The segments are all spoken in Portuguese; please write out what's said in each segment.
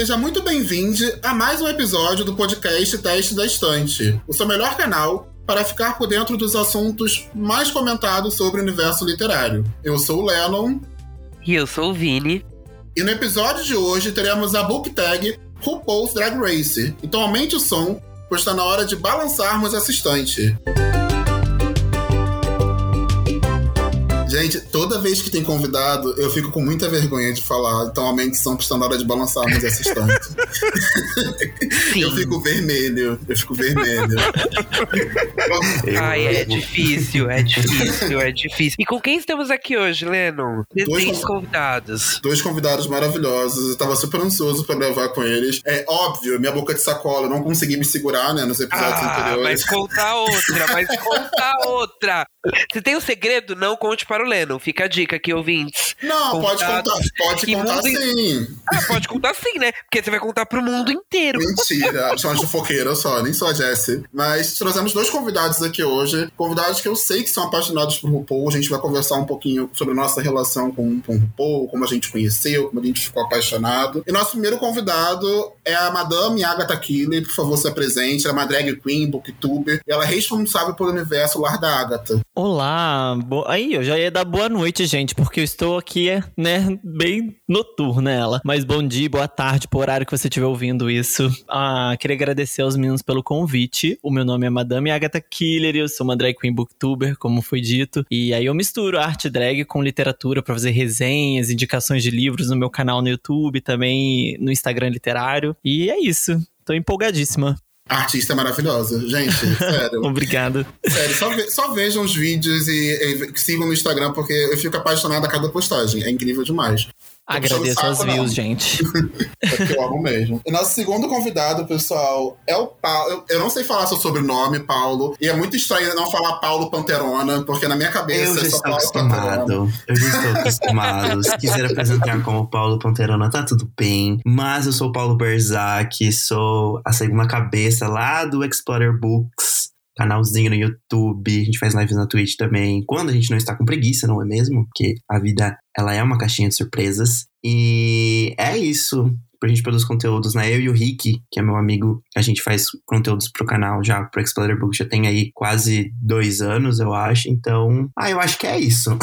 Seja muito bem-vindo a mais um episódio do podcast Teste da Estante, o seu melhor canal para ficar por dentro dos assuntos mais comentados sobre o universo literário. Eu sou o Lennon. E eu sou o Vini. E no episódio de hoje teremos a book tag RuPaul's Drag Race. Então aumente o som, pois está na hora de balançarmos essa estante. Gente, toda vez que tem convidado, eu fico com muita vergonha de falar. Então aumente o som, está na hora de balançarmos essa estante. eu fico vermelho. Eu fico vermelho. Ai, é difícil, é difícil, é difícil. E com quem estamos aqui hoje, Lennon? Dois convidados. Dois convidados maravilhosos. Eu tava super ansioso pra gravar com eles. É óbvio, minha boca de sacola, eu não consegui me segurar, né, nos episódios ah, anteriores. Mas contar outra, mas contar outra. Se tem um segredo, não conte para o Lennon. Fica a dica aqui, ouvintes. Não, pode contar, pode contar mundo... sim. Ah, pode contar sim, né? Porque você vai contar pro mundo inteiro. Mentira, principalmente fofoqueira só, nem só a Jessie. Mas trouxemos dois convidados aqui hoje. Convidados que eu sei que são apaixonados por RuPaul. A gente vai conversar um pouquinho sobre a nossa relação com, com o RuPaul, como a gente conheceu, como a gente ficou apaixonado. E nosso primeiro convidado é a Madame Agatha Kille. Por favor, se apresente. Ela é uma drag queen, booktuber. E ela é responsável pelo universo Lar da Agatha. Olá, bo... aí eu já ia dar boa noite, gente, porque eu estou aqui, né, bem noturna ela. Mas bom dia, boa tarde, por horário que você estiver ouvindo isso. Ah, queria agradecer aos meninos pelo convite. O meu nome é Madame Agatha Killer, eu sou uma drag queen booktuber, como foi dito. E aí eu misturo arte drag com literatura para fazer resenhas, indicações de livros no meu canal no YouTube, também no Instagram literário. E é isso. Tô empolgadíssima artista maravilhosa. Gente, sério. Obrigado. Sério, só, ve só vejam os vídeos e, e, sigam no Instagram, porque eu fico apaixonada a cada postagem. É incrível demais. Agradeço as views, gente. é que eu amo mesmo. E nosso segundo convidado, pessoal, é o Paulo. Eu, eu, não sei falar seu sobrenome, Paulo. E é muito estranho não falar Paulo Panterona, porque na minha cabeça eu já é só estou Paulo acostumado. Panterona. Eu já estou acostumado. Se quiser apresentar como Paulo Panterona, tá tudo bem. Mas eu sou o Paulo Berzac, sou a segunda cabeça lá do Explorer Books canalzinho no YouTube, a gente faz lives na Twitch também, quando a gente não está com preguiça, não é mesmo? Porque a vida, ela é uma caixinha de surpresas. E é isso. A gente produz conteúdos, né? Eu e o Rick, que é meu amigo, a gente faz conteúdos pro canal já, pro Explorer Book, já tem aí quase dois anos, eu acho. Então, ah, eu acho que é isso.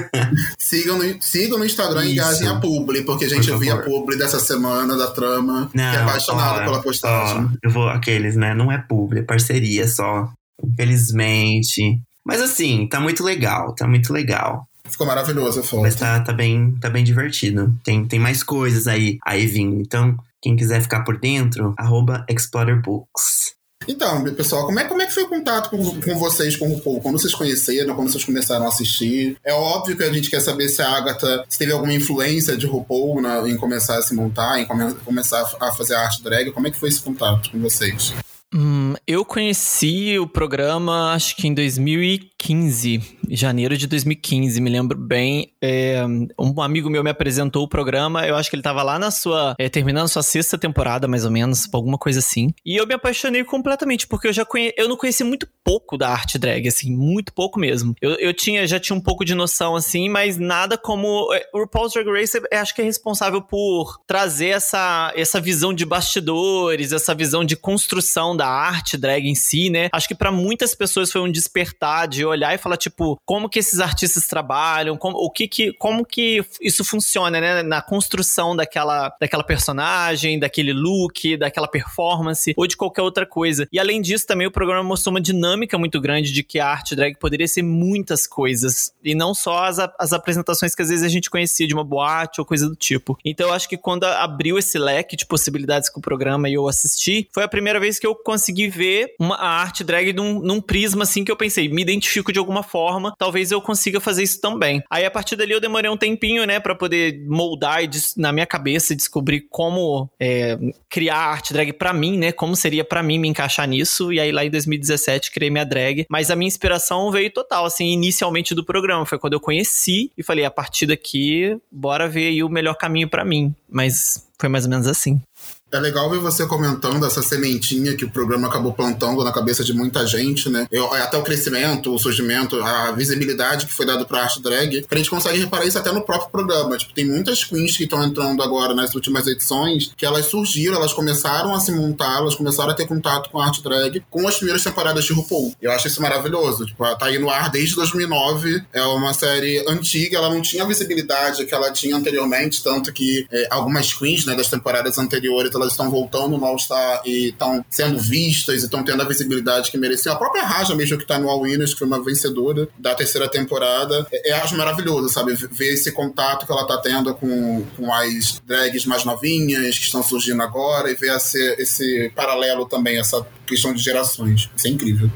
sigam, no, sigam no Instagram isso. e engajem a publi, porque a gente viu a publi dessa semana da trama. Não, que é apaixonado pela postagem. Ó, eu vou, aqueles, né? Não é publi, é parceria só. Infelizmente. Mas assim, tá muito legal, tá muito legal. Ficou maravilhoso a foto. Mas tá, tá, bem, tá bem divertido. Tem, tem mais coisas aí, aí vindo. Então, quem quiser ficar por dentro, arroba ExplorerBooks. Então, pessoal, como é, como é que foi o contato com, com vocês com o RuPaul? Quando vocês conheceram, quando vocês começaram a assistir? É óbvio que a gente quer saber se a Agatha se teve alguma influência de RuPaul na, em começar a se montar, em come, começar a fazer arte drag. Como é que foi esse contato com vocês? Hum, eu conheci o programa acho que em 2015, janeiro de 2015, me lembro bem. É, um amigo meu me apresentou o programa, eu acho que ele tava lá na sua. É, terminando sua sexta temporada, mais ou menos, alguma coisa assim. E eu me apaixonei completamente, porque eu já conhe, eu não conheci muito pouco da arte drag, assim, muito pouco mesmo. Eu, eu tinha, já tinha um pouco de noção, assim, mas nada como. É, o RuPaul's Drag Race é, acho que é responsável por trazer essa, essa visão de bastidores, essa visão de construção da arte drag em si, né? Acho que para muitas pessoas foi um despertar de olhar e falar tipo, como que esses artistas trabalham, como, o que que, como que isso funciona, né? Na construção daquela, daquela personagem, daquele look, daquela performance ou de qualquer outra coisa. E além disso, também o programa mostrou uma dinâmica muito grande de que a arte drag poderia ser muitas coisas e não só as, as apresentações que às vezes a gente conhecia de uma boate ou coisa do tipo. Então eu acho que quando abriu esse leque de possibilidades com o programa e eu assisti, foi a primeira vez que eu consegui ver uma a arte drag num, num prisma assim que eu pensei, me identifico de alguma forma, talvez eu consiga fazer isso também. Aí a partir dali eu demorei um tempinho, né, para poder moldar e na minha cabeça descobrir como é, criar arte drag para mim, né, como seria para mim me encaixar nisso. E aí lá em 2017 criei minha drag, mas a minha inspiração veio total, assim, inicialmente do programa, foi quando eu conheci e falei, a partir daqui, bora ver aí o melhor caminho para mim. Mas foi mais ou menos assim. É legal ver você comentando essa sementinha que o programa acabou plantando na cabeça de muita gente, né? Eu, até o crescimento, o surgimento, a visibilidade que foi dado pra arte drag. A gente consegue reparar isso até no próprio programa. Tipo, tem muitas queens que estão entrando agora nas últimas edições que elas surgiram, elas começaram a se montar, elas começaram a ter contato com a arte drag com as primeiras temporadas de RuPaul. Eu acho isso maravilhoso. Tipo, tá aí no ar desde 2009. É uma série antiga, ela não tinha a visibilidade que ela tinha anteriormente, tanto que é, algumas queens né, das temporadas anteriores elas estão voltando no All-Star e estão sendo vistas e estão tendo a visibilidade que mereciam. A própria Raja mesmo, que tá no All Winners, que foi uma vencedora da terceira temporada, é, é acho maravilhoso, sabe? Ver esse contato que ela tá tendo com, com as drags mais novinhas que estão surgindo agora e ver esse, esse paralelo também, essa questão de gerações. Isso é incrível.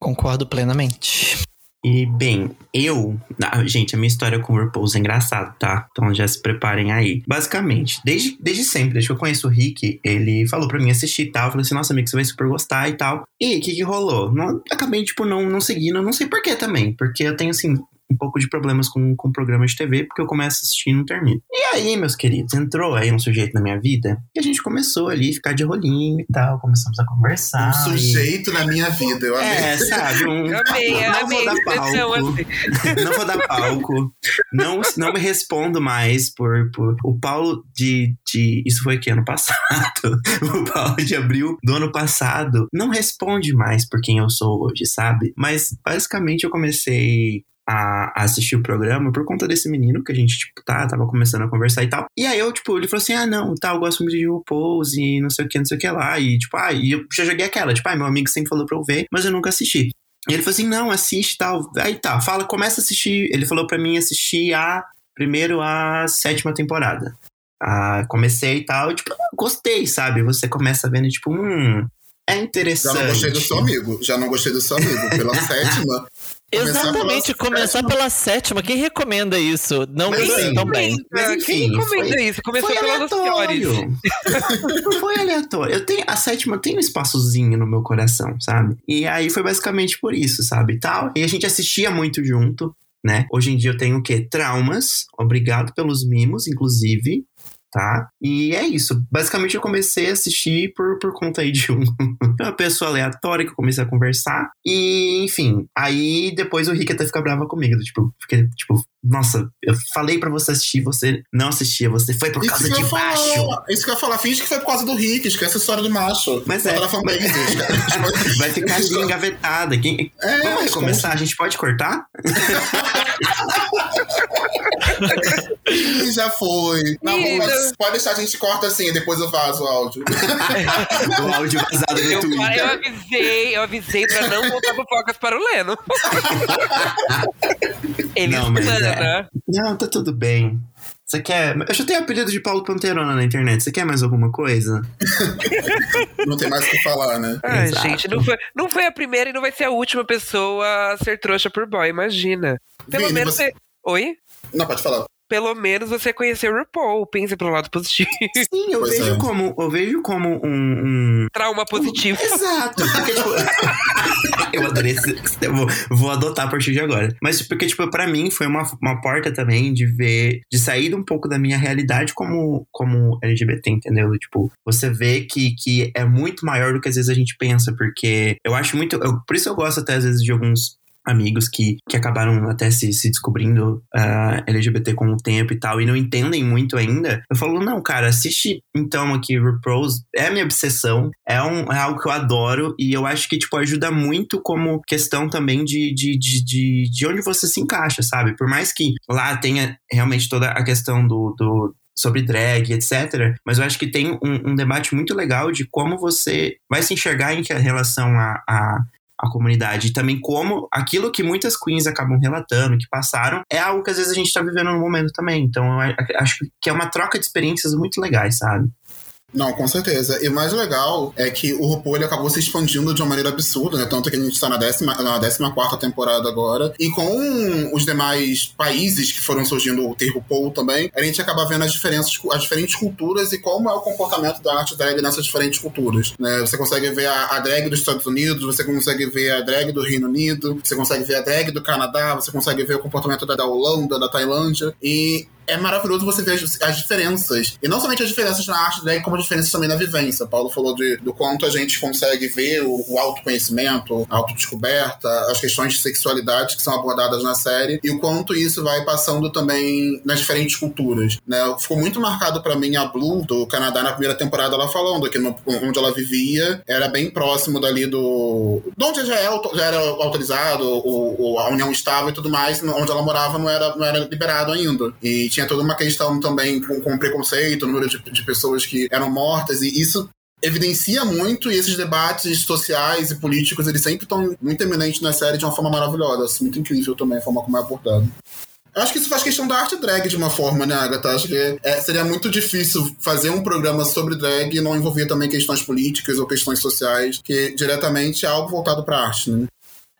Concordo plenamente. E, bem, eu. Ah, gente, a minha história com o RuPaul's é engraçada, tá? Então já se preparem aí. Basicamente, desde, desde sempre, desde que eu conheço o Rick, ele falou pra mim assistir e tal. Eu falei assim, nossa, amigo, você vai super gostar e tal. E o que que rolou? Não, acabei, tipo, não, não seguindo, não sei porquê também. Porque eu tenho, assim, um pouco de problemas com, com programas de TV, porque eu começo a assistir e não termino. E aí, meus queridos, entrou aí um sujeito na minha vida e a gente começou ali a ficar de rolinho e tal, começamos a conversar. Um e- sujeito na minha vida, eu amei. É, sabe? Um... Eu amei, eu não amei vou palco. assim. Não vou dar palco. Não, não me respondo mais por, por. O Paulo de, de. Isso foi que ano passado. O Paulo de abril do ano passado não responde mais por quem eu sou hoje, sabe? Mas basicamente eu comecei a a assistir o programa por conta desse menino que a gente, tipo, tá, tava começando a conversar e tal. E aí eu, tipo, ele falou assim: ah, não, tá, eu gosto muito de RuPaul's e não sei o que, não sei o que lá. E, tipo, ah, e eu já joguei aquela, tipo, ah, meu amigo sempre falou pra eu ver, mas eu nunca assisti. E ele falou assim: não, assiste e tal. Aí tá, fala, começa a assistir. Ele falou pra mim assistir a. Primeiro a sétima temporada. Ah, comecei e tal, e, tipo, gostei, sabe? Você começa vendo, tipo, hum, é Já interessante. não gostei do seu amigo. Já não gostei do seu amigo. Pela sétima. Começar Exatamente, pela começar sétima. pela sétima. Quem recomenda isso? Não assim, tão bem. Mas, enfim, Quem recomenda foi- isso? Começou Foi pelas piores. aleatório. foi aleatório. Eu tenho, a sétima tem um espaçozinho no meu coração, sabe? E aí foi basicamente por isso, sabe? Tal. E a gente assistia muito junto, né? Hoje em dia eu tenho o quê? Traumas. Obrigado pelos mimos, inclusive. Tá? E é isso. Basicamente eu comecei a assistir por, por conta aí de um, uma pessoa aleatória que eu comecei a conversar. E, enfim, aí depois o Rick até fica brava comigo. Tipo, porque, tipo, nossa, eu falei pra você assistir, você não assistia, você foi por causa de baixo. falar, isso que eu ia falar, finge que foi por causa do Rick, esquece a história do macho. Mas é, cara. Vai ficar ali engavetada. Quem... É, Vamos recomeçar? A gente pode cortar? Já foi. Mas pode deixar, a gente corta assim, e depois eu vazo o áudio. O áudio vazado no Eu, eu Twitter. avisei, eu avisei pra não voltar fofocas para o Leno. Ele Não, mas espana. é. Não, tá tudo bem. Você quer. Eu já tenho apelido de Paulo Panterona na internet. Você quer mais alguma coisa? Não tem mais o que falar, né? Ai, Exato. gente, não foi, não foi a primeira e não vai ser a última pessoa a ser trouxa por boy, imagina. Pelo Vini, menos você... Oi? Não, pode falar. Pelo menos você conheceu o RuPaul, pense pro lado positivo. Sim, eu Pois vejo é. como. Eu vejo como um. um- Trauma positivo. Exato. Porque, tipo. eu adorei esse. Eu vou, vou adotar a partir de agora. Mas, porque, tipo, pra mim foi uma, uma porta também de ver. De sair um pouco da minha realidade como, como LGBT, entendeu? Tipo, você vê que, que é muito maior do que às vezes a gente pensa. Porque eu acho muito. eu- por isso eu gosto até às vezes de alguns amigos que, que acabaram até se, se descobrindo ah, LGBT com o tempo e tal, e não entendem muito ainda, eu falo, não, cara, assiste então aqui RuPaul's, é a minha obsessão, é, um, é algo que eu adoro, e eu acho que, tipo, ajuda muito como questão também de, de, de, de, de onde você se encaixa, sabe? Por mais que lá tenha realmente toda a questão do, do sobre drag, etc. Mas eu acho que tem um, um debate muito legal de como você vai se enxergar em relação a, a, a comunidade. E também como aquilo que muitas queens acabam relatando, que passaram, é algo que às vezes a gente tá vivendo no momento também. Então eu acho que é uma troca de experiências muito legais, sabe? Não, com certeza. E o mais legal é que o RuPaul ele acabou se expandindo de uma maneira absurda, né? Tanto que a gente está na 14 na décima quarta temporada agora. E com os demais países que foram surgindo, o ter RuPaul também, a gente acaba vendo as diferenças, as diferentes culturas e como é o comportamento da arte drag nessas diferentes culturas. Né? Você consegue ver a, a drag dos Estados Unidos, você consegue ver a drag do Reino Unido, você consegue ver a drag do Canadá, você consegue ver o comportamento da, da Holanda, da Tailândia. E é maravilhoso você ver as, as, diferenças. E não somente as diferenças na arte drag, como as diferenças também na vivência. Paulo falou de, do quanto a gente consegue ver o, o autoconhecimento, a autodescoberta, as questões de sexualidade que são abordadas na série, e o quanto isso vai passando também nas diferentes culturas. Né? Ficou muito marcado para mim a Blue, do Canadá, na primeira temporada, ela falando que no, onde ela vivia era bem próximo dali do. de onde já, é, já era autorizado, o, o, a união estável e tudo mais, onde ela morava não era, não era liberado ainda. E tinha toda uma questão também com, com preconceito, número de, de pessoas que eram mortas, e isso evidencia muito e esses debates sociais e políticos eles sempre estão muito eminentes na série de uma forma maravilhosa. Muito incrível também a forma como é abordado. Eu acho que isso faz questão da arte drag de uma forma, né, Agatha? Acho que é, seria muito difícil fazer um programa sobre drag e não envolver também questões políticas ou questões sociais, que diretamente é algo voltado para arte, né?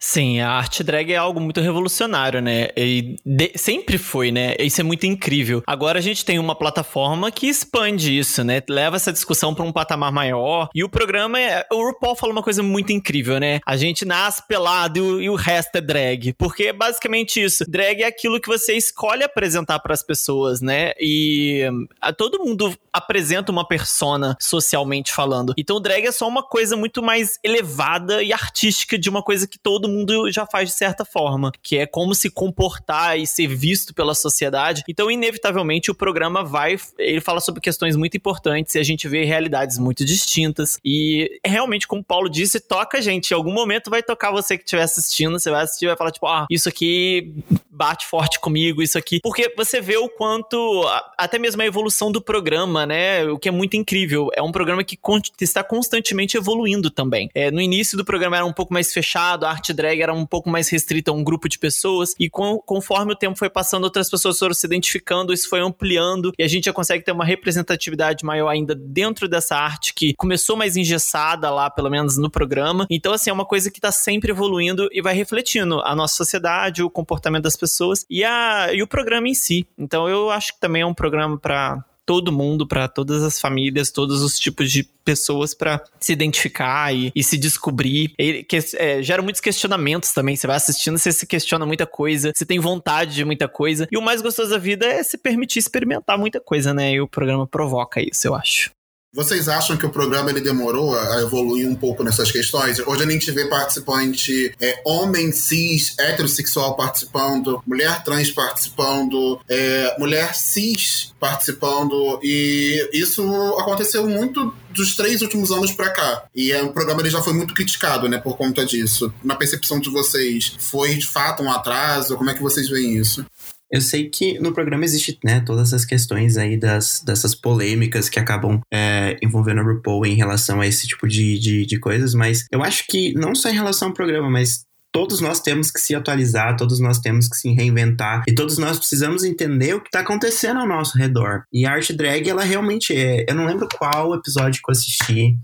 Sim, a arte drag é algo muito revolucionário, né? E de, sempre foi, né? Isso é muito incrível. Agora a gente tem uma plataforma que expande isso, né? Leva essa discussão para um patamar maior. E o programa é. O RuPaul fala uma coisa muito incrível, né? A gente nasce pelado e o, e o resto é drag. Porque é basicamente isso. Drag é aquilo que você escolhe apresentar para as pessoas, né? E a, todo mundo apresenta uma persona socialmente falando. Então drag é só uma coisa muito mais elevada e artística de uma coisa que todo mundo já faz de certa forma, que é como se comportar e ser visto pela sociedade. Então, inevitavelmente, o programa vai. Ele fala sobre questões muito importantes e a gente vê realidades muito distintas. E realmente, como o Paulo disse, toca a gente. Em algum momento vai tocar você que estiver assistindo, você vai assistir e vai falar, tipo, ah, isso aqui bate forte comigo, isso aqui. Porque você vê o quanto. Até mesmo a evolução do programa, né? O que é muito incrível. É um programa que está constantemente evoluindo também. É, no início do programa era um pouco mais fechado, a arte drag era um pouco mais restrita a um grupo de pessoas, e com, conforme o tempo foi passando, outras pessoas foram se identificando, isso foi ampliando, e a gente já consegue ter uma representatividade maior ainda dentro dessa arte que começou mais engessada lá, pelo menos no programa. Então, assim, é uma coisa que está sempre evoluindo e vai refletindo a nossa sociedade, o comportamento das pessoas e, a, e o programa em si. Então, eu acho que também é um programa para todo mundo, para todas as famílias, todos os tipos de pessoas para se identificar e, e se descobrir. Que, é, gera muitos questionamentos também. Você vai assistindo, você se questiona muita coisa, você tem vontade de muita coisa. E o mais gostoso da vida é se permitir experimentar muita coisa, né? E o programa provoca isso, eu acho. Vocês acham que o programa ele demorou a evoluir um pouco nessas questões? Hoje a gente vê participante é, homem cis, heterossexual participando, mulher trans participando, é, mulher cis participando, e isso aconteceu muito dos três últimos anos para cá. E é, o programa ele já foi muito criticado, né, por conta disso. Na percepção de vocês, foi de fato um atraso? Como é que vocês veem isso? Eu sei que no programa existe, né, todas essas questões aí das, dessas polêmicas que acabam é, envolvendo o RuPaul em relação a esse tipo de, de, de coisas, mas eu acho que não só em relação ao programa, mas todos nós temos que se atualizar, todos nós temos que se reinventar e todos nós precisamos entender o que está acontecendo ao nosso redor. E a arte drag, ela realmente é. Eu não lembro qual episódio que eu assisti,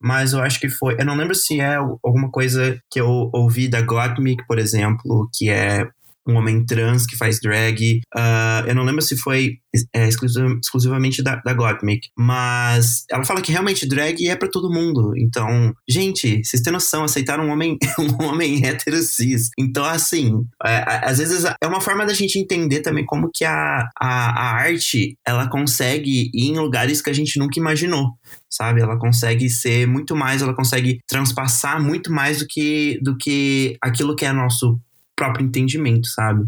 mas eu acho que foi. Eu não lembro se é alguma coisa que eu ouvi da Gottmik, por exemplo, que é um homem trans que faz drag. Uh, eu não lembro se foi é, exclusivamente da, da Gottmik, mas ela fala que realmente drag é para todo mundo. Então, gente, vocês têm noção, aceitar um homem, um homem hétero cis. Então, assim, é, às vezes é uma forma da gente entender também como que a, a, a arte ela consegue ir em lugares que a gente nunca imaginou sabe? Ela consegue ser muito mais, ela consegue transpassar muito mais do que, do que aquilo que é nosso próprio entendimento, sabe?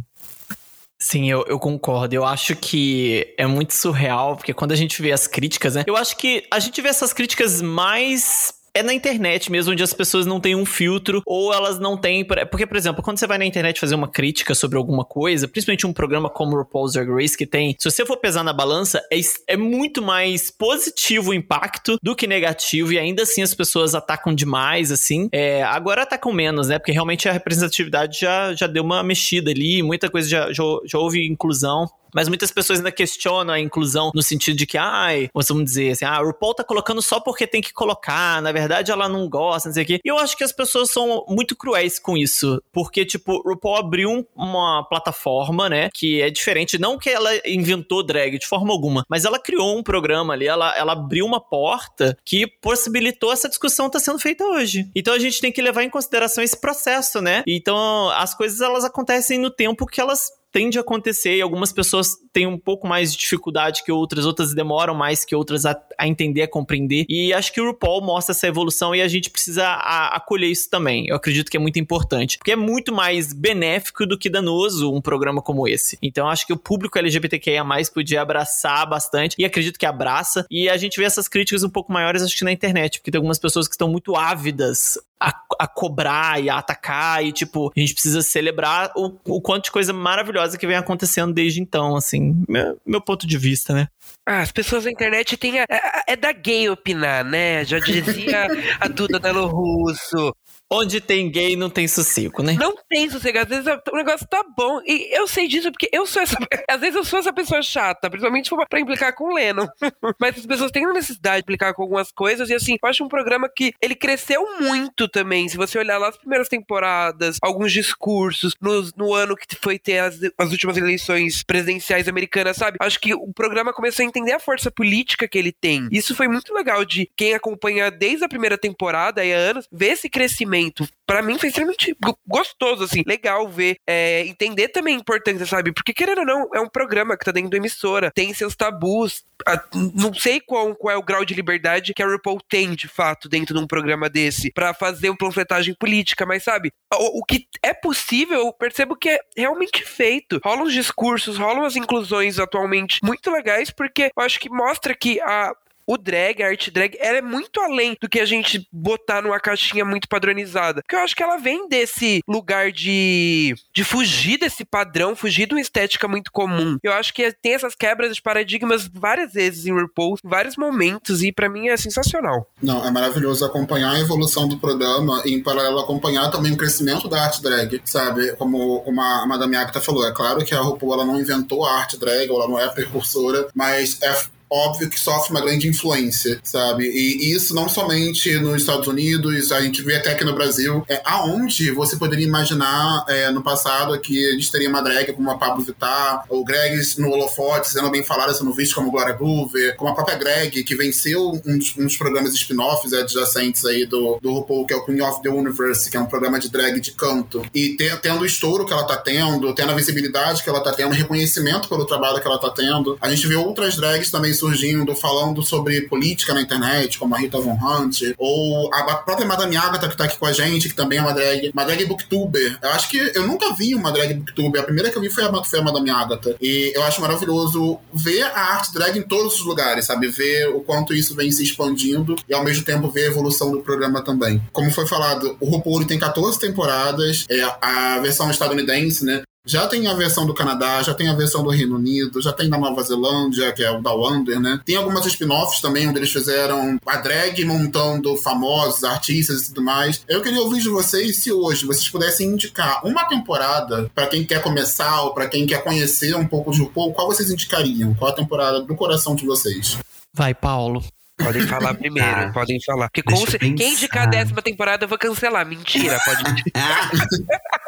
Sim, eu, eu, concordo. Eu acho que é muito surreal, porque quando a gente vê as críticas, né? Eu acho que a gente vê essas críticas mais é na internet mesmo, onde as pessoas não têm um filtro ou elas não têm. Porque, por exemplo, quando você vai na internet fazer uma crítica sobre alguma coisa, principalmente um programa como o RuPaul's Race, que tem. Se você for pesar na balança, é, é muito mais positivo o impacto do que negativo, e ainda assim as pessoas atacam demais, assim. É, agora atacam menos, né? Porque realmente a representatividade já, já deu uma mexida ali, muita coisa já, já, já houve inclusão. Mas muitas pessoas ainda questionam a inclusão no sentido de que, ai, vamos dizer assim, ah, o RuPaul tá colocando só porque tem que colocar, na verdade ela não gosta, não sei o quê. E eu acho que as pessoas são muito cruéis com isso, porque, tipo, o RuPaul abriu uma plataforma, né, que é diferente, não que ela inventou drag de forma alguma, mas ela criou um programa ali, ela, ela abriu uma porta que possibilitou essa discussão estar tá sendo feita hoje. Então a gente tem que levar em consideração esse processo, né? Então as coisas elas acontecem no tempo que elas tende a acontecer e algumas pessoas têm um pouco mais de dificuldade que outras, outras demoram mais que outras a, a entender, a compreender. E acho que o RuPaul mostra essa evolução e a gente precisa a, acolher isso também. Eu acredito que é muito importante, porque é muito mais benéfico do que danoso um programa como esse. Então acho que o público LGBTQIA+ podia abraçar bastante e acredito que abraça. E a gente vê essas críticas um pouco maiores acho que na internet, porque tem algumas pessoas que estão muito ávidas a, a, cobrar e a atacar e, tipo, a gente precisa celebrar o, o quanto de coisa maravilhosa que vem acontecendo desde então, assim, meu, meu ponto de vista, né? Ah, as pessoas na internet têm a, é, é da gay opinar, né? Já dizia a Duda Delo Russo. Onde tem gay, não tem sossego, né? Não tem sossego. Às vezes o negócio tá bom. E eu sei disso porque eu sou essa. Às vezes eu sou essa pessoa chata, principalmente pra implicar com o Lennon. Mas as pessoas têm necessidade de implicar com algumas coisas. E assim, eu acho um programa que ele cresceu muito também. Se você olhar lá as primeiras temporadas, alguns discursos, no, no ano que foi ter as, as últimas eleições presidenciais americanas, sabe? Acho que o programa começou a entender a força política que ele tem. Isso foi muito legal de quem acompanha desde a primeira temporada há anos, ver esse crescimento para mim foi extremamente gostoso, assim, legal ver, é, entender também a importância, sabe? Porque, querendo ou não, é um programa que tá dentro da emissora, tem seus tabus, a, não sei qual, qual é o grau de liberdade que a RuPaul tem, de fato, dentro de um programa desse, para fazer uma panfletagem política, mas sabe, o, o, que é possível, eu percebo que é realmente feito. Rolam os discursos, rolam as inclusões atualmente muito legais, porque eu acho que mostra que a, o drag, a arte drag, ela é muito além do que a gente botar numa caixinha muito padronizada. Porque eu acho que ela vem desse lugar de, de fugir desse padrão, fugir de uma estética muito comum. Eu acho que tem essas quebras de paradigmas várias vezes em RuPaul, em vários momentos, e para mim é sensacional. Não, é maravilhoso acompanhar a evolução do programa e, em paralelo, acompanhar também o crescimento da arte drag, sabe? Como, a Madame Agatha falou, é claro que a RuPaul ela não inventou a arte drag, ela não é precursora, mas é óbvio que sofre uma grande influência, sabe? E isso não somente nos Estados Unidos, a gente vê até aqui no Brasil, é aonde você poderia imaginar é, no passado que a gente teria uma drag como a Pablo Vittar, ou Gregs no holofote, sendo bem falada, sendo visto como Gloria Groover, como a própria Greg, que venceu um dos, programas spin-offs adjacentes aí do, do RuPaul, que é o Queen of the Universe, que é um programa de drag de canto. E te, tendo o estouro que ela tá tendo, tendo a visibilidade que ela tá tendo, reconhecimento pelo trabalho que ela tá tendo. A gente vê outras drags também surgindo falando sobre política na internet, como a Rita Von Hunt, ou a própria Madame Agatha que tá aqui com a gente, que também é uma drag, uma drag booktuber. Eu acho que eu nunca vi uma drag booktuber. A primeira que eu vi foi a, foi a Madame Agatha. E eu acho maravilhoso ver a arte drag em todos os lugares, sabe? Ver o quanto isso vem se expandindo e ao mesmo tempo ver a evolução do programa também. Como foi falado, o RuPaul tem 14 temporadas, é a versão estadunidense, né? Já tem a versão do Canadá, já tem a versão do Reino Unido, já tem da Nova Zelândia, que é o da Wonder, né? Tem algumas spin-offs também, onde eles fizeram a drag montando famosos, artistas e tudo mais. Eu queria ouvir de vocês se hoje vocês pudessem indicar uma temporada para quem quer começar ou para quem quer conhecer um pouco de RuPaul, qual vocês indicariam? Qual a temporada do coração de vocês? Vai, Paulo. Podem falar primeiro, ah, podem falar. Porque quem indicar a décima temporada eu vou cancelar. Mentira, pode indicar.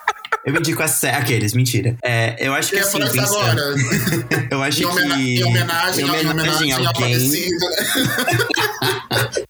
Eu indico a sé... aqueles, mentira. É, eu acho que assim, pensando... agora. eu acho em que. Em homenagem, em homenagem, a alguém.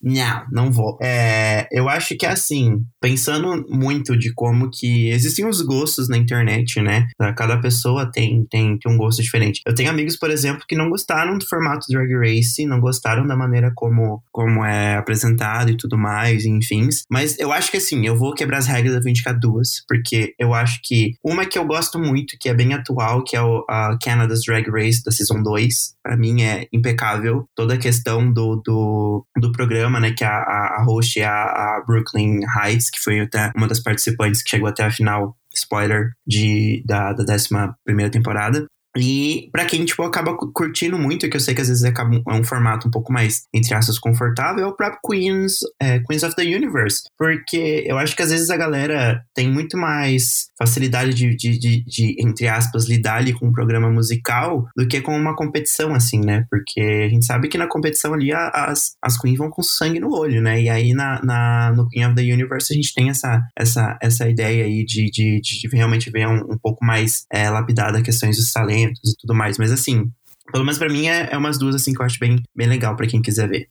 não, não vou. É, eu acho que assim, pensando muito de como que existem os gostos na internet, né? Cada pessoa tem, tem, tem um gosto diferente. Eu tenho amigos, por exemplo, que não gostaram do formato Drag Race, não gostaram da maneira como, como é apresentado e tudo mais, enfim. Mas eu acho que assim, eu vou quebrar as regras, eu vou indicar duas, porque eu acho que uma que eu gosto muito, que é bem atual, que é o a Canada's Drag Race da Season 2. Pra mim é impecável. Toda a questão do, do, do programa, né? Que a, a, a host é a, a Brooklyn Heights, que foi até uma das participantes que chegou até a final spoiler de, da, da 11 primeira temporada. E para quem, tipo, acaba curtindo muito, que eu sei que às vezes é um formato um pouco mais, entre aspas, confortável, é o próprio Queens, é, Queens of the Universe. Porque eu acho que às vezes a galera tem muito mais facilidade de, de, de, de entre aspas, lidar ali com um programa musical do que com uma competição, assim, né? Porque a gente sabe que na competição ali as, as Queens vão com sangue no olho, né? E aí na, na, no Queen of the Universe a gente tem essa, essa, essa ideia aí de, de, de realmente ver um, um pouco mais é, lapidada questões dos talentos e tudo mais. Mas assim, pelo menos para mim é, é umas duas assim que eu acho bem, bem legal para quem quiser ver.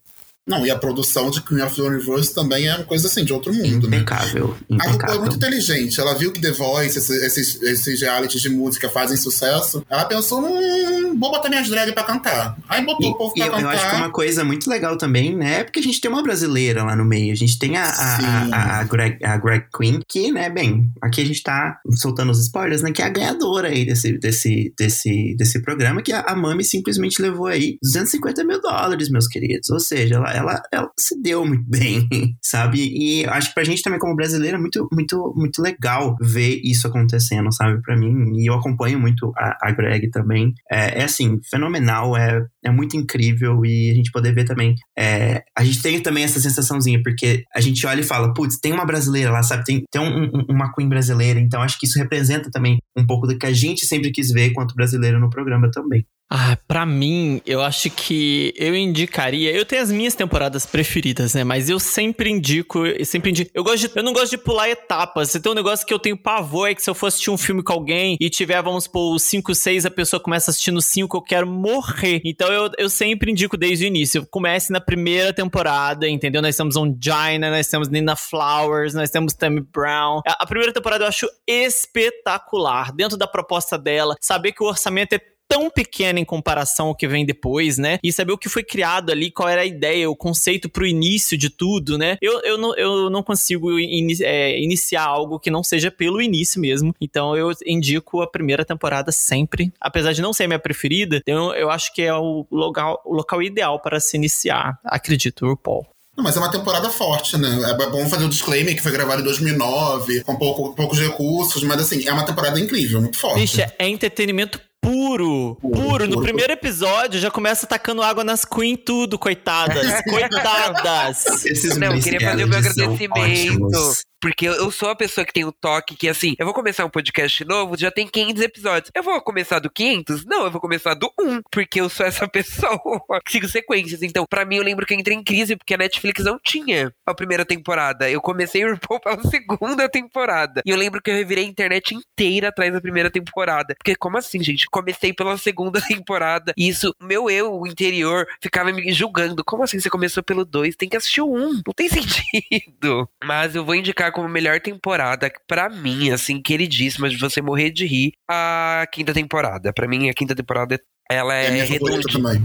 Não, e a produção de Queen of the Universe também é uma coisa assim, de outro mundo, né? Impecável. A RuPaul é Impecável. muito inteligente. Ela viu que The Voice, esses, esses, realities de música fazem sucesso. Ela pensou, hum, vou botar minhas drag pra cantar. Aí botou E, o povo pra eu, cantar. eu acho que uma coisa muito legal também, né? É porque a gente tem uma brasileira lá no meio. A gente tem a, a, a, a, Greg, a Greg Queen, que, né, bem, aqui a gente tá soltando os spoilers, né? Que é a ganhadora aí desse, desse, desse, desse programa, que a, a Mami simplesmente levou aí 250 mil dólares, meus queridos. Ou seja, ela, ela, ela se deu muito bem, sabe? E acho que pra gente também, como brasileiro, é muito, muito, muito legal ver isso acontecendo, sabe? Pra mim, e eu acompanho muito a, a Greg também. É, é assim, fenomenal, é, é muito incrível e a gente poder ver também. é, a gente tem também essa sensaçãozinha, porque a gente olha e fala, putz, tem uma brasileira lá, sabe? Tem, tem um- um- uma Queen brasileira, então acho que isso representa também um pouco do que a gente sempre quis ver quanto brasileiro no programa também. Ah, pra mim, eu acho que eu indicaria. Eu tenho as minhas temporadas preferidas, né? Mas eu sempre indico, eu sempre indico. Eu gosto de, eu não gosto de pular etapas. Se tem um negócio que eu tenho pavor é que se eu for assistir um filme com alguém e tiver, vamos supor, 5, 6, a pessoa começa assistindo 5, eu quero morrer. Então eu, eu sempre indico desde o início. Comece na primeira temporada, entendeu? Nós temos Ongina, nós temos Nina Flowers, nós temos Tammy Brown. A primeira temporada eu acho espetacular. Dentro da proposta dela, saber que o orçamento é tão pequena em comparação ao que vem depois, né? E saber o que foi criado ali, qual era a ideia, o conceito pro início de tudo, né? Eu, eu, não, eu não consigo ini- é, iniciar algo que não seja pelo início mesmo. Então eu indico a primeira temporada sempre. Apesar de não ser minha preferida, eu, eu acho que é o local, o local ideal para se iniciar, acredito, RuPaul. Não, mas é uma temporada forte, né? É bom fazer o disclaimer que foi gravado em 2009, com pouco, poucos recursos, mas assim, é uma temporada incrível, muito forte. Bicha, é entretenimento puro, puro. No primeiro episódio já começa atacando água nas Queen tudo, coitadas. coitadas. Esses Não, eu queria fazer o meu agradecimento. Porque eu, sou a pessoa que tem o toque que, assim, eu vou começar um podcast novo, já tem 500 episódios. Eu vou começar do 500? Não, eu vou começar do 1. Porque eu sou essa pessoa que sigo sequências. Então, pra mim, eu lembro que eu entrei em crise porque a Netflix não tinha a primeira temporada. Eu comecei o RuPaul pela segunda temporada. E eu lembro que eu revirei a internet inteira atrás da primeira temporada. Porque, como assim, gente? Comecei pela segunda temporada. E isso, meu eu, o interior, ficava me julgando. Como assim você começou pelo 2? Tem que assistir o 1. Não tem sentido. Mas eu vou indicar como melhor temporada, pra mim, assim, queridíssima, de você morrer de rir, a quinta temporada. Pra mim, a quinta temporada, ela É é, redondinha.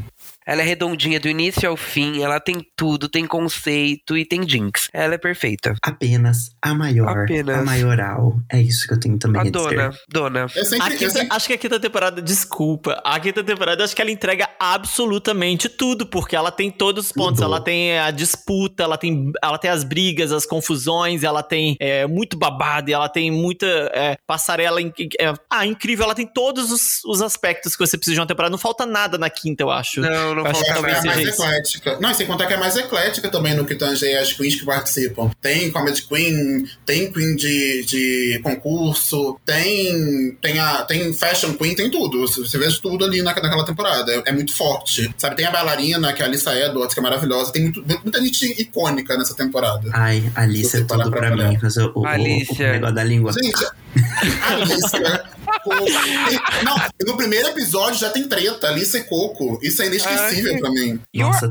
Ela é redondinha do início ao fim, ela tem tudo, tem conceito e tem jinx. Ela é perfeita. Apenas a maior, Apenas. a maioral. É isso que eu tenho também A a dizer. dona, dona. É A sempre, é quinta- sempre- acho que a quinta temporada, desculpa, a quinta temporada acho que ela entrega absolutamente tudo, porque ela tem todos os pontos, Tudo. ela tem a disputa, ela tem, ela tem as brigas, as confusões, ela tem é, muito babado, e ela tem muita é, passarela, é, ah, incrível, ela tem todos os, os aspectos que você precisa de uma temporada, não falta nada na quinta, eu acho. Não, não Eu acho que falta talvez é mais isso. eclética. Não, sem contar que é mais eclética também no que tange as queens que participam. Tem Comedy Queen, tem Queen de, de concurso, tem, tem, a, tem Fashion Queen, tem tudo. Você vê tudo ali na, naquela temporada. É, é muito forte. Sabe, tem a bailarina, que é a Alissa Edwards, que é maravilhosa. Tem muito, muita gente icônica nessa temporada. Ai, Alice é tudo pra pra mim. Mas o, o, o negócio da língua. Gente, a Alicia. com- Não, no primeiro episódio já tem treta, Alicia e Coco. Isso é inesquecível Ai. pra mim. Nossa.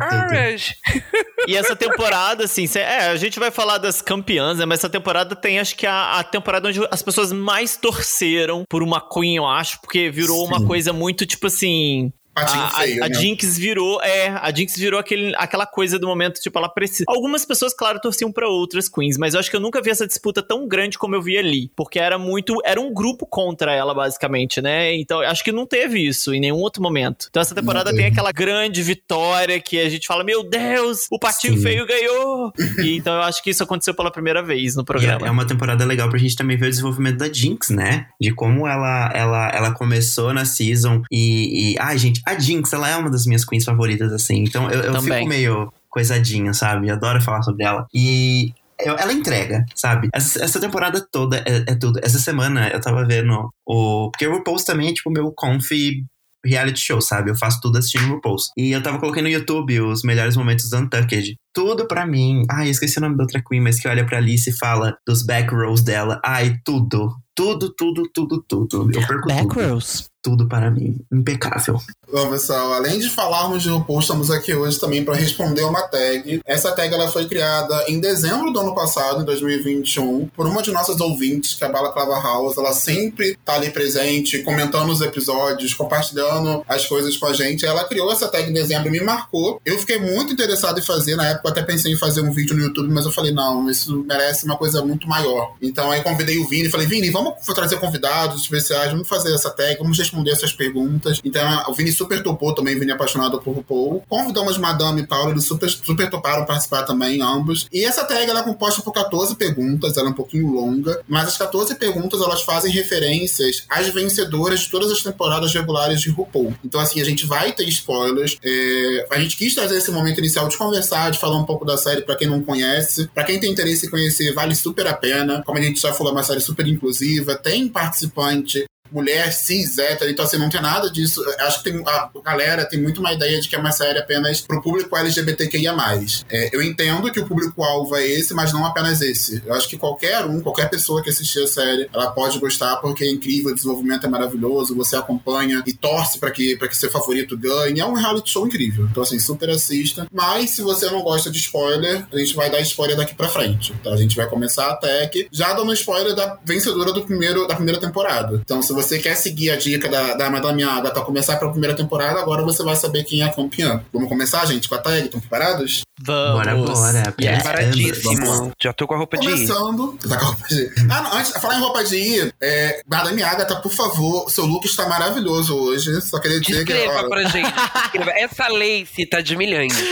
E essa temporada, assim, cê- é, a gente vai falar das campeãs, né? Mas essa temporada tem, acho que, a, a temporada onde as pessoas mais torceram por uma Queen, eu acho, porque virou uma Sim. coisa muito, tipo assim. Patinho A, feio, a, a né? Jinx virou, é, a Jinx virou aquele, aquela coisa do momento, tipo, ela precisa. Algumas pessoas, claro, torciam pra outras queens, mas eu acho que eu nunca vi essa disputa tão grande como eu vi ali, porque era muito, era um grupo contra ela, basicamente, né? Então, eu acho que não teve isso em nenhum outro momento. Então, essa temporada tem aquela grande vitória que a gente fala, meu Deus, o Patinho Sim. Feio ganhou! e, então, eu acho que isso aconteceu pela primeira vez no é, programa. é uma temporada legal pra gente também ver o desenvolvimento da Jinx, né? De como ela, ela, ela começou na season e, e. Ai, gente, a Jinx, ela é uma das minhas queens favoritas, assim. Então eu, eu fico meio coisadinha, sabe? Adoro falar sobre ela. E. Ela entrega, sabe? Essa, essa temporada toda é, é tudo. Essa semana eu tava vendo o. Porque o RuPaul's também é tipo o meu comfy reality show, sabe? Eu faço tudo assistindo o RuPaul's. E eu tava colocando no YouTube os melhores momentos do Untucked. Tudo pra mim. Ai, esqueci o nome da outra Queen, mas que olha pra Alice e fala dos back rows dela. Ai, tudo. Tudo, tudo, tudo, tudo. Eu perco tudo. Backrows. Tudo para mim. Impecável. Bom, pessoal, além de falarmos de RuPaul, estamos aqui hoje também para responder uma tag. Essa tag ela foi criada em dezembro do ano passado, em 2021, por uma de nossas ouvintes, que é a Bala Clava House. Ela sempre tá ali presente, comentando os episódios, compartilhando as coisas com a gente. Ela criou essa tag em dezembro e me marcou. Eu fiquei muito interessado em fazer, na época até pensei em fazer um vídeo no YouTube, mas eu falei, não, isso merece uma coisa muito maior. Então aí convidei o Vini falei, Vini, vamos trazer convidados especiais, vamos fazer essa tag, vamos responder essas perguntas. Então o Vini super topou também, Vini apaixonado por RuPaul. Convidamos Madame e Paula, eles super, super toparam participar também, ambos. E essa tag ela é composta por 14 perguntas, ela é um pouquinho longa, mas as 14 perguntas elas fazem referências às vencedoras de todas as temporadas regulares de RuPaul. Então, assim, a gente vai ter spoilers. É... A gente quis trazer esse momento inicial de conversar, de falar um pouco da série para quem não conhece. para quem tem interesse em conhecer, vale super a pena. Como a gente já falou, é uma série super inclusiva, tem participante mulher cis, hétero, então assim, não tem nada disso. Acho que tem, a galera tem muito uma ideia de que é uma série apenas pro público LGBTQIA+. É, eu entendo que o público-alvo é esse, mas não apenas esse. Eu acho que qualquer um, qualquer pessoa que assistir a série, ela pode gostar porque é incrível, o desenvolvimento é maravilhoso, você acompanha e torce para que, pra que seu favorito ganhe. É um reality show incrível. Então, assim, super assista. Mas se você não gosta de spoiler, a gente vai dar spoiler daqui pra frente. Então, a gente vai começar até que já dando spoiler da vencedora do primeiro, da primeira temporada. Então, se você quer seguir a dica da, da Madame Agatha começar pela primeira temporada, agora você vai saber quem é a campeã. Vamos começar, gente, com a tag? Estão preparados? Vamos. Bora, bora. Yes. Vamos Paradíssimo. Já tô com a roupa de ir. Começando. Tá com a roupa de ir. Ah, não, antes, falar em roupa de ir, é, Madame Agatha, por favor, seu look está maravilhoso hoje. Só queria dizer que. Descreva ó, pra gente. descreva. Essa lace tá de milhões.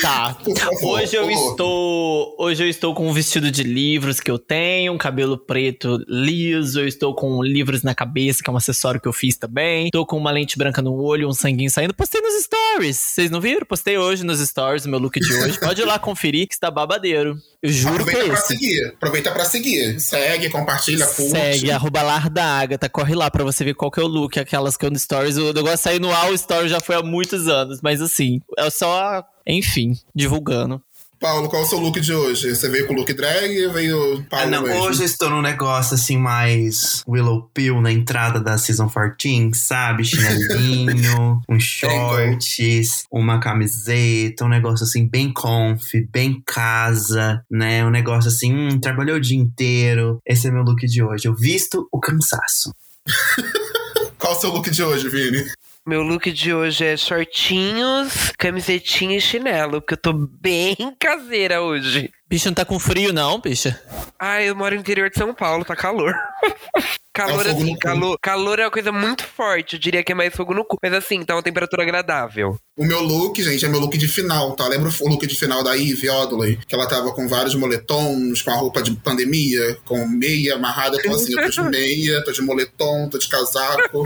Tá. Favor, Hoje eu estou. Hoje eu estou com um vestido de livros que eu tenho, um cabelo preto liso, eu estou com livros na cabeça, que é um acessório que eu fiz também. Estou com uma lente branca no olho, um sanguinho saindo. Postei nos stories. Vocês não viram? Postei hoje nos stories o meu look de hoje. Pode ir lá conferir que está babadeiro. Eu juro que Aproveita é pra esse. seguir. Aproveita pra seguir. Segue, compartilha, curte. Segue, arroba lar da Agatha. Corre lá pra você ver qual que é o look. Aquelas que eu no stories. O negócio de sair no all story já foi há muitos anos. Mas assim, é só, enfim, divulgando. Paulo, qual é o seu look de hoje? Você veio com o look drag ou veio Ah, Paulo não, mesmo? hoje eu estou num negócio assim mais Willow Pill na entrada da Season 14, sabe? Chinelinho, uns shorts, uma camiseta, um negócio assim bem comfy, bem casa, né? Um negócio assim, hum, trabalhou o dia inteiro. Esse é meu look de hoje. Eu visto o cansaço. Qual é o seu look de hoje, Vini? Meu look de hoje é shortinhos, camisetinha e chinelo, porque eu tô bem caseira hoje. Bicho, não tá com frio, não, bicha? Ah, eu moro no interior de São Paulo, tá calor. calor, É assim, calor, calor é uma coisa muito forte. Eu diria que é mais fogo no cu. Mas assim, tá uma temperatura agradável. O meu look, gente, é meu look de final, tá? Lembra o look de final da Eve Odley? Que ela tava com vários moletons, com a roupa de pandemia, com meia amarrada. Então, assim, eu tô de meia, tô de moletom, tô de casaco.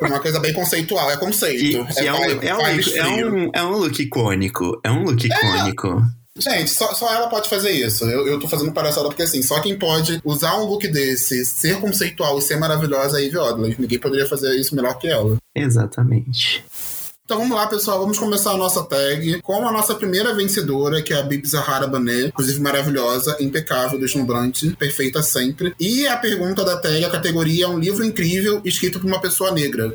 uma coisa bem conceitual, é conceito. que é, um, vibe, é, um, é, um, é um look icônico. É um look icônico. Gente, só, só ela pode fazer isso. Eu, eu tô fazendo palhaçada porque, assim, só quem pode usar um look desse, ser conceitual e ser maravilhosa é a Eve Odley. Ninguém poderia fazer isso melhor que ela. Exatamente. Então vamos lá, pessoal. Vamos começar a nossa tag com a nossa primeira vencedora, que é a Bib Zahara Bané. Inclusive maravilhosa, impecável, deslumbrante, perfeita sempre. E a pergunta da tag, a categoria é um livro incrível escrito por uma pessoa negra.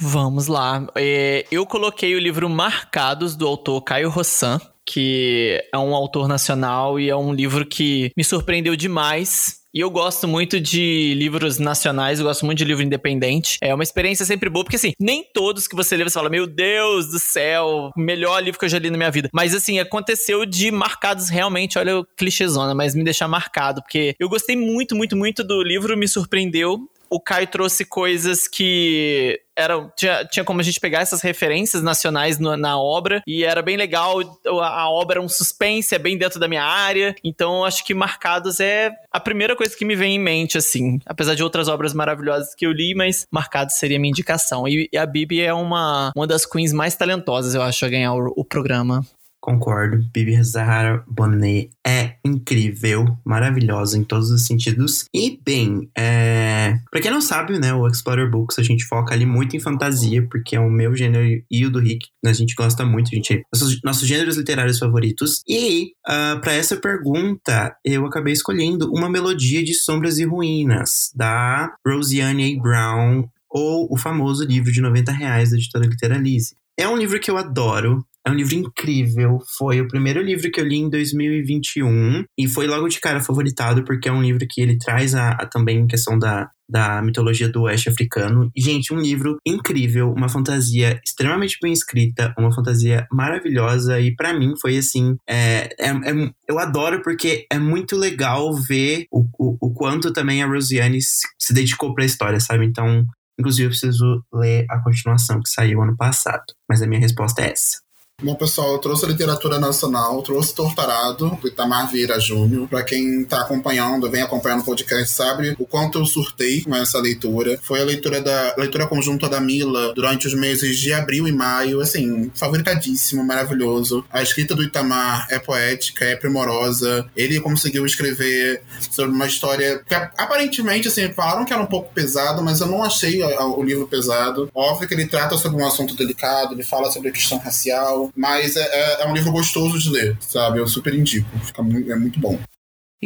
Vamos lá. É, eu coloquei o livro Marcados, do autor Caio Rossan, que é um autor nacional e é um livro que me surpreendeu demais. E eu gosto muito de livros nacionais, eu gosto muito de livro independente. É uma experiência sempre boa, porque assim, nem todos que você lê você fala, meu Deus do céu, melhor livro que eu já li na minha vida. Mas assim, aconteceu de marcados realmente, olha o clichêzona, mas me deixar marcado, porque eu gostei muito, muito, muito do livro, me surpreendeu. O Caio trouxe coisas que eram tinha, tinha como a gente pegar essas referências nacionais no- na obra e era bem legal. A, a obra é um suspense, é bem dentro da minha área. Então acho que Marcados é a primeira coisa que me vem em mente, assim. Apesar de outras obras maravilhosas que eu li, mas Marcados seria a minha indicação. E, e a Bibi é uma, uma das queens mais talentosas, eu acho, a ganhar o, o programa. Concordo. Bibi Zahara Bonet é incrível, maravilhosa em todos os sentidos. E, bem, é... pra quem não sabe, né, o Explorer Books a gente foca ali muito em fantasia, porque é o meu gênero e o do Rick, a gente gosta muito, a gente... Nossos, nossos gêneros literários favoritos. E, ah, pra essa pergunta, eu acabei escolhendo uma melodia de Sombras e Ruínas, da Rosiane A. Brown, ou o famoso livro de 90 reais da editora Literalize. É um livro que eu adoro, é um livro incrível. Foi o primeiro livro que eu li em 2021 e foi logo de cara favoritado porque é um livro que ele traz a, a também questão da, da mitologia do oeste africano. E, gente, um livro incrível, uma fantasia extremamente bem escrita, uma fantasia maravilhosa. E para mim foi assim: é, é, é, eu adoro porque é muito legal ver o, o, o quanto também a Rosiane se, se dedicou pra história, sabe? Então. Inclusive, eu preciso ler a continuação que saiu ano passado. Mas a minha resposta é essa. Bom, pessoal, eu trouxe a literatura nacional, trouxe Torturado, do Itamar Vieira Júnior. Pra quem tá acompanhando, vem acompanhando o podcast, sabe o quanto eu surtei com essa leitura. Foi a leitura da a leitura conjunta da Mila durante os meses de abril e maio, assim, favoritadíssimo, maravilhoso. A escrita do Itamar é poética, é primorosa. Ele conseguiu escrever sobre uma história que aparentemente, assim, falaram que era um pouco pesado, mas eu não achei o livro pesado. Óbvio que ele trata sobre um assunto delicado, ele fala sobre a questão racial, mas é, é, é, um livro gostoso de ler, sabe? Eu super indico. Fica muito, é muito bom.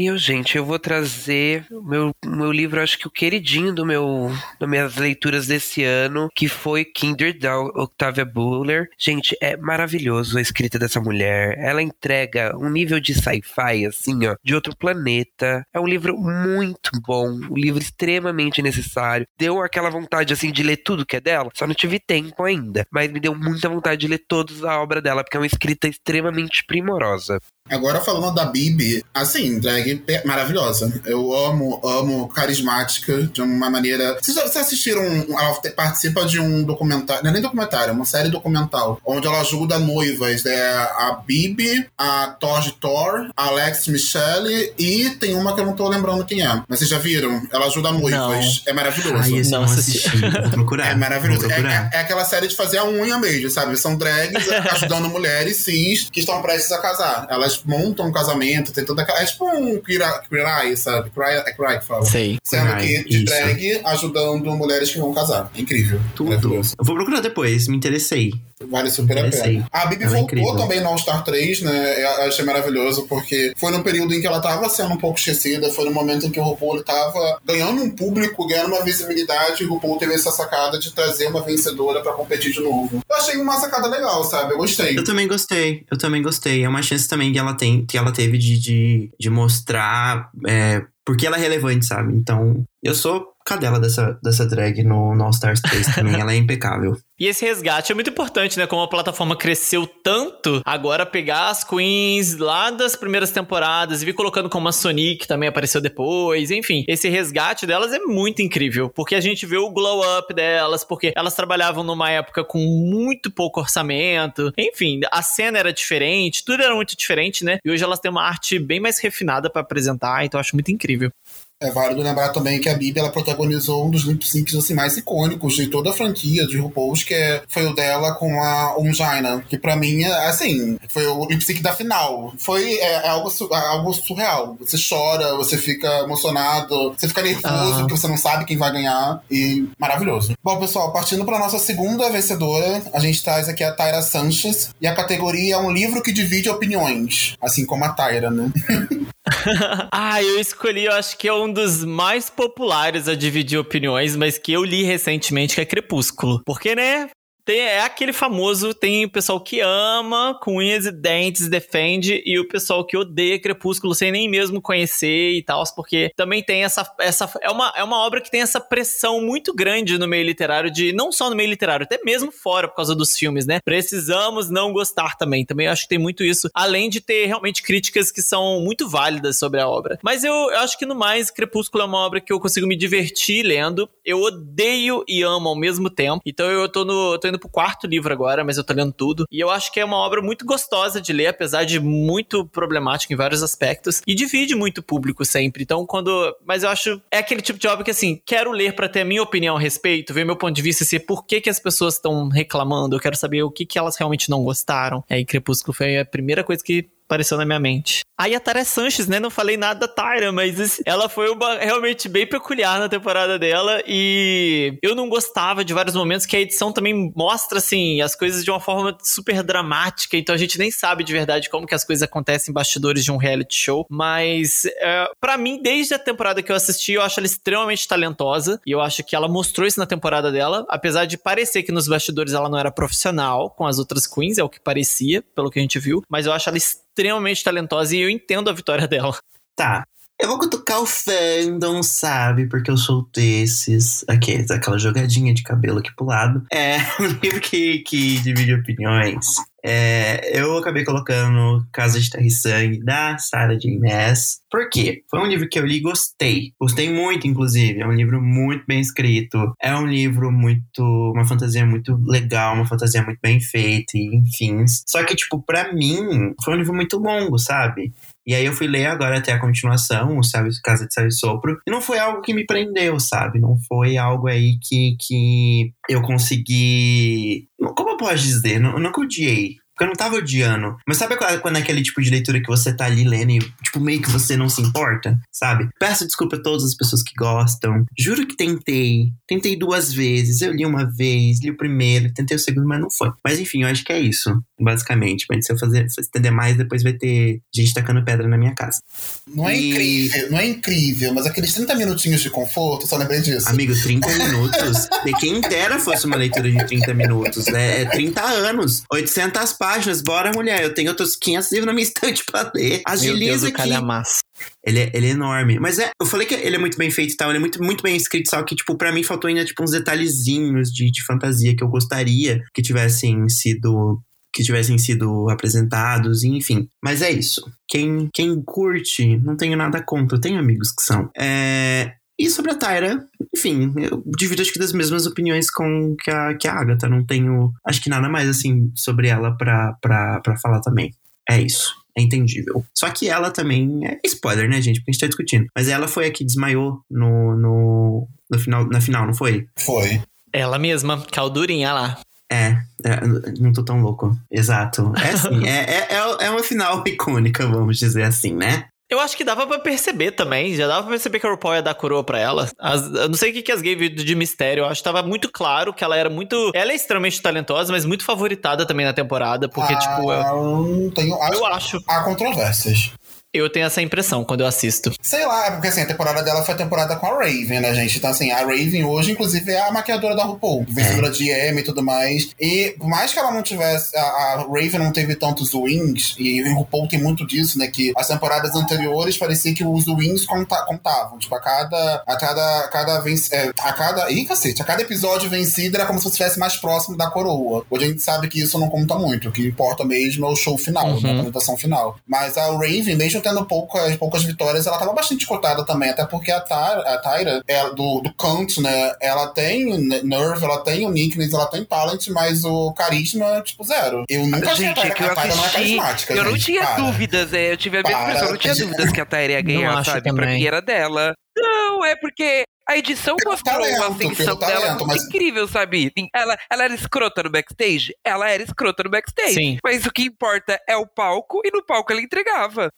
E eu, gente, eu vou trazer o meu, meu livro, acho que o queridinho do meu, das minhas leituras desse ano, que foi Kindred, da Octavia Butler. Gente, é maravilhoso a escrita dessa mulher. Ela entrega um nível de sci-fi, assim, ó, de outro planeta. É um livro muito bom, um livro extremamente necessário. Deu aquela vontade, assim, de ler tudo que é dela. Só não tive tempo ainda, mas me deu muita vontade de ler toda a obra dela, porque é uma escrita extremamente primorosa. Agora falando da Bibi, assim, drag maravilhosa. Eu amo, amo carismática de uma maneira. Vocês, vocês assistiram? Ela participa de um documentário, não é nem documentário, é uma série documental, onde ela ajuda noivas. É a Bibi, a Torge Thor, a Alex Michelle e tem uma que eu não tô lembrando quem é. Mas vocês já viram? Ela ajuda noivas. Não. É maravilhoso. Ai, não assisti. Vou procurar. É maravilhoso. É, é, é, aquela série de fazer a unha mesmo, sabe? São drags ajudando mulheres cis que estão prestes a casar. Elas montam um casamento, tem toda aquela. É tipo um Queer sabe? Cry, é Cry que fala. Sei. Sendo que de drag ajudando mulheres que vão casar. É incrível. Tudo. Eu vou procurar depois, me interessei. Vale super a pena. A Bibi ela é voltou é também no All Star 3, né? Eu achei maravilhoso, porque foi no período em que ela tava sendo um pouco esquecida, foi no momento em que o RuPaul tava ganhando um público, ganhando uma visibilidade, e o RuPaul teve essa sacada de trazer uma vencedora para competir de novo. Eu achei uma sacada legal, sabe? Eu gostei. Eu também gostei, eu também gostei. É uma chance também que ela tem, que ela teve de, de, de mostrar é, porque ela é relevante, sabe? Então, eu sou cadela dessa, dessa drag no, no All Stars 3 também, ela é impecável. E esse resgate é muito importante, né? Como a plataforma cresceu tanto, agora pegar as queens lá das primeiras temporadas e vir colocando como a Sonic também apareceu depois, enfim. Esse resgate delas é muito incrível, porque a gente vê o glow up delas, porque elas trabalhavam numa época com muito pouco orçamento, enfim, a cena era diferente, tudo era muito diferente, né? E hoje elas têm uma arte bem mais refinada para apresentar, então eu acho muito incrível. É válido lembrar também que a Bibi ela protagonizou um dos lip syncs assim, mais icônicos de toda a franquia de RuPaul's, que é, foi o dela com a Ongina, que pra mim, é, assim, foi o lip sync da final. Foi é, é algo, é algo surreal. Você chora, você fica emocionado, você fica nervoso, porque você não sabe quem vai ganhar, e maravilhoso. Bom, pessoal, partindo pra nossa segunda vencedora, a gente traz aqui a Tyra Sanchez, e a categoria é um livro que divide opiniões, assim como a Tyra, né? ah, eu escolhi, eu acho que é um dos mais populares a dividir opiniões, mas que eu li recentemente, que é Crepúsculo. Porque, né? Tem, é aquele famoso, tem o pessoal que ama, com unhas e dentes, defende, e o pessoal que odeia Crepúsculo sem nem mesmo conhecer e tal, porque também tem essa. essa é, uma, é uma obra que tem essa pressão muito grande no meio literário, de não só no meio literário, até mesmo fora por causa dos filmes, né? Precisamos não gostar também. Também acho que tem muito isso, além de ter realmente críticas que são muito válidas sobre a obra. Mas eu, eu acho que no mais, Crepúsculo é uma obra que eu consigo me divertir lendo. Eu odeio e amo ao mesmo tempo. Então eu tô no. Tô indo pro quarto livro agora, mas eu tô lendo tudo. E eu acho que é uma obra muito gostosa de ler, apesar de muito problemática em vários aspectos. E divide muito público sempre. Então, quando. Mas eu acho. É aquele tipo de obra que, assim, quero ler para ter a minha opinião a respeito, ver meu ponto de vista e ser por que, que as pessoas estão reclamando. Eu quero saber o que, que elas realmente não gostaram. É, e Crepúsculo foi a primeira coisa que apareceu na minha mente. Aí a Tara Sanches, né? Não falei nada da Tyra, mas ela foi uma realmente bem peculiar na temporada dela e eu não gostava de vários momentos que a edição também mostra, assim, as coisas de uma forma super dramática, então a gente nem sabe de verdade como que as coisas acontecem em bastidores de um reality show, mas é, para mim, desde a temporada que eu assisti, eu acho ela extremamente talentosa e eu acho que ela mostrou isso na temporada dela, apesar de parecer que nos bastidores ela não era profissional com as outras queens, é o que parecia, pelo que a gente viu, mas eu acho ela talentosa e eu entendo a vitória dela. Tá. Eu vou cutucar o fandom, sabe? Porque eu sou desses. Aqui, aquela jogadinha de cabelo aqui pro lado. É um livro que, que divide opiniões. É, eu acabei colocando Casa de Terra e Sangue da Sarah J. Maas. Por quê? Foi um livro que eu li e gostei. Gostei muito, inclusive. É um livro muito bem escrito. É um livro muito. Uma fantasia muito legal, uma fantasia muito bem feita, e enfim. Só que, tipo, pra mim, foi um livro muito longo, sabe? E aí eu fui ler agora até a continuação, o Céu, Casa de Céu e Sopro, e não foi algo que me prendeu, sabe? Não foi algo aí que, que eu consegui. Como eu posso dizer? Não, eu odiei. Porque eu não tava odiando. Mas sabe quando é aquele tipo de leitura que você tá ali lendo e, tipo, meio que você não se importa, sabe? Peço desculpa a todas as pessoas que gostam. Juro que tentei. Tentei duas vezes. Eu li uma vez, li o primeiro, tentei o segundo, mas não foi. Mas enfim, eu acho que é isso, basicamente. Mas se eu fazer, se eu estender mais, depois vai ter gente tacando pedra na minha casa. Não é E- incrível, não é incrível, mas aqueles 30 minutinhos de conforto, só lembrei disso. Amigo, 30 minutos. De quem dera fosse uma leitura de 30 minutos. né? É 30 anos. 800 páginas. Bora, mulher. Eu tenho outros 500 livros na minha estante pra ler. Meu Deus, Agiliza o aqui. calhamaço. Ele é, ele é enorme. Mas é, eu falei que ele é muito bem feito e tal. Ele é muito, muito bem escrito, só que, tipo, pra mim faltou ainda, tipo, uns detalhezinhos de, de fantasia que eu gostaria que tivessem sido. Que tivessem sido apresentados, enfim. Mas é isso. Quem, quem curte, não tenho nada contra. Eu tenho amigos que são. É, e sobre a Tyra, enfim, eu divido acho que das mesmas opiniões com que a, que a Agatha. Não tenho, acho que nada mais assim sobre ela pra, pra, pra falar também. É isso. É entendível. Só que ela também. É spoiler, né, gente? Porque a gente tá discutindo. Mas ela foi a que desmaiou no, no, no final, na final, não foi? Foi. Ela mesma, caldurinha lá. É, é, não tô tão louco. Exato. É assim, é, é, é, é uma final icônica, vamos dizer assim, né? Eu acho que dava pra perceber também. Já dava pra perceber que a RuPaul ia dar coroa pra ela. As- eu não sei o que, que as gays viram de mistério. Eu acho que tava muito claro que ela era muito. Ela é extremamente talentosa, mas muito favoritada também na temporada. Porque, Ah, tipo, eu, não tenho, acho, eu acho. Há controvérsias. Eu tenho essa impressão quando eu assisto. Sei lá, é porque assim, a temporada dela foi a temporada com a Raven, né, gente? Então, assim, a Raven hoje, inclusive, é a maquiadora da RuPaul, vencedora de Emmy e tudo mais. E por mais que ela não tivesse. A, a Raven não teve tantos wins, e o RuPaul tem muito disso, né? Que as temporadas anteriores parecia que os wins conta, contavam. Tipo, a cada. A cada. A cada, venc, é, a cada. Ih, cacete, a cada episódio vencido era como se você estivesse mais próximo da coroa. Hoje a gente sabe que isso não conta muito. O que importa mesmo é o show final, Uhum. né, a apresentação final. Mas a Raven, mesmo tendo poucas, poucas vitórias, ela tava bastante cotada também, até porque a, Tyra, a Tyra é do, do Kant, né? Ela tem nerve, ela tem uniqueness, ela tem talent, mas o carisma, tipo, zero. Eu nunca achei a Gente, Tyra, que eu a Tyra não é assisti. carismática. Eu não gente, tinha para. dúvidas, é, eu tive a mesma impressão, eu não tinha dúvidas que a Tyra ia ganhar, acho sabe? Pra mim era dela. Não, é porque a edição Pelo mostrou talento, a ascensão pelo dela talento, muito mas- incrível, sabe? Ela, ela era escrota no backstage? Ela era escrota no backstage. Sim. Mas o que importa é o palco, e no palco ela entregava.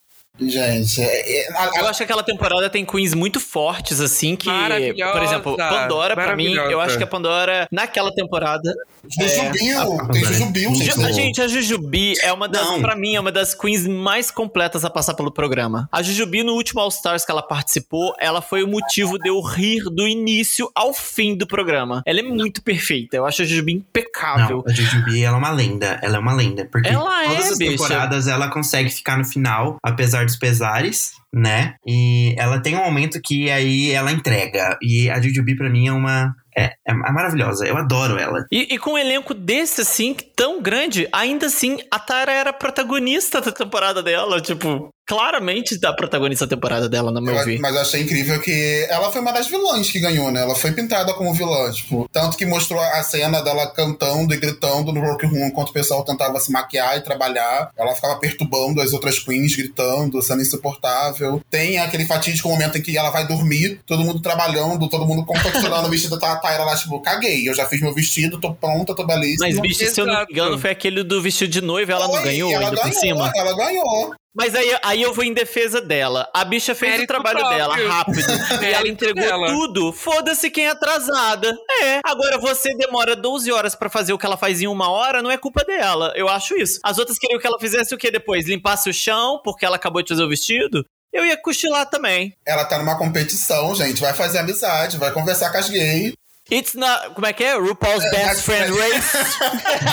Gente, é- é- a- a- Eu acho que aquela temporada tem queens muito fortes, assim, que. Por exemplo, Pandora, pra mim, eu acho que a Pandora, naquela temporada. Jujubil, a- a- tem Jujubil, Ju- Ju- gente. a gente, a Jujubi é uma das, Não. pra mim, é uma das queens mais completas a passar pelo programa. A Jujubi, no último All Stars que ela participou, ela foi o motivo de eu rir do início ao fim do programa. Ela é muito perfeita. Eu acho a Jujubi impecável. Não, a Jujubi, ela é uma lenda. Ela é uma lenda. Porque Ela é, todas as bicha. temporadas ela consegue ficar no final, apesar dos pesares, né? E ela tem um momento que aí ela entrega. E a Jujubi, pra mim, é uma. É, é, é maravilhosa. Eu adoro ela. E, e com um elenco desse, assim, tão grande, ainda assim, a Tara era protagonista da temporada dela. Tipo, claramente a protagonista da temporada dela, no meu Eu- ver. mas eu achei incrível que ela foi uma das vilãs que ganhou, né? Ela foi pintada como vilã, tipo, tanto que mostrou a cena dela cantando e gritando no workroom enquanto o pessoal tentava se maquiar e trabalhar. Ela ficava perturbando as outras queens, gritando, sendo insuportável. Tem aquele fatídico momento em que ela vai dormir, todo mundo trabalhando, todo mundo confeccionando o vestido da Tyra lá, tipo, caguei, eu já fiz meu vestido, tô pronta, tô belíssima. Mas, bicho, se eu não me engano, foi aquele do vestido de noiva, ela não ganhou ela ainda por ganhou, cima. Ela ganhou. Mas aí, aí eu vou em defesa dela. A bicha fez Mérito o trabalho próprio. dela rápido. e ela entregou dela. tudo. Foda-se quem é atrasada. É. Agora você demora 12 horas pra fazer o que ela faz em uma hora, não é culpa dela. Eu acho isso. As outras queriam que ela fizesse o que depois? Limpasse o chão porque ela acabou de fazer o vestido? Eu ia cochilar também. Ela tá numa competição, gente. Vai fazer amizade, vai conversar com as gays. It's not. Como é que é? RuPaul's Best Best Friend Friend. Race.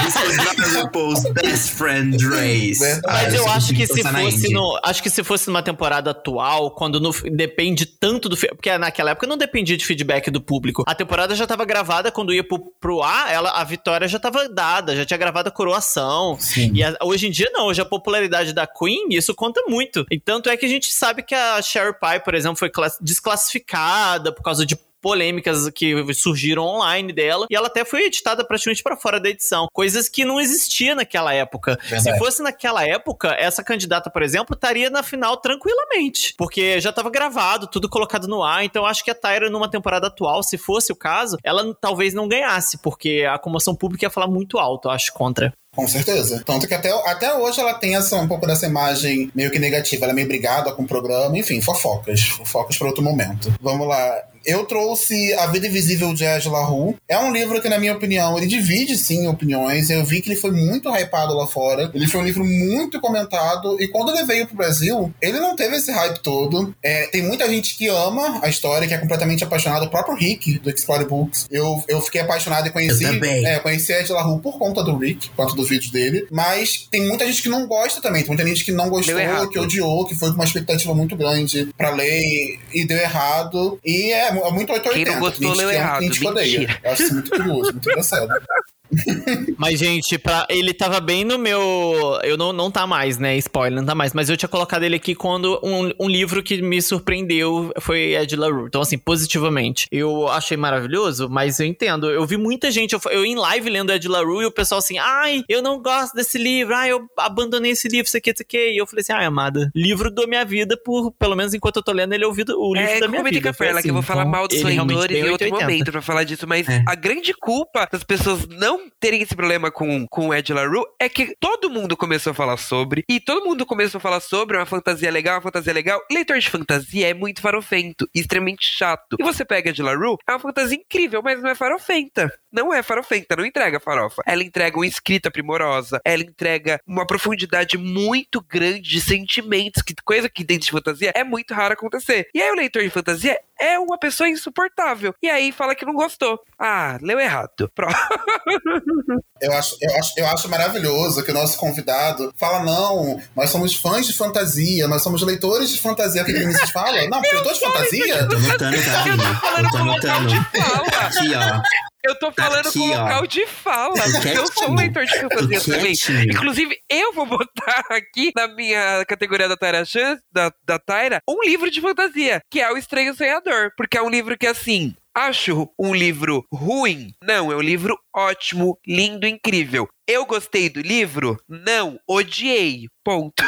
This is not RuPaul's best friend race. Ah, Mas eu acho que se fosse no, acho que se fosse numa temporada atual, quando no- depende tanto do porque naquela época não dependia de feedback do público. A temporada já tava gravada quando ia pro, pro ar, ela a vitória já tava dada, já tinha gravado a coroação. Sim. E a- hoje em dia não, hoje a popularidade da Queen, isso conta muito. E tanto é que a gente sabe que a Sherry Pie, por exemplo, foi class- desclassificada por causa de polêmicas que surgiram online dela e ela até foi editada praticamente pra fora da edição, coisas que não existia naquela época. Se Verdade. fosse naquela época, essa candidata, por exemplo, estaria na final tranquilamente, porque já tava gravado, tudo colocado no ar, então acho que a Tyra numa temporada atual, se fosse o caso, ela talvez não ganhasse, porque a comoção pública ia falar muito alto, eu acho, contra. Com certeza. Tanto que até, até hoje ela tem essa, um pouco dessa imagem meio que negativa. Ela é meio brigada com o programa. Enfim, fofocas. Fofocas para outro momento. Vamos lá. Eu trouxe A Vida Invisível de Ed LaRue. É um livro que, na minha opinião, ele divide, sim, opiniões. Eu vi que ele foi muito hypado lá fora. Ele foi um livro muito comentado. E quando ele veio pro Brasil, ele não teve esse hype todo. É, tem muita gente que ama a história, que é completamente apaixonado. O próprio Rick, do Explore Books. Eu, eu fiquei apaixonado e conheci... Eu também. É, eu conheci Ed LaRue por conta do Rick, por conta dos vídeos dele. Mas tem muita gente que não gosta também. Tem muita gente que não gostou, que odiou, que foi com uma expectativa muito grande pra ler e, e deu errado. E é, é muito 880. Quem não gostou, leu errado. Mentira. Eu acho isso muito curioso, muito engraçado. Mas, gente, pra, ele tava bem no meu. Eu não, não tá mais, né? Spoiler, não tá mais. Mas eu tinha colocado ele aqui quando um, um livro que me surpreendeu foi Ed LaRue. Então, assim, positivamente. Eu achei maravilhoso, mas eu entendo. Eu vi muita gente, eu, eu em live lendo Ed LaRue e o pessoal assim, ai, eu não gosto desse livro, ai, eu abandonei esse livro, isso aqui, isso aqui. E eu falei assim, ai, amada, livro da minha vida, por pelo menos enquanto eu tô lendo, ele é o, o livro É, da minha vida. com a Foi Perla que eu vou assim. falar Então, mal dos leitores bem em outro 880. momento pra falar disso, mas É. a grande culpa das pessoas não terem esse problema com, com o Ed LaRue é que todo mundo começou a falar sobre, e todo mundo começou a falar sobre uma fantasia legal, uma fantasia legal. Leitor de fantasia é muito farofento, extremamente chato. E você pega Ed LaRue, é uma fantasia incrível, mas não é farofenta. Não é farofenta, não entrega farofa. Ela entrega uma escrita primorosa, ela entrega uma profundidade muito grande de sentimentos, que coisa que dentro de fantasia é muito raro acontecer. E aí o leitor de fantasia é uma pessoa insuportável. E aí fala que não gostou. Ah, leu errado. Pronto. Eu acho, eu, acho, eu acho maravilhoso que o nosso convidado fala: não, nós somos fãs de fantasia, nós somos leitores de fantasia. O que o Vinícius fala? Não, leitor de fantasia? Tô notando, tá, Eu Vini? tô tô fala. Aqui, ó. Eu tô falando aqui, com ó. local de fala. Porque eu sou um leitor de fantasia também. Inclusive, eu vou botar aqui na minha categoria da Tyra Chance, da, da Tyra, um livro de fantasia, que é O Estranho Sonhador. Porque é um livro que, assim, acho um livro ruim? Não, é um livro ótimo, lindo, incrível. Eu gostei do livro? Não, odiei. Ponto.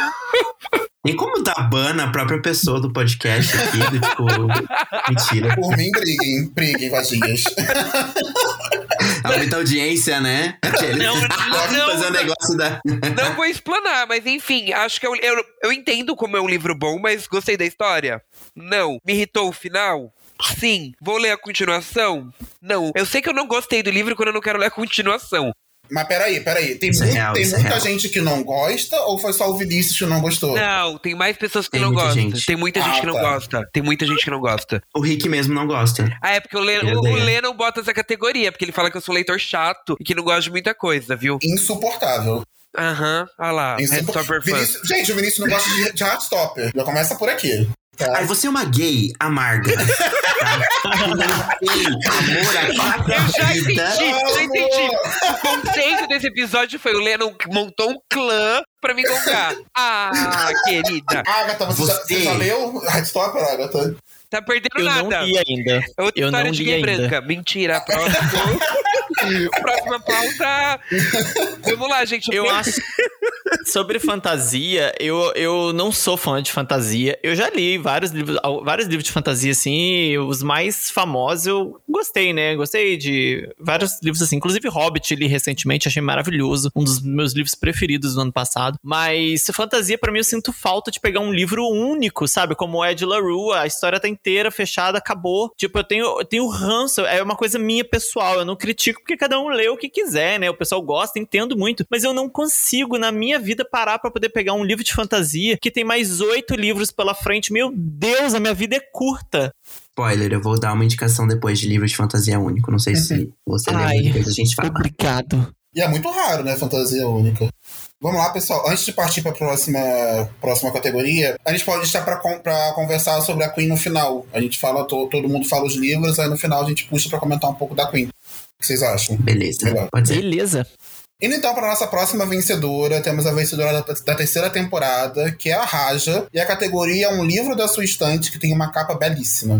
Tem como dar ban na própria pessoa do podcast aqui? do tipo. Mentira. Por mim, briguem, briguem, vadias. Aumenta a audiência, né? Aquele. Não, não, fazer um não. negócio da. Não vou explanar, mas enfim, acho que eu, eu, eu entendo como é um livro bom, mas gostei da história? Não. Me irritou o final? Sim. Vou ler a continuação? Não. Eu sei que eu não gostei do livro quando eu não quero ler a continuação. Mas peraí, peraí. Tem, é muito- real, tem é muita real. gente que não gosta ou foi só o Vinícius que não gostou? Não, tem mais pessoas que Tem não muita gostam. gente. Tem muita Ah, gente que não tá. gosta. Tem muita gente que não gosta. O Rick mesmo não gosta. Ah, é porque o, Lê, Ele o, bota essa categoria, porque ele fala que eu sou leitor chato e que não gosta de muita coisa, viu? Insuportável. Aham, olha lá. Insupor- Headstopper fã. Vinícius- gente, o Vinícius não gosta de, de Heartstopper. Já começa por aqui. Tá? Aí você é uma gay amarga. Tá? Tem amor à pátria Eu já entendi, já entendi. O conceito desse episódio foi o Lennon montou um clã pra me gongar. Ah, querida. Agatha, você, Já, Você- você já leu Heartstopper, Agatha? Tá perdendo Eu nada. não li ainda. É outra Eu história não de gay ainda. branca. Mentira, próximo. Próxima pauta. Vamos lá, gente. Eu acho. Sobre fantasia, eu, eu não sou fã de fantasia. Eu já li vários livros, vários livros de fantasia, assim. Os mais famosos eu gostei, né? Gostei de vários livros, assim. Inclusive Hobbit li recentemente, achei maravilhoso. Um dos meus livros preferidos do ano passado. Mas fantasia, para mim, eu sinto falta de pegar um livro único, sabe? Como o Ed LaRue, a história tá inteira, fechada, acabou. Tipo, eu tenho, eu tenho ranço, é uma coisa minha pessoal. Eu não critico porque cada um lê o que quiser, né? O pessoal gosta, entendo muito. Mas eu não consigo, na minha vida, parar para poder pegar um livro de fantasia que tem mais oito livros pela frente. Meu Deus, a minha vida é curta. Spoiler, eu vou dar uma indicação depois de livro de fantasia único. Não sei se você lembra depois a gente fala. Obrigado. E é muito raro, né, fantasia única. Vamos lá, pessoal. Antes de partir para a próxima, próxima categoria, a gente pode estar para conversar sobre a Queen no final. A gente fala, to, todo mundo fala os livros, aí no final a gente puxa para comentar um pouco da Queen. O que vocês acham? Beleza. Melhor. Pode ser. Beleza. Indo então para nossa próxima vencedora, temos a vencedora da, da, terceira temporada, que é a Raja, e a categoria é um livro da sua estante que tem uma capa belíssima.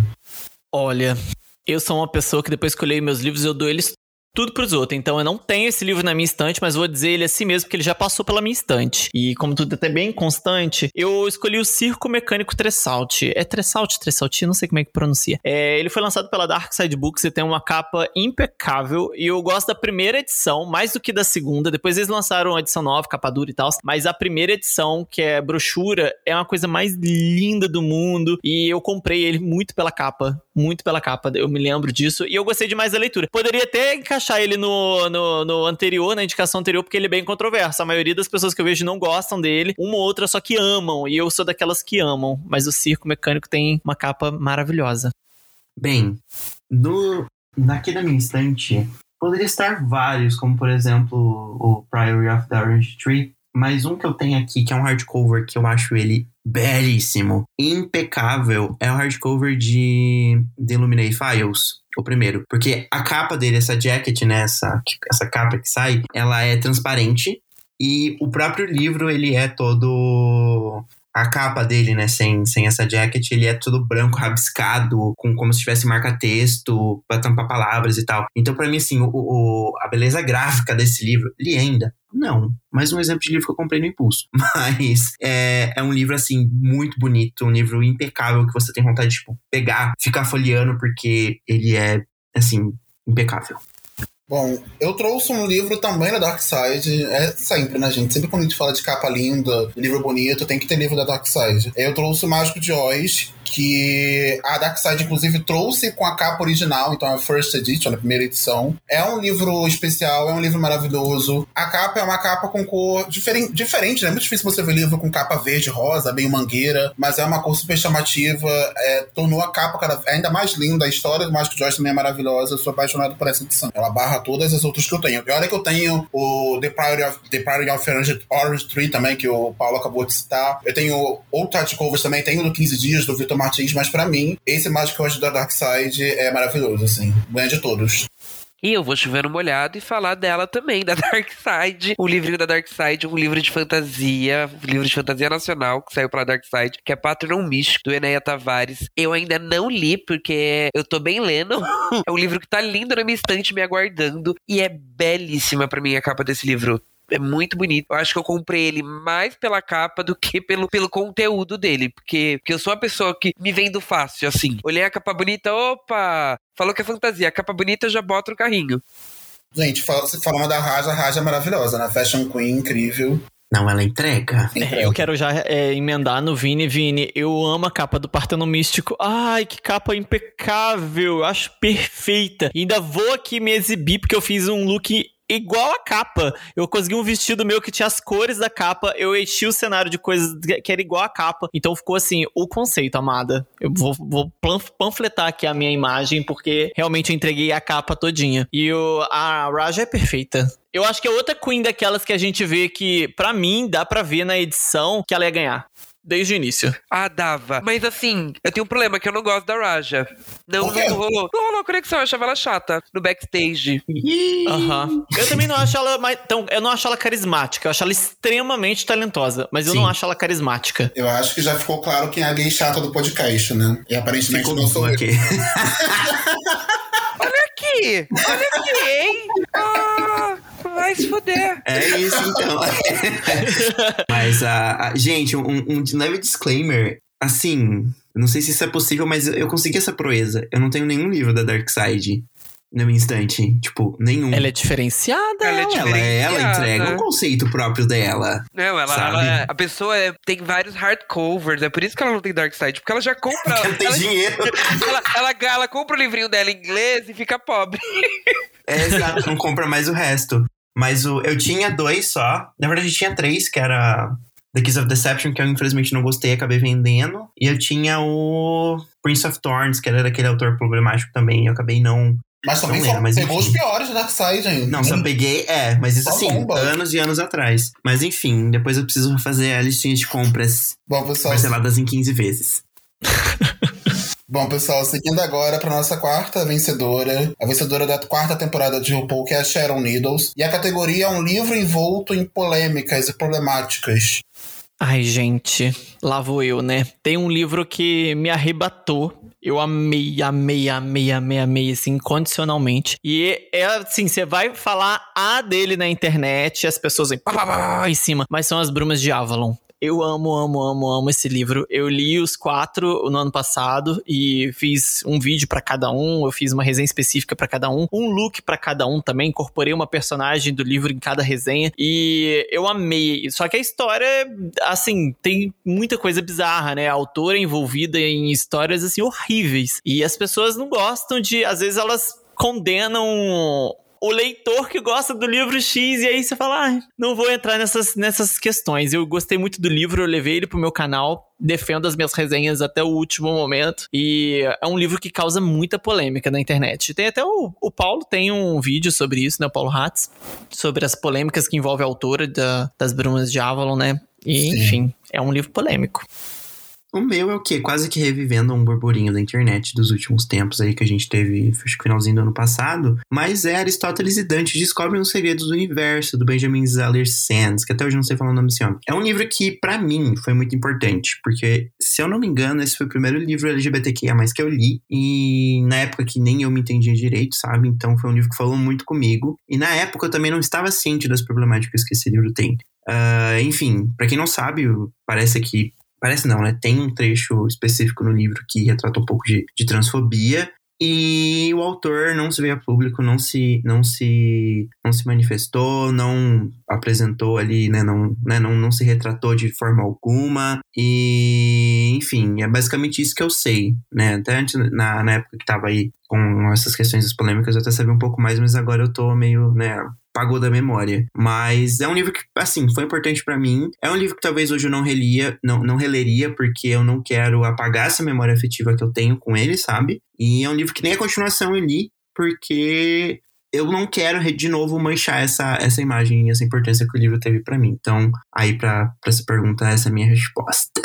Olha, eu sou uma pessoa que depois que eu leio meus livros, eu dou eles tudo pros outros. Então eu não tenho esse livro na minha estante, mas vou dizer ele assim mesmo, porque ele já passou pela minha estante. E como tudo é bem constante, eu escolhi o Circo Mecânico Tressalt. É Tressalt, Tressalt, não sei como é que pronuncia. É, ele foi lançado pela Dark Side Books e tem uma capa impecável. E eu gosto da primeira edição, mais do que da segunda. Depois eles lançaram a edição nova, capa dura e tal. Mas a primeira edição, que é brochura, é uma coisa mais linda do mundo. E eu comprei ele muito pela capa. Muito pela capa, eu me lembro disso. E eu gostei demais da leitura. Poderia até achar ele no, no, no, anterior, na indicação anterior, porque ele é bem controverso. A maioria das pessoas que eu vejo não gostam dele, uma ou outra só que amam, e eu sou daquelas que amam. Mas o Circo Mecânico tem uma capa maravilhosa. Bem, no, aqui na minha estante, poderia estar vários, como por exemplo o Priory of the Orange Tree, mas um que eu tenho aqui, que é um hardcover, que eu acho ele belíssimo, impecável, é o hardcover de The Illuminate Files. O primeiro. Porque a capa dele, essa jacket, né? Essa, essa capa que sai, ela é transparente. E o próprio livro, ele é todo a capa dele, né, sem, sem essa jacket, ele é todo branco, rabiscado, com como se tivesse marca-texto, pra tampar palavras e tal. Então, para mim, assim, o, o, a beleza gráfica desse livro, linda. Não, mais um exemplo de livro que eu comprei no Impulso. Mas é, é um livro, assim, muito bonito, um livro impecável que você tem vontade de, tipo, pegar, ficar folheando, porque ele é, assim, impecável. Bom, eu trouxe um livro também da Dark Side. É sempre, né, gente? Sempre quando a gente fala de capa linda, livro bonito, tem que ter livro da Dark Side. Eu trouxe o Mágico de Oz, que a Dark Side, inclusive, trouxe com a capa original, então a First Edition, a primeira edição. É um livro especial, é um livro maravilhoso. A capa é uma capa com cor diferente, diferente né? É muito difícil você ver livro com capa verde, rosa, bem mangueira, mas é uma cor super chamativa, é, tornou a capa cada, ainda mais linda. A história do Mágico de Oz também é maravilhosa, eu sou apaixonado por essa edição. Ela barra todas as outras que eu tenho. E olha que eu tenho o The Priority of, The Priority of Orange, Orange Tree também, que o Paulo acabou de citar. Eu tenho outro hardcovers também, tenho do 15 Dias, do Vitor Martins, mas para mim, esse Magic Hoje da Dark Side é maravilhoso, assim. Ganha de todos. E eu vou chover no molhado e falar dela também, da Dark Side. O livrinho da Dark Side, um livro de fantasia, um livro de fantasia nacional que saiu pela Dark Side, que é Patron Místico, do Enéia Tavares. Eu ainda não li, porque eu tô bem lendo. é um livro que tá lindo na minha estante, me aguardando. E é belíssima para mim a capa desse livro é muito bonito. Eu acho que eu comprei ele mais pela capa do que pelo, pelo conteúdo dele. Porque, porque eu sou uma pessoa que me vendo fácil, assim. Olhei a capa bonita, opa! Falou que é fantasia. A capa bonita, eu já boto no carrinho. Gente, falando da Raja, a Raja é maravilhosa, né? Fashion Queen, incrível. Não, ela entrega. É, eu quero já é, emendar no Vini. Vini, eu amo a capa do Parteno Místico. Ai, que capa impecável. Eu acho perfeita. E ainda vou aqui me exibir porque eu fiz um look igual a capa. Eu consegui um vestido meu que tinha as cores da capa, eu enchi o cenário de coisas que era igual a capa. Então ficou assim, o conceito, amada. Eu vou, vou panfletar aqui a minha imagem, porque realmente eu entreguei a capa todinha. E o, a Raja é perfeita. Eu acho que é outra Queen daquelas que a gente vê que, para mim, dá pra ver na edição que ela ia ganhar desde o início. Ah, dava. Mas assim, eu tenho um problema que eu não gosto da Raja. Não, não rolou. Não rolou conexão, eu achava ela chata no backstage. Aham. Uhum. Eu também não acho ela mais. Então, eu não acho ela carismática. Eu acho ela extremamente talentosa. Mas eu Sim. não acho ela carismática. Eu acho que já ficou claro quem é a gay chata do podcast, né? E aparentemente ficou não sou aqui. Olha aqui! Olha aqui, hein? Ah, vai se fuder. É isso, então. mas, a, a gente, um, um leve disclaimer. Assim, não sei se isso é possível, mas eu consegui essa proeza. Eu não tenho nenhum livro da Dark Side no instante. Tipo, nenhum. Ela é diferenciada. Ela é ela, diferenciada. ela entrega um conceito próprio dela. Não, ela, Sabe? ela- a pessoa é- tem vários hardcovers, é por isso que ela não tem Dark Side, porque ela já compra. Porque não tem ela, dinheiro. ela, ela, ela compra o livrinho dela em inglês e fica pobre. É, exato, não compra mais o resto. Mas o, eu tinha dois só. Na verdade, eu tinha três, que era The Kiss of Deception, que eu infelizmente não gostei, acabei vendendo. E eu tinha o Prince of Thorns, que era daquele autor problemático também, eu acabei não. Mas também Não mas pegou enfim. os piores do Darkseid, hein? Não, só peguei. É, mas isso Só assim, bomba. anos e anos atrás. Mas enfim, depois eu preciso fazer a listinha de compras Bom, pessoal, parceladas em 15 vezes. Bom, pessoal, seguindo agora para nossa quarta vencedora, a vencedora da quarta temporada de RuPaul, que é a Sharon Needles. E a categoria é um livro envolto em polêmicas e problemáticas. Ai, gente, lá vou eu, né? Tem um livro que me arrebatou. Eu amei, amei, amei, amei, amei, assim, incondicionalmente. E é assim, você vai falar a dele na internet, as pessoas vêm pá, pá, pá, em cima, mas são as Brumas de Avalon. Eu amo, amo, amo, amo esse livro. Eu li os quatro no ano passado e fiz um vídeo pra cada um, eu fiz uma resenha específica pra cada um, um look pra cada um também, incorporei uma personagem do livro em cada resenha e eu amei. Só que a história, assim, tem muita coisa bizarra, né? A autora é envolvida em histórias assim horríveis e as pessoas não gostam de, às vezes elas condenam o leitor que gosta do livro X, e aí você fala, ah, não vou entrar nessas, nessas questões. Eu gostei muito do livro, eu levei ele pro meu canal, defendo as minhas resenhas até o último momento, e é um livro que causa muita polêmica na internet. Tem até o, o Paulo tem um vídeo sobre isso, né, o Paulo Hatz, sobre as polêmicas que envolve a autora da- das Brumas de Avalon, né? E, Sim. enfim, é um livro polêmico. O meu é o quê? Quase que revivendo um burburinho da internet dos últimos tempos aí que a gente teve, acho que finalzinho do ano passado. Mas é Aristóteles e Dante descobrem os segredos do universo, do Benjamin Zeller Sands, que até hoje não sei falar o nome desse homem. É um livro que, pra mim, foi muito importante, porque, se eu não me engano, esse foi o primeiro livro LGBTQIA+, que eu li, e na época que nem eu me entendia direito, sabe? Então foi um livro que falou muito comigo. E na época eu também não estava ciente das problemáticas que esse livro tem. Ah, enfim, pra quem não sabe, parece que Parece não, né? Tem um trecho específico no livro que retrata um pouco de, de transfobia. E o autor não se veio a público, não se, não se, não se manifestou, não apresentou ali, né? Não, né? não, não se retratou de forma alguma. E, enfim, é basicamente isso que eu sei, né? Até antes, na, na época que tava aí com essas questões das polêmicas, eu até sabia um pouco mais, mas agora eu tô meio, né? Pagou da memória. Mas é um livro que, assim, foi importante pra mim. É um livro que talvez hoje eu não relia, não, não releria, porque eu não quero apagar essa memória afetiva que eu tenho com ele, sabe? E é um livro que nem a continuação eu li, porque eu não quero de novo manchar essa, essa imagem e essa importância que o livro teve pra mim. Então, aí pra, pra essa pergunta, essa é a minha resposta.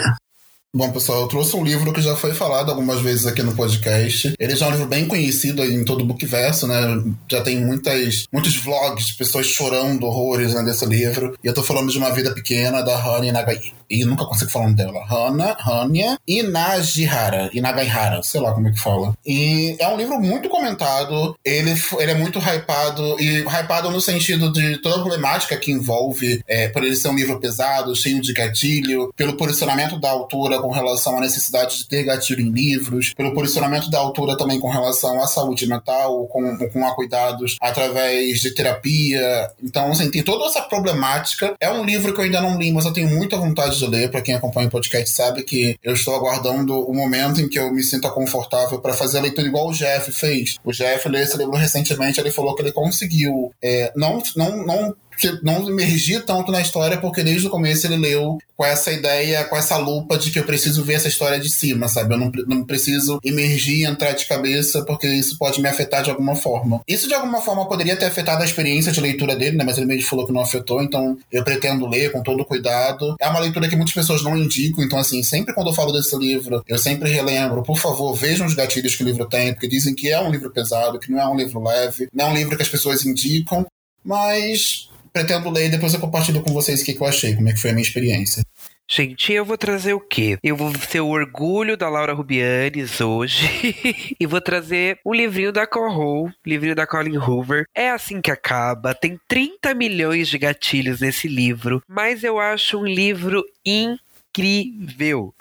Bom, pessoal, eu trouxe um livro que já foi falado algumas vezes aqui no podcast. Ele já é um livro bem conhecido em todo o bookverso, né? Já tem muitas, muitos vlogs de pessoas chorando horrores né, desse livro. E eu tô falando de Uma Vida Pequena, da Hania Nagai. E nunca consigo falar o nome dela. Hana, Hania Inagihara. Inagaihara, sei lá como é que fala. E é um livro muito comentado. Ele, ele é muito hypado. E hypado no sentido de toda a problemática que envolve, é, por ele ser um livro pesado, cheio de gatilho, pelo posicionamento da autora com relação à necessidade de ter gatilho em livros, pelo posicionamento da autora também com relação à saúde mental, com, com a cuidados através de terapia. Então, assim, tem toda essa problemática. É um livro que eu ainda não li, mas eu tenho muita vontade de ler. Para quem acompanha o podcast sabe que eu estou aguardando o momento em que eu me sinta confortável para fazer a leitura igual o Jeff fez. O Jeff leu esse livro recentemente, ele falou que ele conseguiu é, não, não, não que não imergir tanto na história, porque desde o começo ele leu com essa ideia, com essa lupa de que eu preciso ver essa história de cima, sabe? Eu não, não preciso imergir e entrar de cabeça, porque isso pode me afetar de alguma forma. Isso de alguma forma poderia ter afetado a experiência de leitura dele, né? Mas ele mesmo falou que não afetou, então eu pretendo ler com todo cuidado. É uma leitura que muitas pessoas não indicam, então assim, sempre quando eu falo desse livro, eu sempre relembro, por favor, vejam os gatilhos que o livro tem, porque dizem que é um livro pesado, que não é um livro leve, não é um livro que as pessoas indicam, mas pretendo ler e depois eu compartilho com vocês o que, que eu achei, como é que foi a minha experiência. Gente, eu vou trazer o quê? Eu vou ser o orgulho da Laura Rubianes hoje e vou trazer um livrinho da Corro, livrinho da Colin Hoover. É assim que acaba. Tem 30 milhões de gatilhos nesse livro, mas eu acho um livro incrível.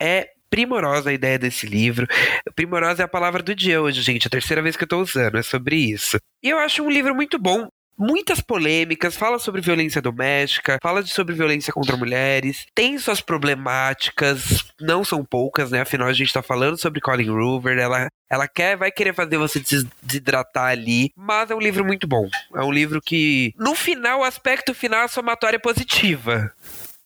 É primorosa a ideia desse livro. Primorosa é a palavra do dia hoje, gente. A terceira vez que eu tô usando é sobre isso. E eu acho um livro muito bom muitas polêmicas, fala sobre violência doméstica, fala sobre violência contra mulheres, tem suas problemáticas, não são poucas, né? Afinal, a gente tá falando sobre Colin Hoover, ela, ela quer, vai querer fazer você desidratar ali, mas é um livro muito bom. É um livro que, no final, o aspecto final, a somatória é positiva.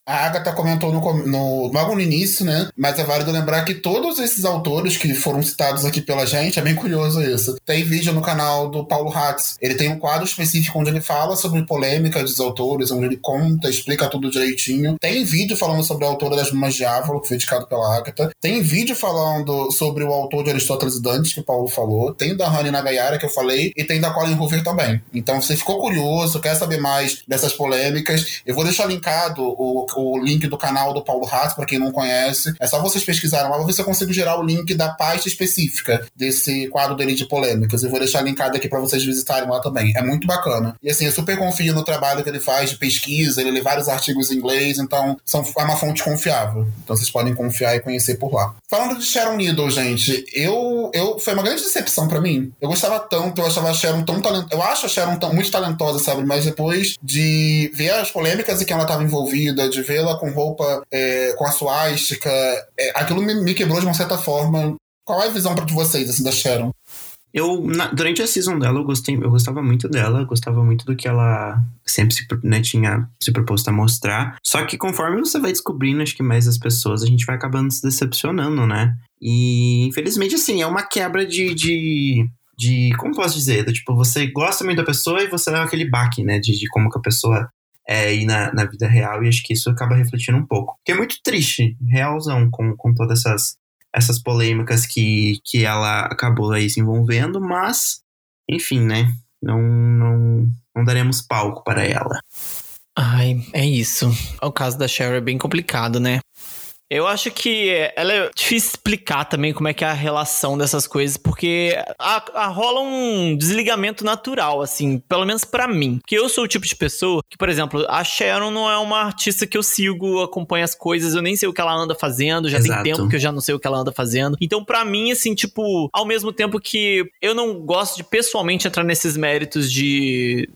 A Agatha comentou no, no, logo no início, né? Mas é válido lembrar que todos esses autores que foram citados aqui pela gente, é bem curioso isso. Tem vídeo no canal do Paulo Hatz. Ele tem um quadro específico onde ele fala sobre polêmica dos autores, onde ele conta, explica tudo direitinho. Tem vídeo falando sobre a autora das Brumas de Ávalo, que foi indicado pela Agatha. Tem vídeo falando sobre o autor de Aristóteles e Dantes, que o Paulo falou. Tem da Rani Nagayara, que eu falei. E tem da Colin Hoover também. Então, se você ficou curioso, quer saber mais dessas polêmicas, eu vou deixar linkado o o link do canal do Paulo Haas, para quem não conhece. É só vocês pesquisarem lá, vou ver se eu consigo gerar o link da pasta específica desse quadro dele de polêmicas. Eu vou deixar linkado aqui para vocês visitarem lá também. É muito bacana. E assim, eu super confio no trabalho que ele faz de pesquisa, ele lê vários artigos em inglês, então são, é uma fonte confiável. Então vocês podem confiar e conhecer por lá. Falando de Sharon Needle, gente, eu, eu foi uma grande decepção para mim. Eu gostava tanto, eu achava a Sharon tão talentosa. Eu acho a Sharon tão, muito talentosa, sabe? Mas depois de ver as polêmicas em que ela estava envolvida, de vê-la com roupa é, com a suástica, é, aquilo me, me, quebrou de uma certa forma. Qual é a visão para vocês assim, da Sharon? Eu, na, durante a season dela, eu, gostei, eu gostava muito dela, gostava muito do que ela sempre se, né, tinha se proposto a mostrar. Só que conforme você vai descobrindo, acho que mais as pessoas, a gente vai acabando se decepcionando, né? E infelizmente, assim, é uma quebra de. de, de como posso dizer? Do, tipo, você gosta muito da pessoa e você leva aquele baque, né? De, de como que a pessoa é, aí na, na vida real, e acho que isso acaba refletindo um pouco. Que é muito triste, realzão, com, com todas essas, essas polêmicas que, que ela acabou aí se envolvendo, mas, enfim, né? Não, não, não daremos palco para ela. Ai, é isso. O caso da Cheryl é bem complicado, né? Eu acho que ela é difícil explicar também como é que é a relação dessas coisas, porque a, a rola um desligamento natural, assim, pelo menos para mim. Porque eu sou o tipo de pessoa que, por exemplo, a Sharon não é uma artista que eu sigo, acompanho as coisas, eu nem sei o que ela anda fazendo, já Exato. tem tempo que eu já não sei o que ela anda fazendo. Então, para mim, assim, tipo, ao mesmo tempo que eu não gosto de pessoalmente entrar nesses méritos de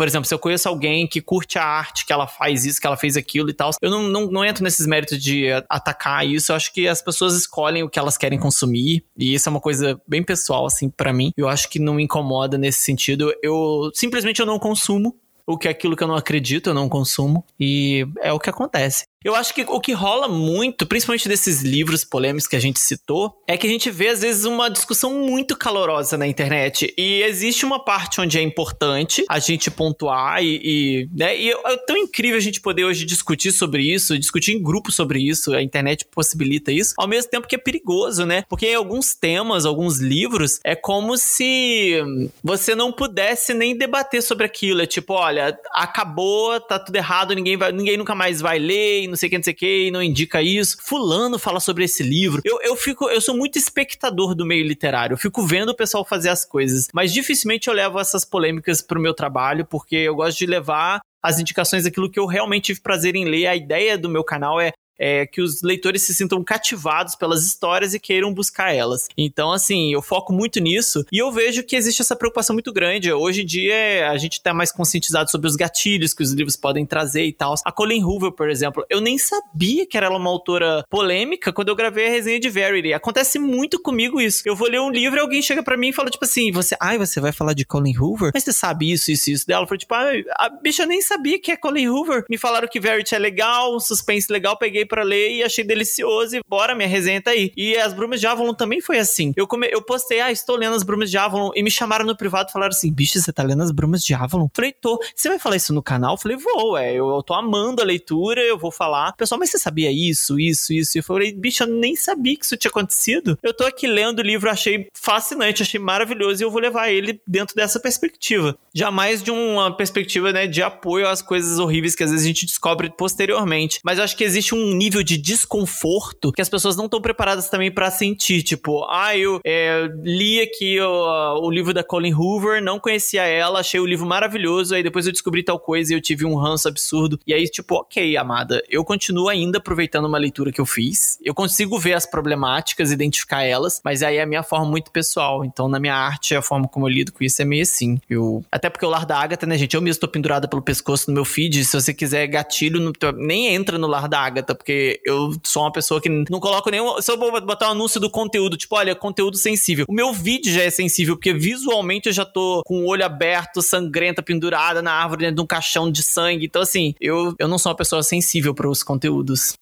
por exemplo, se eu conheço alguém que curte a arte, que ela faz isso, que ela fez aquilo e tal, eu não, não, não entro nesses méritos de atacar isso. Eu acho que as pessoas escolhem o que elas querem consumir. E isso é uma coisa bem pessoal, assim, para mim. Eu acho que não me incomoda nesse sentido. Eu simplesmente eu não consumo o que é aquilo que eu não acredito, eu não consumo. E é o que acontece. Eu acho que o que rola muito, principalmente desses livros polêmicos que a gente citou, é que a gente vê às vezes uma discussão muito calorosa na internet. E existe uma parte onde é importante a gente pontuar e, e, né, e é tão incrível a gente poder hoje discutir sobre isso, discutir em grupo sobre isso, a internet possibilita isso, ao mesmo tempo que é perigoso, né? Porque em alguns temas, alguns livros, é como se você não pudesse nem debater sobre aquilo. É tipo, olha, acabou, tá tudo errado, ninguém, vai, ninguém nunca mais vai ler não sei o que, não sei o que, e não indica isso. Fulano fala sobre esse livro. Eu, eu fico, eu sou muito espectador do meio literário. Eu fico vendo o pessoal fazer as coisas. Mas dificilmente eu levo essas polêmicas pro meu trabalho, porque eu gosto de levar as indicações daquilo que eu realmente tive prazer em ler. A ideia do meu canal é é, que os leitores se sintam cativados pelas histórias e queiram buscar elas. Então, assim, eu foco muito nisso e eu vejo que existe essa preocupação muito grande. Hoje em dia, a gente está mais conscientizado sobre os gatilhos que os livros podem trazer e tal. A Colleen Hoover, por exemplo, eu nem sabia que era uma autora polêmica quando eu gravei a resenha de Verity. Acontece muito comigo isso. Eu vou ler um livro e alguém chega para mim e fala, tipo assim, você, ai, você vai falar de Colleen Hoover? Mas você sabe isso, isso, isso dela? Eu falei, tipo, ah, a bicha nem sabia que é Colleen Hoover. Me falaram que Verity é legal, um suspense legal, peguei para ler e achei delicioso e bora, minha resenha tá aí. E as Brumas de Avalon também foi assim. Eu, come... eu postei, ah, estou lendo as Brumas de Avalon e me chamaram no privado e falaram assim, bicho, você tá lendo as Brumas de Avalon? Falei, tô. Você vai falar isso no canal? Falei, vou, é, eu, eu tô amando a leitura, eu vou falar. Pessoal, mas você sabia isso, isso, isso? E eu falei, bicho, eu nem sabia que isso tinha acontecido. Eu tô aqui lendo o livro, achei fascinante, achei maravilhoso e eu vou levar ele dentro dessa perspectiva. Jamais de uma perspectiva, né, de apoio às coisas horríveis que às vezes a gente descobre posteriormente. Mas eu acho que existe um nível de desconforto que as pessoas não estão preparadas também para sentir. Tipo, ah, eu é, li aqui o, o livro da Colin Hoover, não conhecia ela, achei o livro maravilhoso, aí depois eu descobri tal coisa e eu tive um ranço absurdo. E aí, tipo, ok, amada, eu continuo ainda aproveitando uma leitura que eu fiz, eu consigo ver as problemáticas, identificar elas, mas aí é a minha forma muito pessoal. Então, na minha arte, a forma como eu lido com isso é meio assim. Eu, até porque o lar da Agatha, né, gente? Eu mesmo tô pendurada pelo pescoço no meu feed. Se você quiser gatilho, nem entra no lar da Agatha, porque eu sou uma pessoa que não coloco nenhum. Se eu botar um anúncio do conteúdo, tipo, olha, conteúdo sensível. O meu vídeo já é sensível, porque visualmente eu já tô com o olho aberto, sangrenta, pendurada na árvore dentro de um caixão de sangue. Então, assim, eu, eu não sou uma pessoa sensível para os conteúdos.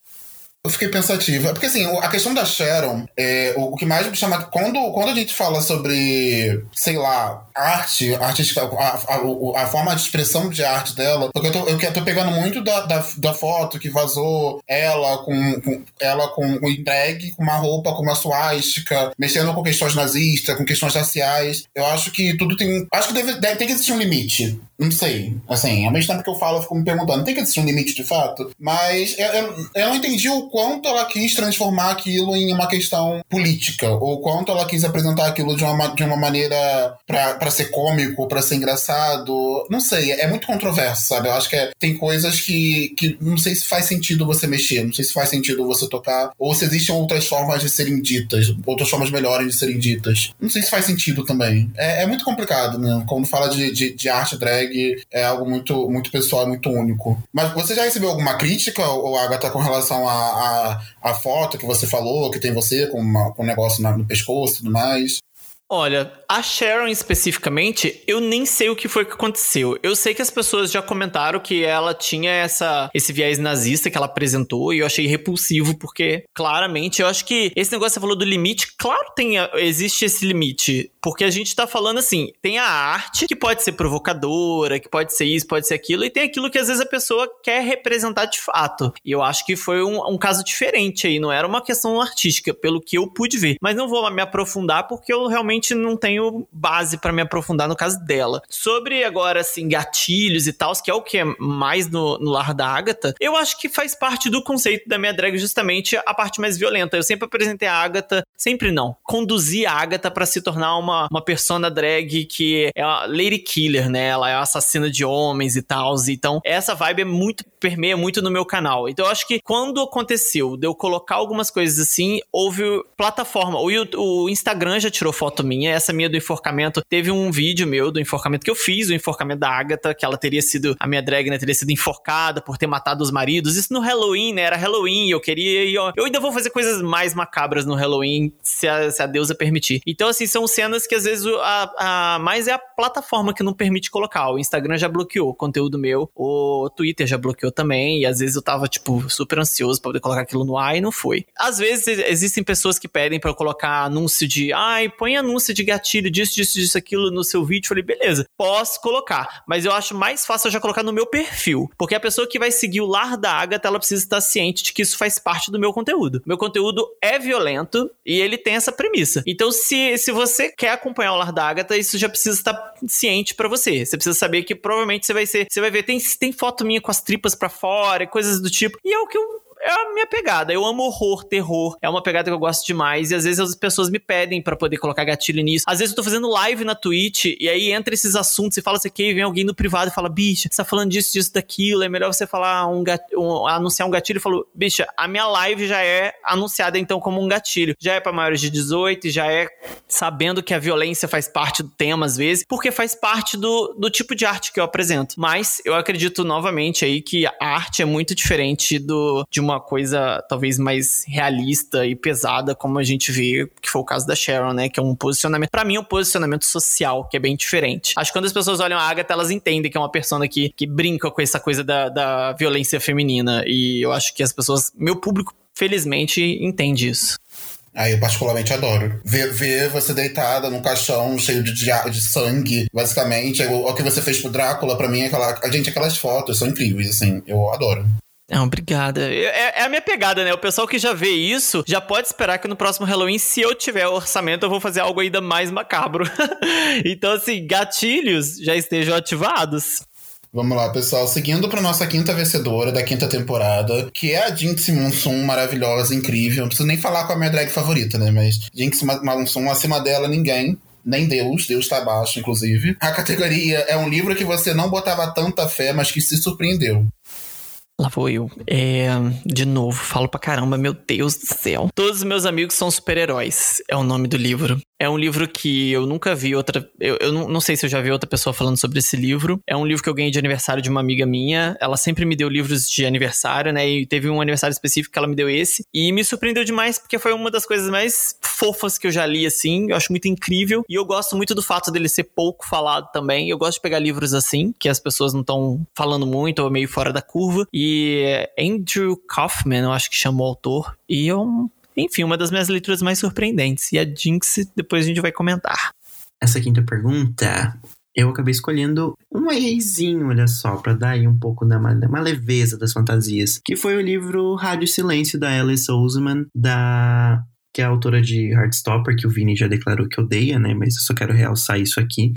Eu fiquei pensativa. Porque, assim, a questão da Sharon, é, o, que mais me chama. Quando, quando a gente fala sobre, sei lá, arte, artística, a, a, a, forma de expressão de arte dela, porque eu tô, eu tô pegando muito da, da, da foto que vazou ela com, com ela com o drag, com uma roupa, com uma suástica, mexendo com questões nazistas, com questões raciais. Eu acho que tudo tem. Acho que deve, deve, tem que existir um limite. Não sei. Assim, ao mesmo tempo que eu falo, eu fico me perguntando, tem que existir um limite de fato? Mas eu, eu, eu não entendi o quanto ela quis transformar aquilo em uma questão política, ou quanto ela quis apresentar aquilo de uma, de uma maneira para ser cômico, para ser engraçado. Não sei, é muito controverso, sabe? Eu acho que é, tem coisas que, que não sei se faz sentido você mexer, não sei se faz sentido você tocar, ou se existem outras formas de serem ditas, outras formas melhores de serem ditas. Não sei se faz sentido também. É, é muito complicado, né? Quando fala de, de, de arte drag, é algo muito, muito pessoal, muito único. Mas você já recebeu alguma crítica, ou Agatha, com relação a a, a, foto que você falou, que tem você com, com um negócio no pescoço e tudo mais. Olha, a Sharon especificamente, eu nem sei o que foi que aconteceu. Eu sei que as pessoas já comentaram que ela tinha essa esse viés nazista que ela apresentou e eu achei repulsivo porque claramente eu acho que esse negócio que você falou do limite, claro tem existe esse limite, porque a gente tá falando assim, tem a arte que pode ser provocadora, que pode ser isso, pode ser aquilo e tem aquilo que às vezes a pessoa quer representar de fato. E eu acho que foi um, um caso diferente aí, não era uma questão artística, pelo que eu pude ver. Mas não vou me aprofundar porque eu realmente realmente não tenho base para me aprofundar no caso dela. Sobre agora, assim, gatilhos e tal, que é o que é mais no, no lar da Agatha, eu acho que faz parte do conceito da minha drag justamente a parte mais violenta. Eu sempre apresentei a Agatha, sempre não, conduzi a Agatha para se tornar uma, uma persona drag que é a Lady Killer, né? Ela é assassina de homens e tal. Então, essa vibe é muito, permeia muito no meu canal. Então, eu acho que quando aconteceu de eu colocar algumas coisas assim, houve plataforma. O, o Instagram já tirou foto minha. Essa minha do enforcamento, teve um vídeo meu do enforcamento que eu fiz, o enforcamento da Agatha, que ela teria sido, a minha drag, né, teria sido enforcada por ter matado os maridos. Isso no Halloween, né? Era Halloween, eu queria e ó, eu ainda vou fazer coisas mais macabras no Halloween, se a, se a deusa permitir. Então, assim, são cenas que às vezes a, a mais é a plataforma que não permite colocar. O Instagram já bloqueou conteúdo meu, o Twitter já bloqueou também, e às vezes eu tava, tipo, super ansioso pra poder colocar aquilo no ar e não foi. Às vezes existem pessoas que pedem para eu colocar anúncio de, ai, põe anúncio anúncio de gatilho disso, disso, disso, aquilo no seu vídeo. Falei, beleza, posso colocar. Mas eu acho mais fácil eu já colocar no meu perfil. Porque a pessoa que vai seguir o lar da Agatha, ela precisa estar ciente de que isso faz parte do meu conteúdo. Meu conteúdo é violento e ele tem essa premissa. Então, se, se você quer acompanhar o lar da Agatha, isso já precisa estar ciente para você. Você precisa saber que provavelmente você vai ser. Você vai ver, tem, tem foto minha com as tripas para fora e coisas do tipo. E é o que eu é a minha pegada. Eu amo horror, terror. É uma pegada que eu gosto demais. E às vezes as pessoas me pedem para poder colocar gatilho nisso. Às vezes eu tô fazendo live na Twitch e aí entra esses assuntos e fala assim, que vem alguém no privado e fala, bicha, você tá falando disso, disso, daquilo. É melhor você falar um, gatilho, um anunciar um gatilho. e falou, bicha, a minha live já é anunciada então como um gatilho. Já é para maiores de 18, já é sabendo que a violência faz parte do tema às vezes, porque faz parte do, do tipo de arte que eu apresento. Mas eu acredito novamente aí que a arte é muito diferente do, de uma coisa talvez mais realista e pesada, como a gente vê, que foi o caso da Sharon, né? Que é um posicionamento, para mim, é um posicionamento social, que é bem diferente. Acho que quando as pessoas olham a Agatha, elas entendem que é uma persona que, que brinca com essa coisa da, da violência feminina. E eu acho que as pessoas, meu público, felizmente, entende isso. Aí eu particularmente adoro. Ver, ver você deitada num caixão cheio de, de, sangue, basicamente. O, o, que você fez pro Drácula, pra mim, é aquela. Gente, aquelas fotos são incríveis, assim. Eu adoro. Não, obrigada. É, é, a minha pegada, né? O pessoal que já vê isso já pode esperar que no próximo Halloween, se eu tiver orçamento, eu vou fazer algo ainda mais macabro. então, assim, gatilhos já estejam ativados. Vamos lá, pessoal. Seguindo para nossa quinta vencedora da quinta temporada, que é a Jinx Monsoon, maravilhosa, incrível. Não preciso nem falar com a minha drag favorita, né? Mas Jinx Monsoon, acima dela, ninguém nem Deus, Deus tá abaixo, inclusive. A categoria é um livro que você não botava tanta fé, mas que se surpreendeu. Lá vou eu. É, de novo, falo pra caramba, meu Deus do céu. Todos os meus amigos são super-heróis. É o nome do livro. É um livro que eu nunca vi outra. Eu, eu não, não, sei se eu já vi outra pessoa falando sobre esse livro. É um livro que eu ganhei de aniversário de uma amiga minha. Ela sempre me deu livros de aniversário, né? E teve um aniversário específico que ela me deu esse. E me surpreendeu demais, porque foi uma das coisas mais fofas que eu já li, assim. Eu acho muito incrível. E eu gosto muito do fato dele ser pouco falado também. Eu gosto de pegar livros assim, que as pessoas não estão falando muito ou meio fora da curva. E Andrew Kaufman, eu acho que chamou o autor. E eu enfim, uma das minhas leituras mais surpreendentes. E a Jinx, depois a gente vai comentar. Essa quinta pergunta, eu acabei escolhendo um eizinho, olha só, para dar aí um pouco da uma, leveza das fantasias, que foi o livro Rádio Silêncio da Alice Oseman, da que é a autora de Heartstopper, que o Vini já declarou que odeia, né? Mas eu só quero realçar isso aqui.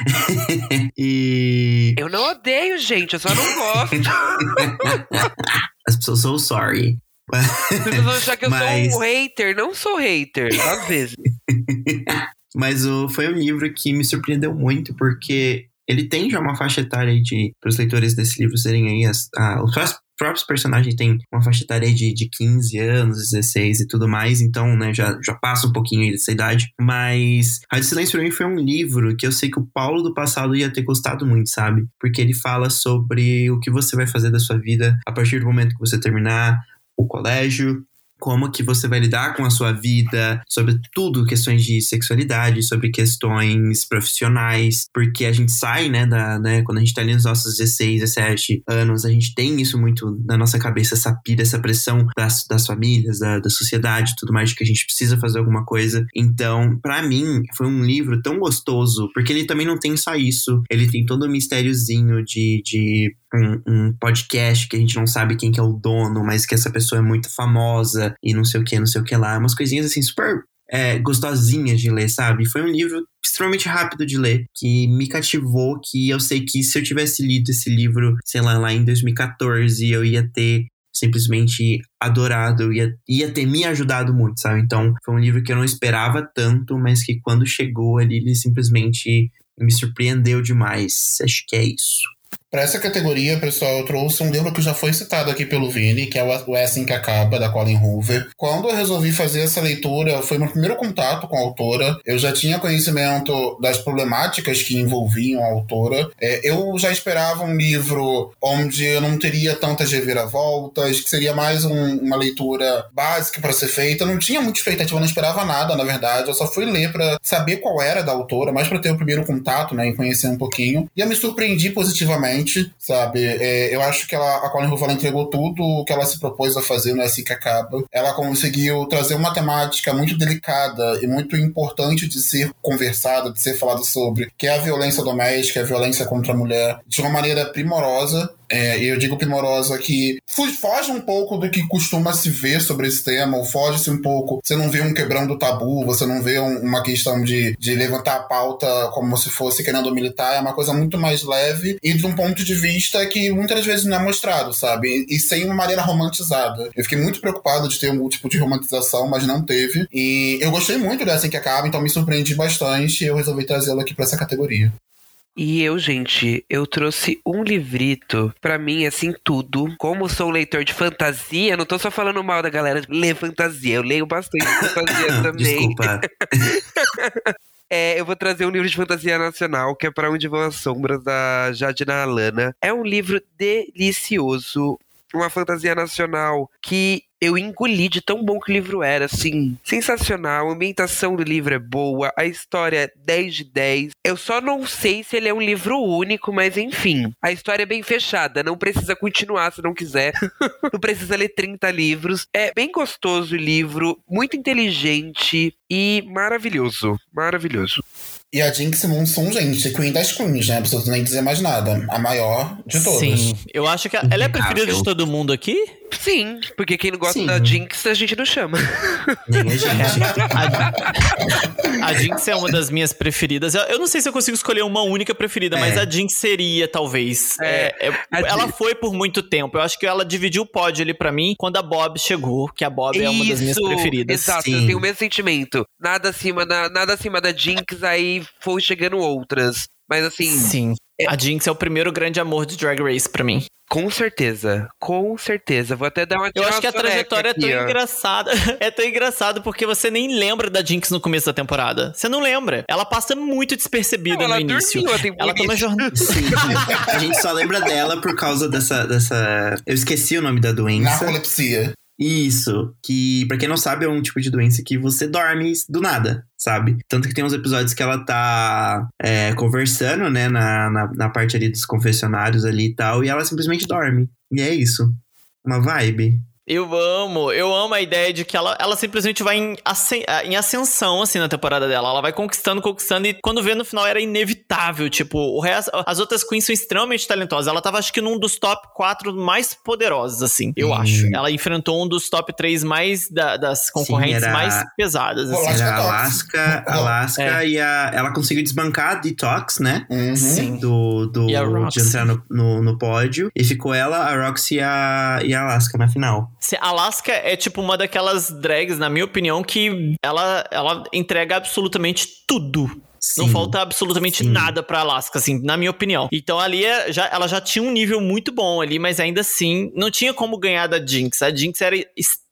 e. Eu não odeio, gente, eu só não gosto. As pessoas são sorry. Vocês vão achar que eu Mas... sou um hater. Não sou hater, às vezes. Mas o, foi um livro que me surpreendeu muito, porque ele tem já uma faixa etária de para os leitores desse livro serem aí as, a, os próprios personagens têm uma faixa etária de, de 15 anos, 16 e tudo mais, então, né, já, já passa um pouquinho dessa idade. Mas Rádio Silêncio pra mim foi um livro que eu sei que o Paulo do passado ia ter gostado muito, sabe? Porque ele fala sobre o que você vai fazer da sua vida a partir do momento que você terminar o colégio, como que você vai lidar com a sua vida, sobre tudo, questões de sexualidade, sobre questões profissionais, porque a gente sai, né, da, né, quando a gente tá ali nos nossos 16, 17 anos, a gente tem isso muito na nossa cabeça, essa pira, essa pressão das, das famílias, da, da sociedade, tudo mais, de que a gente precisa fazer alguma coisa. Então, para mim, foi um livro tão gostoso, porque ele também não tem só isso, ele tem todo um mistériozinho de, de um, um, podcast que a gente não sabe quem que é o dono, mas que essa pessoa é muito famosa e não sei o que, não sei o que lá. Umas coisinhas assim super é, gostosinhas de ler, sabe? Foi um livro extremamente rápido de ler, que me cativou, que eu sei que se eu tivesse lido esse livro, sei lá, lá em 2014, eu ia ter simplesmente adorado, ia, ia ter me ajudado muito, sabe? Então, foi um livro que eu não esperava tanto, mas que quando chegou ali, ele simplesmente me surpreendeu demais. Acho que é isso. Para essa categoria, pessoal, eu trouxe um livro que já foi citado aqui pelo Vini, que é o É Assim Que Acaba, da Colin Hoover. Quando eu resolvi fazer essa leitura, foi meu primeiro contato com a autora. Eu já tinha conhecimento das problemáticas que envolviam a autora. É, eu já esperava um livro onde eu não teria tantas reviravoltas, que seria mais um, uma leitura básica para ser feita. Eu não tinha muita expectativa, não esperava nada, na verdade. Eu só fui ler para saber qual era da autora, mais para ter o primeiro contato, né, e conhecer um pouquinho. E eu me surpreendi positivamente sabe? É, eu acho que ela, a Colin Hoover entregou tudo o que ela se propôs a fazer, não é assim que acaba. Ela conseguiu trazer uma temática muito delicada e muito importante de ser conversada, de ser falado sobre, que é a violência doméstica, a violência contra a mulher, de uma maneira primorosa. É, eu digo primorosa que foge um pouco do que costuma se ver sobre esse tema, ou foge-se um pouco. Você não vê um quebrando tabu, você não vê um, uma questão de, de levantar a pauta como se fosse querendo militar, é uma coisa muito mais leve e de um ponto de vista que muitas vezes não é mostrado, sabe? E, e sem uma maneira romantizada. Eu fiquei muito preocupado de ter um tipo de romantização, mas não teve. E eu gostei muito dessa que acaba, então me surpreendi bastante e eu resolvi trazê-la aqui para essa categoria. E eu, gente, eu trouxe um livrito para mim, assim, tudo. Como sou leitor de fantasia, não tô só falando mal da galera ler fantasia, eu leio bastante fantasia também. Desculpa. É, eu vou trazer um livro de fantasia nacional, que é Para Onde Vão as Sombras, da Jadina Alana. É um livro delicioso, uma fantasia nacional que eu engoli de tão bom que o livro era, assim, sensacional. A ambientação do livro é boa, a história é 10 de 10. Eu só não sei se ele é um livro único, mas enfim, a história é bem fechada, não precisa continuar se não quiser. não precisa ler 30 livros. É bem gostoso o livro, muito inteligente e maravilhoso, maravilhoso. E a Jinx Monsoon, gente, Queen das Queens, né? Não preciso nem dizer mais nada. A maior de todas. Sim, eu acho que ela é a preferida de todo mundo aqui. Sim, porque quem não gosta Sim. da Jinx, a gente não chama. Nem a gente. A, a Jinx é uma das minhas preferidas. Eu, eu não sei se eu consigo escolher uma única preferida, mas É. a Jinx seria, talvez. É, É, é, ela Jinx- foi por muito tempo. Eu acho que ela dividiu o pódio ali pra mim quando a Bob chegou, que a Bob é uma das minhas Isso, preferidas. Exato, eu Sim. tenho o mesmo sentimento. Nada acima da, nada acima da Jinx, aí foi chegando outras. Mas assim, Sim. A Jinx é o primeiro grande amor de Drag Race pra mim. com certeza. Com certeza. Vou até dar uma Eu acho que a trajetória é tão aqui, ó. engraçada. É tão engraçado porque você nem lembra da Jinx no começo da temporada. Você não lembra. Ela passa muito despercebida Não, ela no início. dormiu a temporada. Ela tá uma jornada. Sim. A gente só lembra dela por causa dessa, dessa. Eu esqueci o nome da doença. Narcolepsia. Isso. Que, pra quem não sabe, é um tipo de doença que você dorme do nada, sabe? Tanto que tem uns episódios que ela tá é, conversando, né, na, na, na parte ali dos confessionários ali e tal, e ela simplesmente dorme. E é isso. Uma vibe. Eu amo, eu amo a ideia de que ela, ela simplesmente vai em, ah, em ascensão, assim, na temporada dela. Ela vai conquistando, conquistando, e quando vê no final era inevitável. Tipo, o resto, as outras queens são extremamente talentosas. Ela tava, acho que, num dos top 4 mais poderosos, assim, eu Hum. acho. Ela enfrentou um dos top 3 mais da- das concorrentes era- mais pesadas, assim. Alaska Era Tox. Alaska, Alaska é. e a, ela conseguiu desbancar a Detox, né? Uhum. Sim. Do, do, E a de entrar no, no, no pódio. E ficou ela, a Roxy e a, e a Alaska na final. Se- Alaska é tipo uma daquelas drags, na minha opinião, que ela, ela entrega absolutamente tudo. Não Sim. falta absolutamente Sim. nada pra Alaska, assim, na minha opinião. Então ali é- já, ela já tinha um nível muito bom ali, mas ainda assim não tinha como ganhar da Jinx. A Jinx era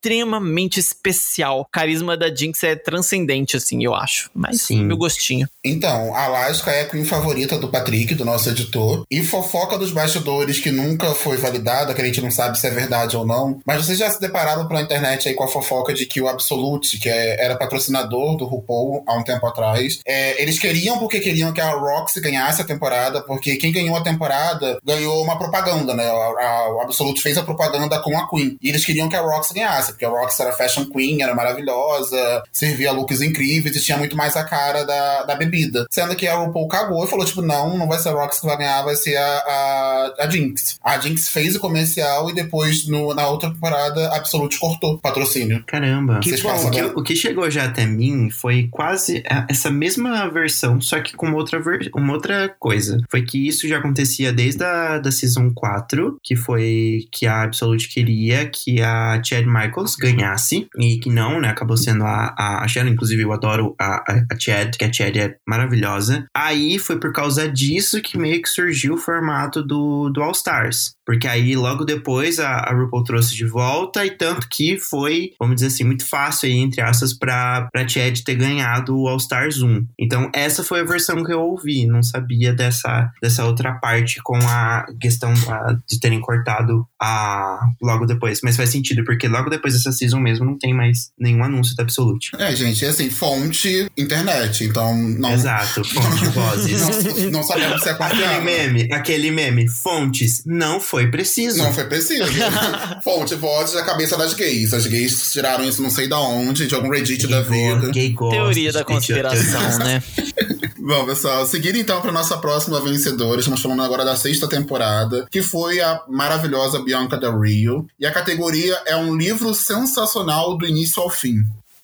extremamente especial. O carisma da Jinx é transcendente, assim, eu acho. Mas Sim. meu gostinho. Então, a Alaska é a queen favorita do Patrick, do nosso editor. E fofoca dos bastidores que nunca foi validada, que a gente não sabe se é verdade ou não. Mas vocês já se depararam pela internet aí com a fofoca de que o Absolute, que é- era patrocinador do RuPaul há um tempo atrás, é, eles queriam porque queriam que a Roxy ganhasse a temporada, porque quem ganhou a temporada ganhou uma propaganda, né? A- a- o Absolute fez a propaganda com a Queen. E eles queriam que a Roxy ganhasse, porque a Roxy era fashion queen, era maravilhosa, servia looks incríveis e tinha muito mais a cara da, da bebida. Sendo que a RuPaul cagou e falou, tipo, não, não vai ser a Roxy que vai ganhar, vai ser a, a, a Jinx. A Jinx fez o comercial e depois, no, na outra temporada, a Absolute cortou o patrocínio. Caramba. Vocês Bom, o, que, dela? o que chegou já até mim foi quase essa mesma versão, só que com uma outra, uma outra coisa. Foi que isso já acontecia desde a da Season 4, que foi que a Absolute queria que a Chad Ganhasse, e que não, né? Acabou sendo a, a, a Shannon. Inclusive, eu adoro a, a, a Chad, que a Chad é maravilhosa. Aí foi por causa disso que meio que surgiu o formato do, do All Stars. Porque aí, logo depois, a, a RuPaul trouxe de volta, e tanto que foi, vamos dizer assim, muito fácil aí, entre aspas, pra, pra Chad ter ganhado o All Stars 1. Então, essa foi a versão que eu ouvi. Não sabia dessa, dessa outra parte com a questão de terem cortado a logo depois. Mas faz sentido, porque logo depois dessa season mesmo não tem mais nenhum anúncio da Absolute. É, gente, é assim, fonte internet, então não, Exato, fonte vozes. não, não sabemos se é Aquele confiável. meme, aquele meme, fontes, não foi preciso. Não foi preciso. Fonte, voz da cabeça das gays. As gays tiraram isso não sei da onde, de algum Reddit da vida. Gay gosta Teoria da conspiração, né? Bom, pessoal, seguindo então para nossa próxima vencedora, estamos falando agora da sexta temporada, que foi a maravilhosa Bianca Del Rio. E a categoria é um livro sensacional do início ao fim.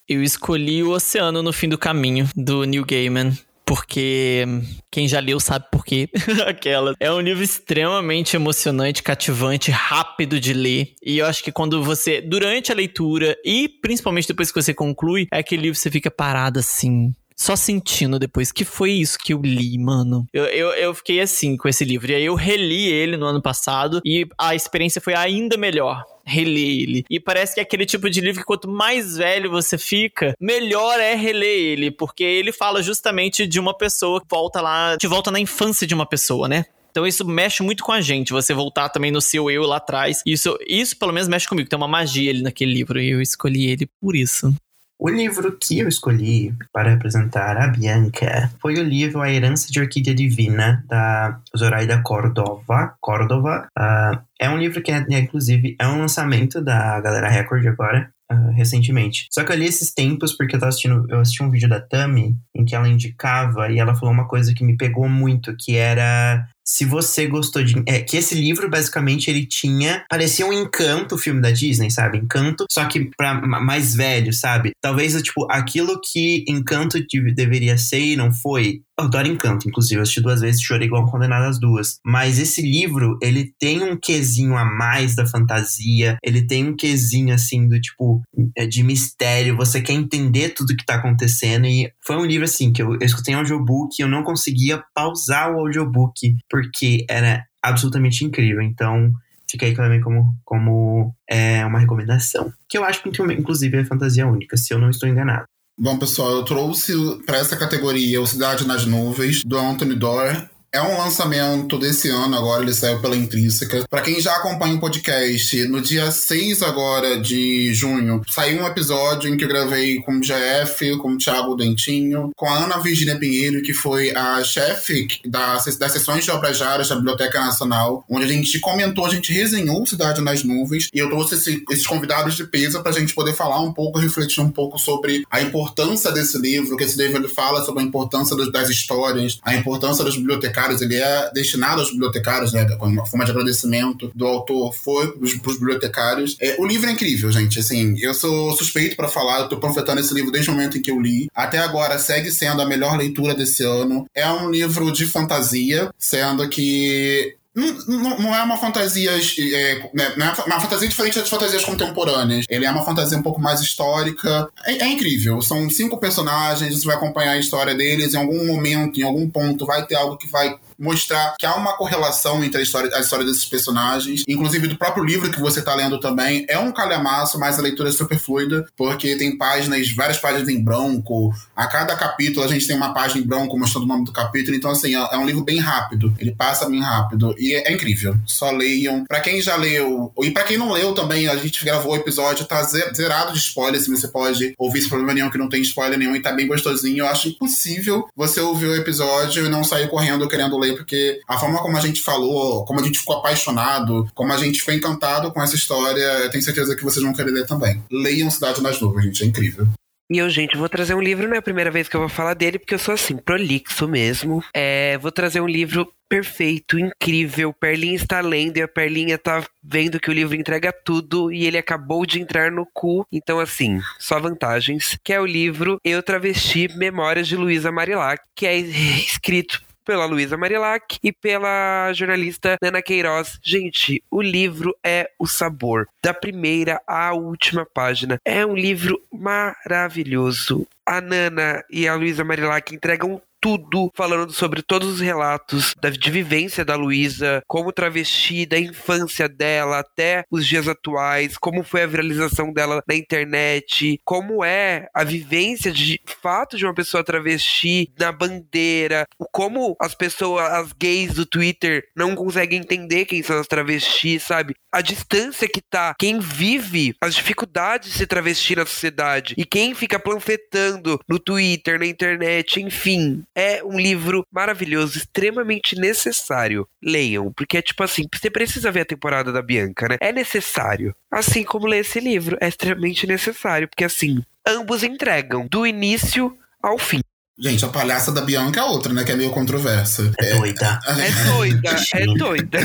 Eu escolhi o Oceano no Fim do Caminho, do Neil Gaiman. Porque quem já leu sabe por quê. Aquela. É um livro extremamente emocionante, cativante, rápido de ler. E eu acho que quando você, durante a leitura e principalmente depois que você conclui, é aquele livro que você fica parado assim. Só sentindo depois que foi isso que eu li, mano. Eu, eu, eu fiquei assim com esse livro. E aí eu reli ele no ano passado e a experiência foi ainda melhor reler ele. E parece que é aquele tipo de livro que quanto mais velho você fica, melhor é reler ele, porque ele fala justamente de uma pessoa que volta lá, que volta na infância de uma pessoa, né? Então isso mexe muito com a gente, você voltar também no seu eu lá atrás. Isso, isso pelo menos mexe comigo, tem uma magia ali naquele livro e eu escolhi ele por isso. O livro que eu escolhi para representar a Bianca foi o livro A Herança de Orquídea Divina, da Zoraida Cordova. Cordova. Ah, é um livro que, é, inclusive, é um lançamento da Galera Record agora. ah, recentemente. Só que eu li esses tempos porque eu tava assistindo, eu assisti um vídeo da Tami em que ela indicava e ela falou uma coisa que me pegou muito, que era se você gostou de. É, que esse livro, basicamente, ele tinha. Parecia um encanto o filme da Disney, sabe? Encanto, só que pra mais velho, sabe? Talvez, tipo, aquilo que Encanto deveria ser e não foi. Eu adoro Encanto, inclusive. Eu assisti duas vezes e chorei igual um condenado as duas. Mas esse livro, ele tem um quesinho a mais da fantasia. Ele tem um quesinho, assim, do tipo, é, de mistério. Você quer entender tudo que tá acontecendo. E foi um livro, assim, que eu, eu escutei em audiobook e eu não conseguia pausar o audiobook, porque era absolutamente incrível. Então, fica aí também como, como é, uma recomendação. Que eu acho que, inclusive, é fantasia única, se eu não estou enganado. Bom, pessoal, eu trouxe para essa categoria O Cidade nas Nuvens, do Anthony Doerr. É um lançamento desse ano agora, ele saiu pela Intrínseca. Para quem já acompanha o podcast, no dia 6 agora de junho, saiu um episódio em que eu gravei com o GF, com o Thiago Dentinho, com a Ana Virginia Pinheiro, que foi a chefe das, sessões de obras raras da Biblioteca Nacional, onde a gente comentou, a gente resenhou Cidade nas Nuvens, e eu trouxe esse, esses convidados de peso para a gente poder falar um pouco, refletir um pouco sobre a importância desse livro, que esse livro fala sobre a importância das histórias, a importância dos bibliotecários bibliotecários, ele é destinado aos bibliotecários, né? Uma forma de agradecimento do autor foi para os bibliotecários. É, o livro é incrível, gente. Assim, eu sou suspeito para falar, eu tô panfletando esse livro desde o momento em que eu li. Até agora segue sendo a melhor leitura desse ano. É um livro de fantasia, sendo que não, não, é uma fantasia. É, né, é uma fantasia diferente das fantasias contemporâneas. Ele é uma fantasia um pouco mais histórica. É, é, incrível. São cinco personagens, você vai acompanhar a história deles. Em algum momento, em algum ponto, vai ter algo que vai mostrar que há uma correlação entre a história, a história desses personagens, inclusive do próprio livro que você está lendo também. É um calhamaço, mas a leitura é super fluida, porque tem páginas, várias páginas em branco. A cada capítulo a gente tem uma página em branco mostrando o nome do capítulo, então assim, é, é um livro bem rápido. Ele passa bem rápido e é, é incrível. Só leiam. Para quem já leu, e para quem não leu também, a gente gravou o episódio, tá zerado de spoiler, se você pode ouvir sem problema nenhum que não tem spoiler nenhum e tá bem gostosinho. Eu acho impossível você ouvir o episódio e não sair correndo querendo ler porque a forma como a gente falou, como a gente ficou apaixonado, como a gente foi encantado com essa história, eu tenho certeza que vocês vão querer ler também. Leiam Cidade nas Nuvens, gente, é incrível. E eu, gente, vou trazer um livro, não é a primeira vez que eu vou falar dele, porque eu sou assim, prolixo mesmo. É, vou trazer um livro perfeito, incrível. Perlinha está lendo e a Perlinha tá vendo que o livro entrega tudo e ele acabou de entrar no cu. Então, assim, só vantagens. Que é o livro Eu Travesti Memórias de Luísa Marilac, que é escrito pela Luísa Marilac e pela jornalista Nana Queiroz. Gente, o livro é o sabor, da primeira à última página. É um livro maravilhoso. A Nana e a Luísa Marilac entregam tudo falando sobre todos os relatos da, de vivência da Luísa, como travesti, da infância dela até os dias atuais, como foi a viralização dela na internet, como é a vivência de fato de uma pessoa travesti na bandeira, como as pessoas, as gays do Twitter não conseguem entender quem são as travestis, sabe? A distância que tá quem vive as dificuldades de ser travesti na sociedade e quem fica panfletando no Twitter, na internet, enfim. É um livro maravilhoso, extremamente necessário. Leiam, porque é tipo assim, você precisa ver a temporada da Bianca, né? É necessário. Assim como ler esse livro, é extremamente necessário, porque assim, ambos entregam do início ao fim. Gente, a palhaça da Bianca é outra, né? Que é meio controversa. É, é doida. É doida, é doida.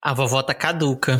A vovó tá caduca.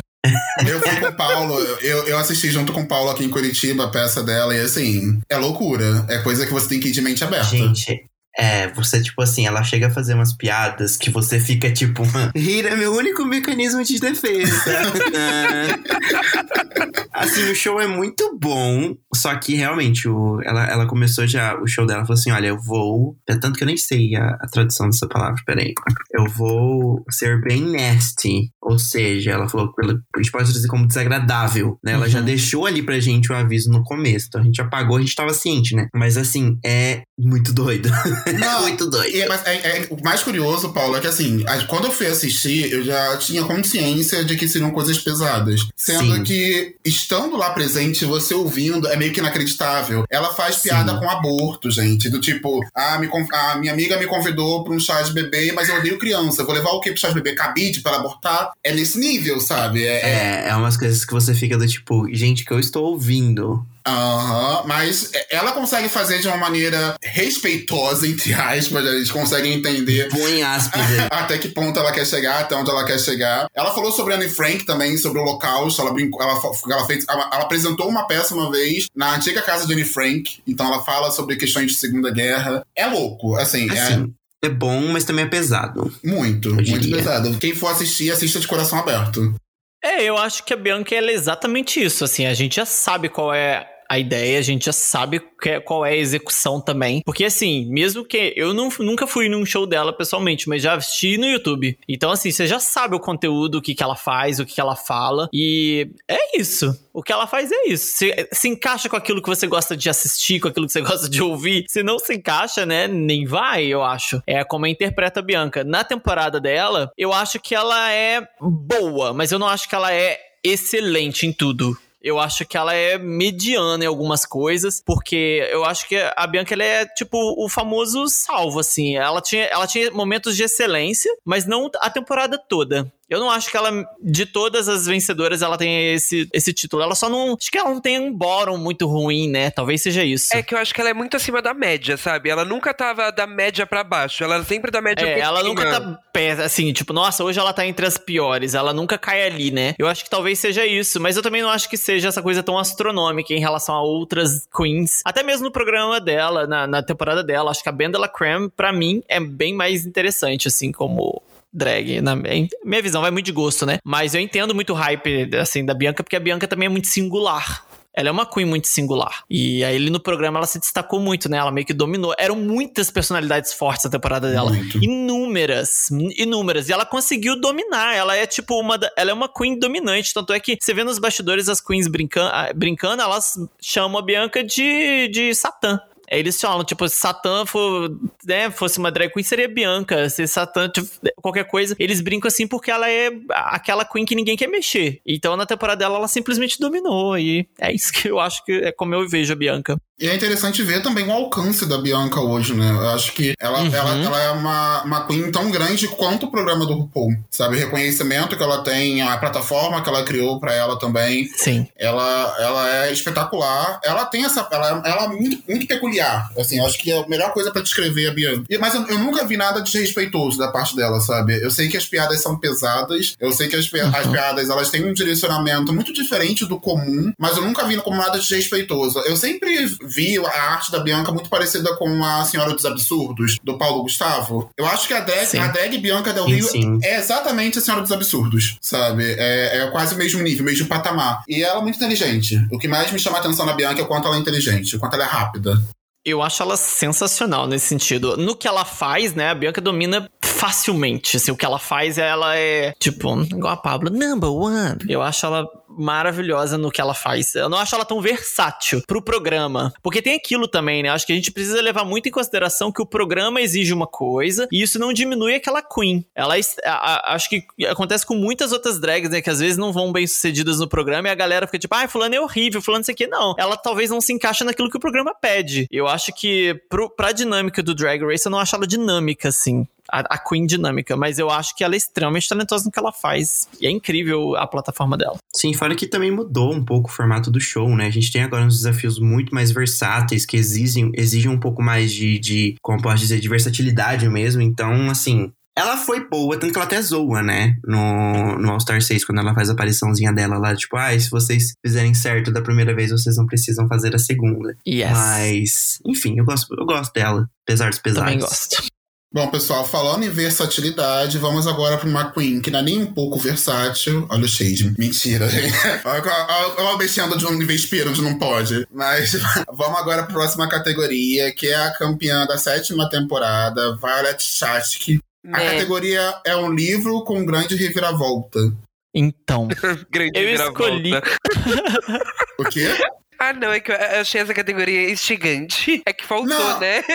Eu fui com o Paulo, eu, eu assisti junto com o Paulo aqui em Curitiba a peça dela, e assim, é loucura. É coisa que você tem que ir de mente aberta. Gente, é, você, tipo assim, ela chega a fazer umas piadas que você fica tipo, rir é meu único mecanismo de defesa. assim, o show é muito bom, só que realmente, o, ela, ela começou já, o show dela falou assim: olha, eu vou. É tanto que eu nem sei a, a tradução dessa palavra, peraí. Eu vou ser bem nasty. Ou seja, ela falou, a gente pode dizer como desagradável, né? Ela uhum. já deixou ali pra gente o aviso no começo. Então a gente apagou, a gente tava ciente, né? Mas assim, é muito doido. Não, muito doido. É, mas é, é, o mais curioso, Paulo, é que assim, quando eu fui assistir, eu já tinha consciência de que seriam coisas pesadas. Sendo Sim. que, estando lá presente, você ouvindo, é meio que inacreditável. Ela faz piada Sim. com aborto, gente. Do tipo, ah, me, a minha amiga me convidou pra um chá de bebê, mas eu odeio criança. vou levar o quê pro chá de bebê? Cabide pra ela abortar? é nesse nível, sabe? É, é... É, é umas coisas que você fica do tipo, gente, que eu estou ouvindo. Aham, mas ela consegue fazer de uma maneira respeitosa, entre aspas, a gente consegue entender Põe aspas até que ponto ela quer chegar, até onde ela quer chegar. Ela falou sobre Anne Frank também, sobre o Holocausto. Ela, brincou, ela, ela, fez, ela, ela apresentou uma peça uma vez na antiga casa de Anne Frank. Então ela fala sobre questões de Segunda Guerra. É louco, assim, Assim, é bom, mas também é pesado. é muito, muito pesado. Quem for assistir, assista de coração aberto. É, eu acho que a Bianca ela é exatamente isso. Assim, a gente já sabe qual é a ideia, a gente já sabe que- qual é a execução também. Porque, assim, mesmo que. Eu não- nunca fui num show dela pessoalmente, mas já assisti no YouTube. Então, assim, você já sabe o conteúdo, o que, que ela faz, o que, que ela fala. E é isso. O que ela faz é isso. Se, se encaixa com aquilo que você gosta de assistir, com aquilo que você gosta de ouvir. Se não se encaixa, né? Nem vai, eu acho. É como a interpreta a Bianca. Na temporada dela, eu acho que ela é boa, mas eu não acho que ela é excelente em tudo. Eu acho que ela é mediana em algumas coisas, porque eu acho que a Bianca ela é tipo o famoso salvo, assim. Ela tinha, ela tinha momentos de excelência, mas não a temporada toda. Eu não acho que ela, de todas as vencedoras, ela tenha esse, esse título. Ela só não. Acho que ela não tem um bórum muito ruim, né? Talvez seja isso. É que eu acho que ela é muito acima da média, sabe? Ela nunca tava da média pra baixo. Ela sempre da média É, pra ela cima. nunca tá assim, tipo, nossa, hoje ela tá entre as piores, ela nunca cai ali, né? Eu acho que talvez seja isso, mas eu também não acho que seja essa coisa tão astronômica em relação a outras queens. Até mesmo no programa dela, na, na temporada dela, acho que a Bendela Creme, pra mim, é bem mais interessante, assim, como drag. Na minha visão vai muito de gosto, né? Mas eu entendo muito o hype, assim, da Bianca, porque a Bianca também é muito singular. Ela é uma queen muito singular. E aí, ali no programa, ela se destacou muito, né? Ela meio que dominou. Eram muitas personalidades fortes na temporada dela. Muito. Inúmeras. Inúmeras. E ela conseguiu dominar. Ela é, tipo, uma. da- Ela é uma queen dominante. Tanto é que você vê nos bastidores as queens brincan ah, brincando, elas chamam a Bianca de, de Satã. Eles falam, tipo, se Satã for, né, fosse uma drag queen, seria Bianca. Se Satã, tipo, qualquer coisa. Eles brincam assim porque ela é aquela queen que ninguém quer mexer. Então, na temporada dela, ela simplesmente dominou. E é isso que eu acho que é como eu vejo a Bianca. E é interessante ver também o alcance da Bianca hoje, né? Eu acho que ela, Uhum. ela, ela é uma, uma queen tão grande quanto o programa do RuPaul. Sabe? O reconhecimento que ela tem, a plataforma que ela criou pra ela também. Sim. Ela, ela é espetacular. Ela tem essa. Ela, ela é muito, muito peculiar. Assim, eu acho que é a melhor coisa pra descrever a Bianca. E- Mas eu, eu nunca vi nada desrespeitoso da parte dela, sabe? Eu sei que as piadas são pesadas. Eu sei que as, pi- as Uhum. piadas elas têm um direcionamento muito diferente do comum. Mas eu nunca vi como nada desrespeitoso. Eu sempre vi a arte da Bianca muito parecida com a Senhora dos Absurdos, do Paulo Gustavo. Eu acho que a drag, Sim. a drag Bianca Del Sim, Rio sim. é exatamente a Senhora dos Absurdos, sabe? É, é quase o mesmo nível, o mesmo patamar. E ela é muito inteligente. O que mais me chama a atenção na Bianca é o quanto ela é inteligente, o quanto ela é rápida. Eu acho ela sensacional nesse sentido. No que ela faz, né, a Bianca domina facilmente. Assim, o que ela faz, ela é, tipo, igual a Pablo, number one. Eu acho ela maravilhosa no que ela faz. Eu não acho ela tão versátil pro programa. Porque tem aquilo também, né? Acho que a gente precisa levar muito em consideração que o programa exige uma coisa e isso não diminui aquela queen. Ela, é a- a- acho que acontece com muitas outras drags, né? Que às vezes não vão bem sucedidas no programa e a galera fica tipo, ai, fulano é horrível, fulano isso aqui. Não, ela talvez não se encaixa naquilo que o programa pede. Eu acho que pro, pra dinâmica do Drag Race, eu não acho ela dinâmica, assim. A, a Queen dinâmica, mas eu acho que ela é extremamente talentosa no que ela faz. E é incrível a plataforma dela. Sim, fora que também mudou um pouco o formato do show, né? A gente tem agora uns desafios muito mais versáteis, que exigem, exigem um pouco mais de, de, como posso dizer, de versatilidade mesmo. Então, assim, ela foi boa, tanto que ela até zoa, né? No, no All Star 6, quando ela faz a apariçãozinha dela lá, tipo, ah, se vocês fizerem certo da primeira vez, vocês não precisam fazer a segunda. Yes. Mas, enfim, eu gosto, eu gosto dela, apesar dos pesares. Também gosto. Bom, pessoal, falando em versatilidade, vamos agora para uma Queen que não é nem um pouco versátil. Olha o shade. Mentira, gente. Olha olha- olha o de um vespeiro onde não pode. Mas vamos agora para a próxima categoria, que é a campeã da sétima temporada, Violet Chachki. A Né? categoria é um livro com grande reviravolta. Então, Grande eu escolhi. O quê? Ah, não, é que eu achei essa categoria instigante. É que faltou, Não. né?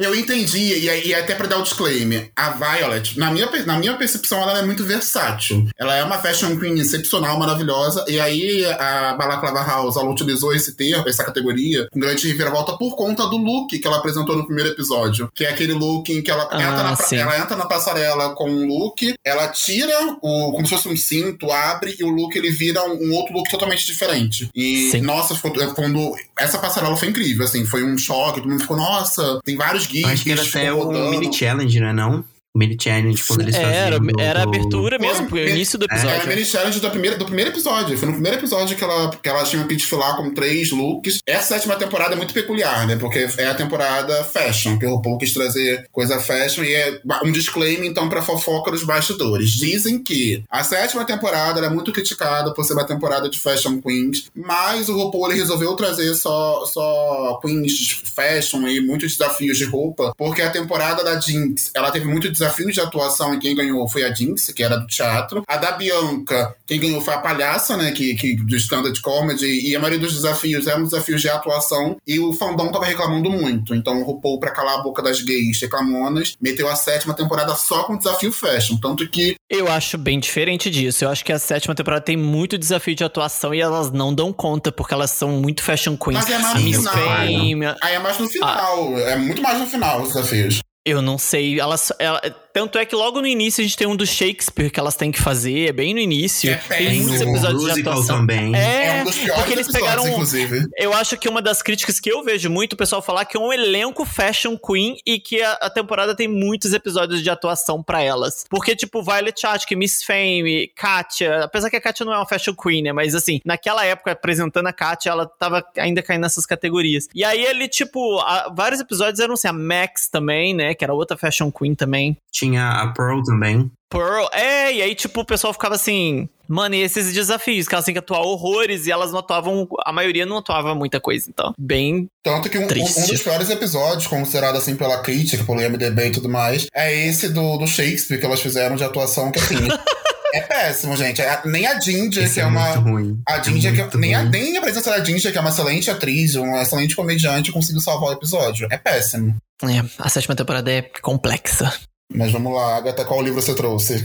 Eu entendi, e, e até pra dar o disclaimer, a Violet, na minha, na minha percepção, ela é muito versátil. Ela é uma fashion queen excepcional, maravilhosa, e aí a Balaclava House, ela utilizou esse termo, essa categoria, com grande reviravolta por conta do look que ela apresentou no primeiro episódio, que é aquele look em que ela, Ah, entra, na, sim. ela entra na passarela com um look, ela tira o, como se fosse um cinto, abre, e o look ele vira um, um outro look totalmente diferente. E, Sim. nossa, ficou- quando essa passarela foi incrível, assim, foi um choque, todo mundo ficou, nossa, tem vários gifs, acho que era até um rodando. mini challenge, não é não? Mini challenge quando eles faziam. Era, do- era a do- abertura mesmo, Foi, porque o início do Era a episódio. mini challenge do primeiro, do primeiro episódio. Foi no primeiro episódio que ela, que ela tinha que desfilar com três looks. Essa sétima temporada é muito peculiar, né? Porque é a temporada fashion, que o RuPaul quis trazer coisa fashion. E é um disclaimer, então, pra fofoca dos bastidores. Dizem que a sétima temporada ela é muito criticada por ser uma temporada de fashion queens, mas o RuPaul ele resolveu trazer só, só queens fashion e muitos desafios de roupa, porque a temporada da Jinx, ela teve muitos desafios de atuação e quem ganhou foi a Jinx, que era do teatro. A da Bianca, quem ganhou foi a palhaça, né, que, que do stand-up comedy, e a maioria dos desafios eram desafios de atuação, e o fandom tava reclamando muito. Então o RuPaul, pra calar a boca das gays reclamonas, meteu a sétima temporada só com desafio fashion, tanto que Eu acho bem diferente disso. Eu acho que a sétima temporada tem muito desafio de atuação e elas não dão conta, porque elas são muito fashion queens. Mas é mais no final. Fame, aí é mais no final, é muito mais no final os desafios. Eu não sei. Elas, ela- tanto é que logo no início a gente tem um do Shakespeare que elas têm que fazer, é bem no início. É tem péssimo. muitos episódios de atuação. também. É, É, um dos piores porque eles pegaram. inclusive. Eu acho que uma das críticas que eu vejo muito o pessoal falar que é um elenco fashion queen e que a, a temporada tem muitos episódios de atuação pra elas. Porque, tipo, Violet Chachki, Miss Fame, Katia, apesar que a Katia não é uma fashion queen, né? Mas assim, naquela época, apresentando a Katia, ela tava ainda caindo nessas categorias. E aí ele, tipo, a- vários episódios eram assim, a Max também, né? Que era outra fashion queen também. Tinha a Pearl também. Pearl, é, e aí, tipo, o pessoal ficava assim, mano, e esses desafios, que elas têm que atuar horrores e elas não atuavam, a maioria não atuava muita coisa, então, bem. Tanto que um, um- dos piores episódios, considerado assim pela crítica, pelo IMDB e tudo mais, é esse do, do Shakespeare que elas fizeram de atuação, que assim. é péssimo, gente. É- nem a Ginger, Esse que é, é uma. muito ruim. A Ginger, que, muito nem, a, nem a presença da Ginger, que é uma excelente atriz, uma excelente comediante, conseguiu salvar o episódio. É péssimo. É, a sétima temporada é complexa. Mas vamos lá, Agatha, qual livro você trouxe?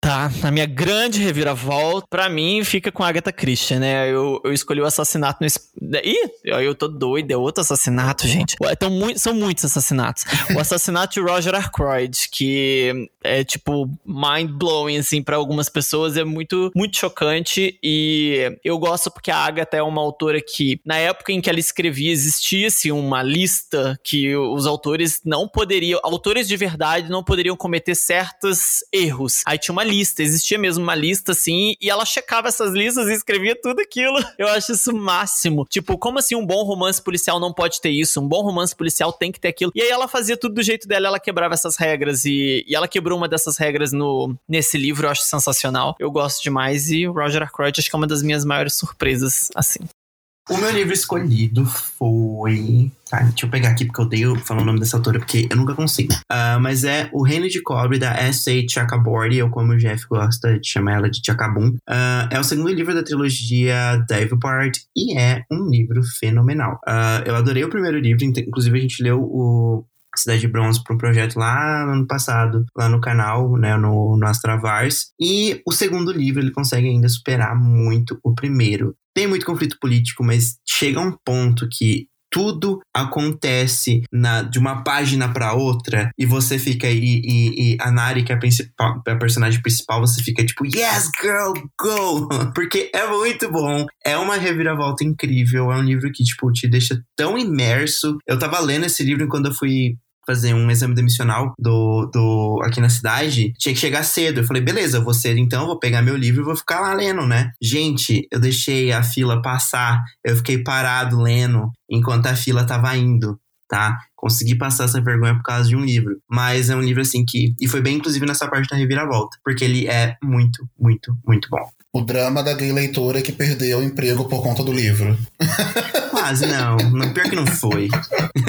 Tá, a minha grande reviravolta, pra mim, fica com a Agatha Christie, né? Eu, eu escolhi o assassinato no. Ih, eu tô doido, é outro assassinato, gente. Então, são muitos assassinatos. O assassinato de Roger Ackroyd, que é, tipo, mind-blowing, assim, pra algumas pessoas, é muito, muito chocante. E eu gosto porque a Agatha é uma autora que, na época em que ela escrevia, existia-se uma lista que os autores não poderiam. Autores de verdade não poderiam cometer certos erros. Aí tinha uma lista, existia mesmo uma lista assim, e ela checava essas listas e escrevia tudo aquilo. Eu acho isso máximo. Tipo, como assim um bom romance policial não pode ter isso? Um bom romance policial tem que ter aquilo. E aí ela fazia tudo do jeito dela, ela quebrava essas regras e, e ela quebrou uma dessas regras no nesse livro, eu acho sensacional. Eu gosto demais e Roger Ackroyd acho que é uma das minhas maiores surpresas, assim. O meu livro escolhido foi. Tá, deixa eu pegar aqui porque eu odeio falar o nome dessa autora, porque eu nunca consigo. Ah, mas é O Reino de Cobre, da S.A. Chakraborty, ou como o Jeff gosta de chamar ela de Chakabum. Ah, é o segundo livro da trilogia Davipart e é um livro fenomenal. Ah, eu adorei o primeiro livro, inclusive a gente leu o. Cidade de Bronze para um projeto lá no ano passado, lá no canal, né, no, no Astravars. E o segundo livro ele consegue ainda superar muito o primeiro tem muito conflito político, mas chega um ponto que tudo acontece na, de uma página para outra e você fica e, e, e a Nari, que é a, principal, a personagem principal, você fica tipo, yes, girl, go! Porque é muito bom, é uma reviravolta incrível, é um livro que, tipo, te deixa tão imerso. Eu tava lendo esse livro quando eu fui fazer um exame demissional do, do aqui na cidade, tinha que chegar cedo. Eu falei, beleza, eu vou cedo então, vou pegar meu livro e vou ficar lá lendo, né? Gente, eu deixei a fila passar, eu fiquei parado lendo enquanto a fila tava indo, tá? Consegui passar essa vergonha por causa de um livro. Mas é um livro assim que. E foi bem, inclusive, nessa parte da reviravolta. Porque ele é muito, muito, muito bom. O drama da gay leitora que perdeu o emprego por conta do livro. Quase, não. não. Pior que não foi.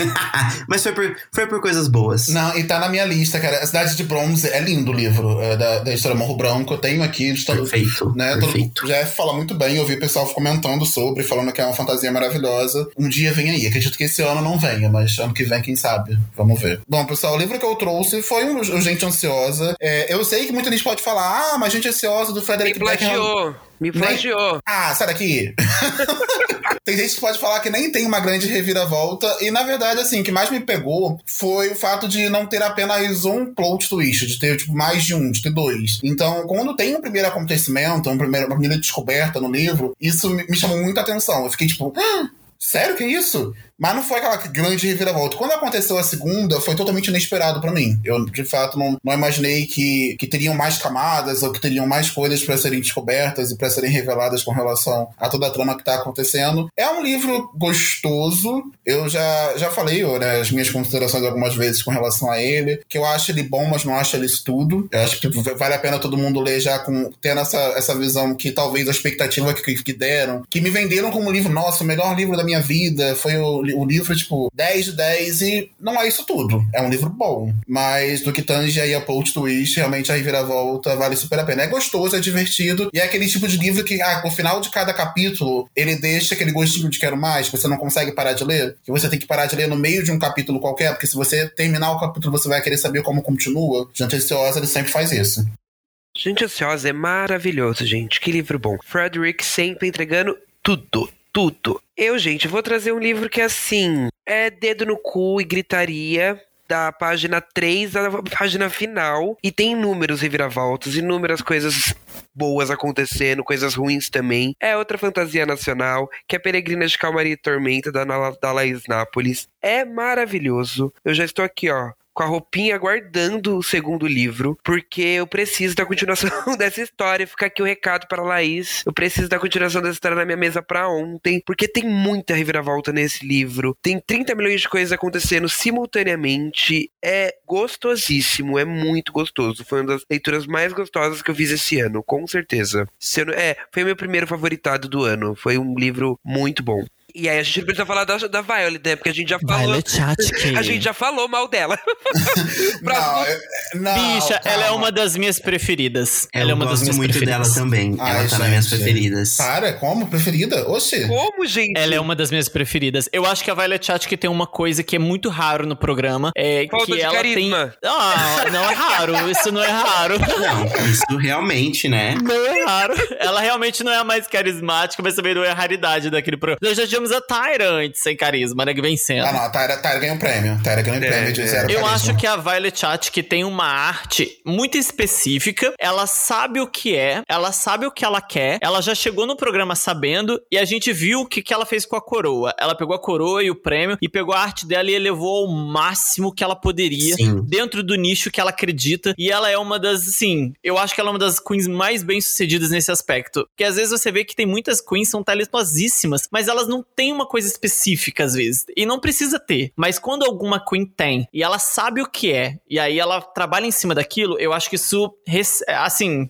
Mas foi por, foi por coisas boas. Não, e tá na minha lista, cara. A Cidade de Bronze é lindo o livro é, da, da história Morro Branco. Eu tenho aqui. perfeito. Né, perfeito. Todo, já fala muito bem. Eu vi o pessoal comentando sobre, falando que é uma fantasia maravilhosa. Um dia vem aí. Acredito que esse ano não venha, mas ano que vem, quem sabe? Vamos ver. Bom, pessoal, o livro que eu trouxe foi um, o Gente Ansiosa. É, eu sei que muita gente pode falar, ah, mas Gente Ansiosa do Frederick plagiou. Me plagiou. Ah, sai daqui. tem gente que pode falar que nem tem uma grande reviravolta. E na verdade, assim, o que mais me pegou foi o fato de não ter apenas um plot twist, de ter tipo, mais de um, de ter dois. Então, quando tem um primeiro acontecimento, um primeiro, uma primeira descoberta no livro, isso me, me chamou muita atenção. Eu fiquei tipo, ah, sério que é isso? Mas não foi aquela grande reviravolta. Quando aconteceu a segunda, foi totalmente inesperado para mim. Eu, de fato, não, não imaginei que, que teriam mais camadas ou que teriam mais coisas para serem descobertas e para serem reveladas com relação a toda a trama que tá acontecendo. É um livro gostoso. Eu já, já falei né, as minhas considerações algumas vezes com relação a ele, que eu acho ele bom, mas não acho ele isso tudo. Eu acho que vale a pena todo mundo ler já com tendo essa, essa visão que talvez a expectativa que, que deram, que me venderam como livro, nossa, o melhor livro da minha vida foi o o livro, tipo, 10 de 10 e não é isso tudo. É um livro bom. Mas do que tange aí a plot twist, realmente a reviravolta vale super a pena. É gostoso, é divertido e é aquele tipo de livro que, ah, no final de cada capítulo, ele deixa aquele gostinho de quero mais, que você não consegue parar de ler, que você tem que parar de ler no meio de um capítulo qualquer, porque se você terminar o capítulo, você vai querer saber como continua. Gente Ansiosa, ele sempre faz isso. Gente Ansiosa é maravilhoso, gente. Que livro bom. Frederick sempre entregando tudo tudo. Eu, gente, vou trazer um livro que, assim, é dedo no cu e gritaria da página 3 à página final. E tem inúmeros reviravoltas, inúmeras coisas boas acontecendo, coisas ruins também. É outra fantasia nacional, que é Peregrina de Calmaria e Tormenta, da, da Laís Nápoles. É maravilhoso. Eu já estou aqui, ó, com a roupinha aguardando o segundo livro, porque eu preciso da continuação dessa história. Fica aqui o recado para Laís. Eu preciso da continuação dessa história na minha mesa para ontem, porque tem muita reviravolta nesse livro. Tem 30 milhões de coisas acontecendo simultaneamente. É gostosíssimo, é muito gostoso. Foi uma das leituras mais gostosas que eu fiz esse ano, com certeza. é, foi meu primeiro favoritado do ano. Foi um livro muito bom. E aí a gente precisa falar da, da Violet, né? Porque a gente já falou. Violet Chachki. A gente já falou mal dela. não, não, Bicha, calma. ela é uma das minhas preferidas. Eu ela é uma das minhas muito preferidas. dela também. Ai, ela tá gente. nas minhas preferidas. Para, como? Preferida? Oxê. Como, gente? Ela é uma das minhas preferidas. Eu acho que a Violet Chachki tem uma coisa que é muito raro no programa. É Falta que de ela carisma. tem. Ah, não é raro. Isso não é raro. Não, isso realmente, né? Não é raro. Ela realmente não é a mais carismática, mas também não é a raridade daquele programa. Nós já tivemos a Tyra antes sem carisma, né? Que vencendo. Ah, não, a Tyra, Tyra ganhou um prêmio. Tyra ganhou um é, prêmio de zero Eu carisma. acho que a Violet Chat que tem uma arte muito específica, ela sabe o que é, ela sabe o que ela quer, ela já chegou no programa sabendo e a gente viu o que, que ela fez com a coroa. Ela pegou a coroa e o prêmio e pegou a arte dela e elevou ao máximo que ela poderia Sim. dentro do nicho que ela acredita. E ela é uma das, assim, eu acho que ela é uma das queens mais bem sucedidas nesse aspecto. Porque às vezes você vê que tem muitas queens são talentosíssimas, mas elas não têm uma coisa específica às vezes. E não precisa ter. Mas quando alguma Queen tem e ela sabe o que é, e aí ela trabalha em cima daquilo, eu acho que isso, assim,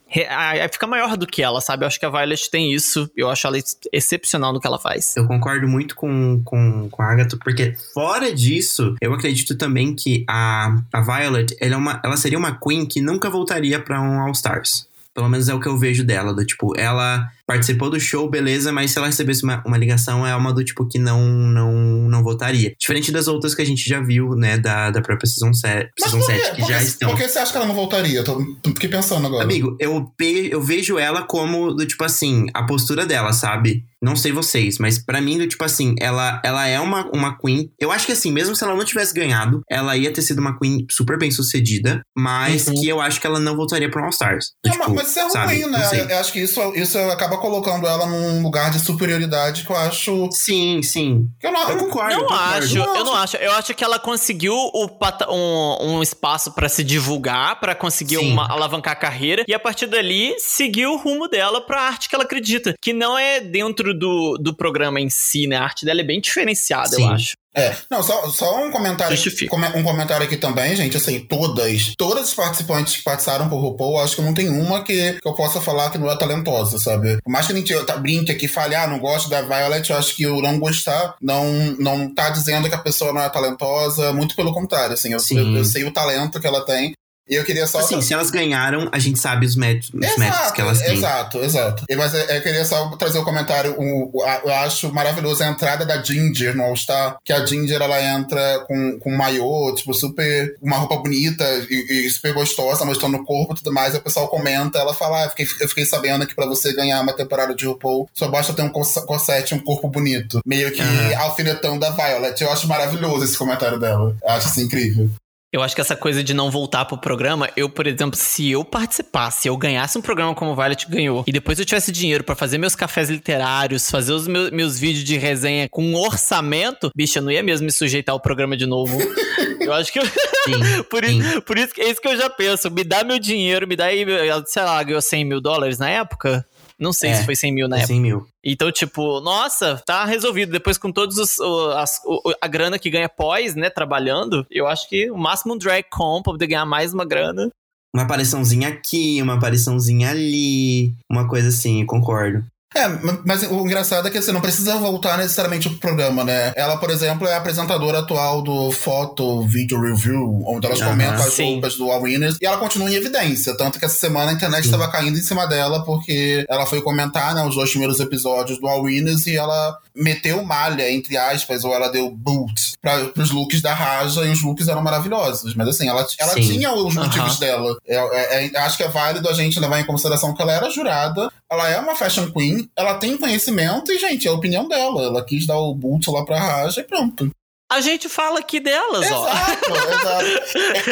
fica maior do que ela, sabe? Eu acho que a Violet tem isso. Eu acho ela excepcional no que ela faz. Eu concordo muito com, com, com a Agatha, porque fora disso, eu acredito também que a, a Violet, ela, é uma, ela seria uma Queen que nunca voltaria para um All Stars. Pelo menos é o que eu vejo dela, do tipo, ela participou do show, beleza, mas se ela recebesse uma, uma ligação, é uma do tipo que não, não, não votaria. Diferente das outras que a gente já viu, né, da, da própria Season 7, season 7 que já estão. Por que você acha que ela não voltaria? Eu tô, fiquei pensando agora. Amigo, eu, eu vejo ela como, do tipo assim, a postura dela, sabe? Não sei vocês, mas para mim, do tipo assim, ela, ela é uma, uma Queen. Eu acho que assim, mesmo se ela não tivesse ganhado, ela ia ter sido uma Queen super bem sucedida, mas uhum. que eu acho que ela não voltaria pra All Stars. É, tipo, mas isso é ruim, sabe? né? Eu acho que isso, isso acaba colocando ela num lugar de superioridade que eu acho. Sim, sim. Eu, não, eu concordo. Não eu concordo. acho, eu não acho. Eu acho que ela conseguiu o um, um espaço para se divulgar, para conseguir uma, alavancar a carreira, e a partir dali seguiu o rumo dela pra arte que ela acredita. Que não é dentro do, do programa em si, né? A arte dela é bem diferenciada, sim. eu acho. É, não, só, só um comentário. Justifica. Um comentário aqui também, gente. Assim, todas, todas as participantes que passaram por RuPaul, acho que não tem uma que, que eu possa falar que não é talentosa, sabe? Por mais que a gente tá- brinque aqui fale, ah, não gosto da Violet, eu acho que o não gostar não, não tá dizendo que a pessoa não é talentosa, muito pelo contrário, assim. Eu, eu, eu sei o talento que ela tem. E eu queria só. Assim, se elas ganharam, a gente sabe os méritos, os méritos que elas têm. Exato, exato. Mas eu, eu queria só trazer o comentário. um, eu acho maravilhoso a entrada da Ginger no All Star. Que a Ginger ela entra com, com um maiô, tipo, super. Uma roupa bonita e, e super gostosa, mostrando o corpo e tudo mais. E o pessoal comenta. Ela fala: ah, eu, fiquei, eu fiquei sabendo que pra você ganhar uma temporada de RuPaul, só basta ter um corsete e um corpo bonito. Meio que Aham. alfinetando a Violet. Eu acho maravilhoso esse comentário dela. Eu acho assim incrível. Eu acho que essa coisa de não voltar pro programa, eu, por exemplo, se eu participasse, eu ganhasse um programa como o Violet ganhou, e depois eu tivesse dinheiro pra fazer meus cafés literários, fazer os meus, meus vídeos de resenha com um orçamento, bicho, eu não ia mesmo me sujeitar ao programa de novo. eu acho que eu, Sim, por, sim. isso, por isso que é isso que eu já penso. Me dá meu dinheiro, me dá aí, sei lá, ganhou 100 mil dólares na época? Não sei É, se foi 100 mil na época. 100 mil. Então, tipo, nossa, tá resolvido. Depois, com todos os, as- a grana que ganha pós, né, trabalhando, eu acho que o máximo um drag comp pra poder ganhar mais uma grana. Uma apariçãozinha aqui, uma apariçãozinha ali. Uma coisa assim, concordo. É, ma- mas o engraçado é que você não precisa voltar necessariamente pro programa, né? Ela, por exemplo, é a apresentadora atual do Foto Video Review, onde elas Aham, comentam as sim. roupas do All Winners, e ela continua em evidência. Tanto que essa semana a internet estava caindo em cima dela, porque ela foi comentar, né, os dois primeiros episódios do All Winners e ela meteu malha, entre aspas, ou ela deu boot para pros looks da Raja, e os looks eram maravilhosos. Mas assim, ela, ela Sim. tinha os motivos Aham. dela. É, é- é- acho que é válido a gente levar em consideração que ela era jurada, ela é uma fashion queen, ela tem conhecimento e, gente, é a opinião dela. Ela quis dar o boot lá pra Raja e pronto. A gente fala aqui delas, ó. Exato, exato.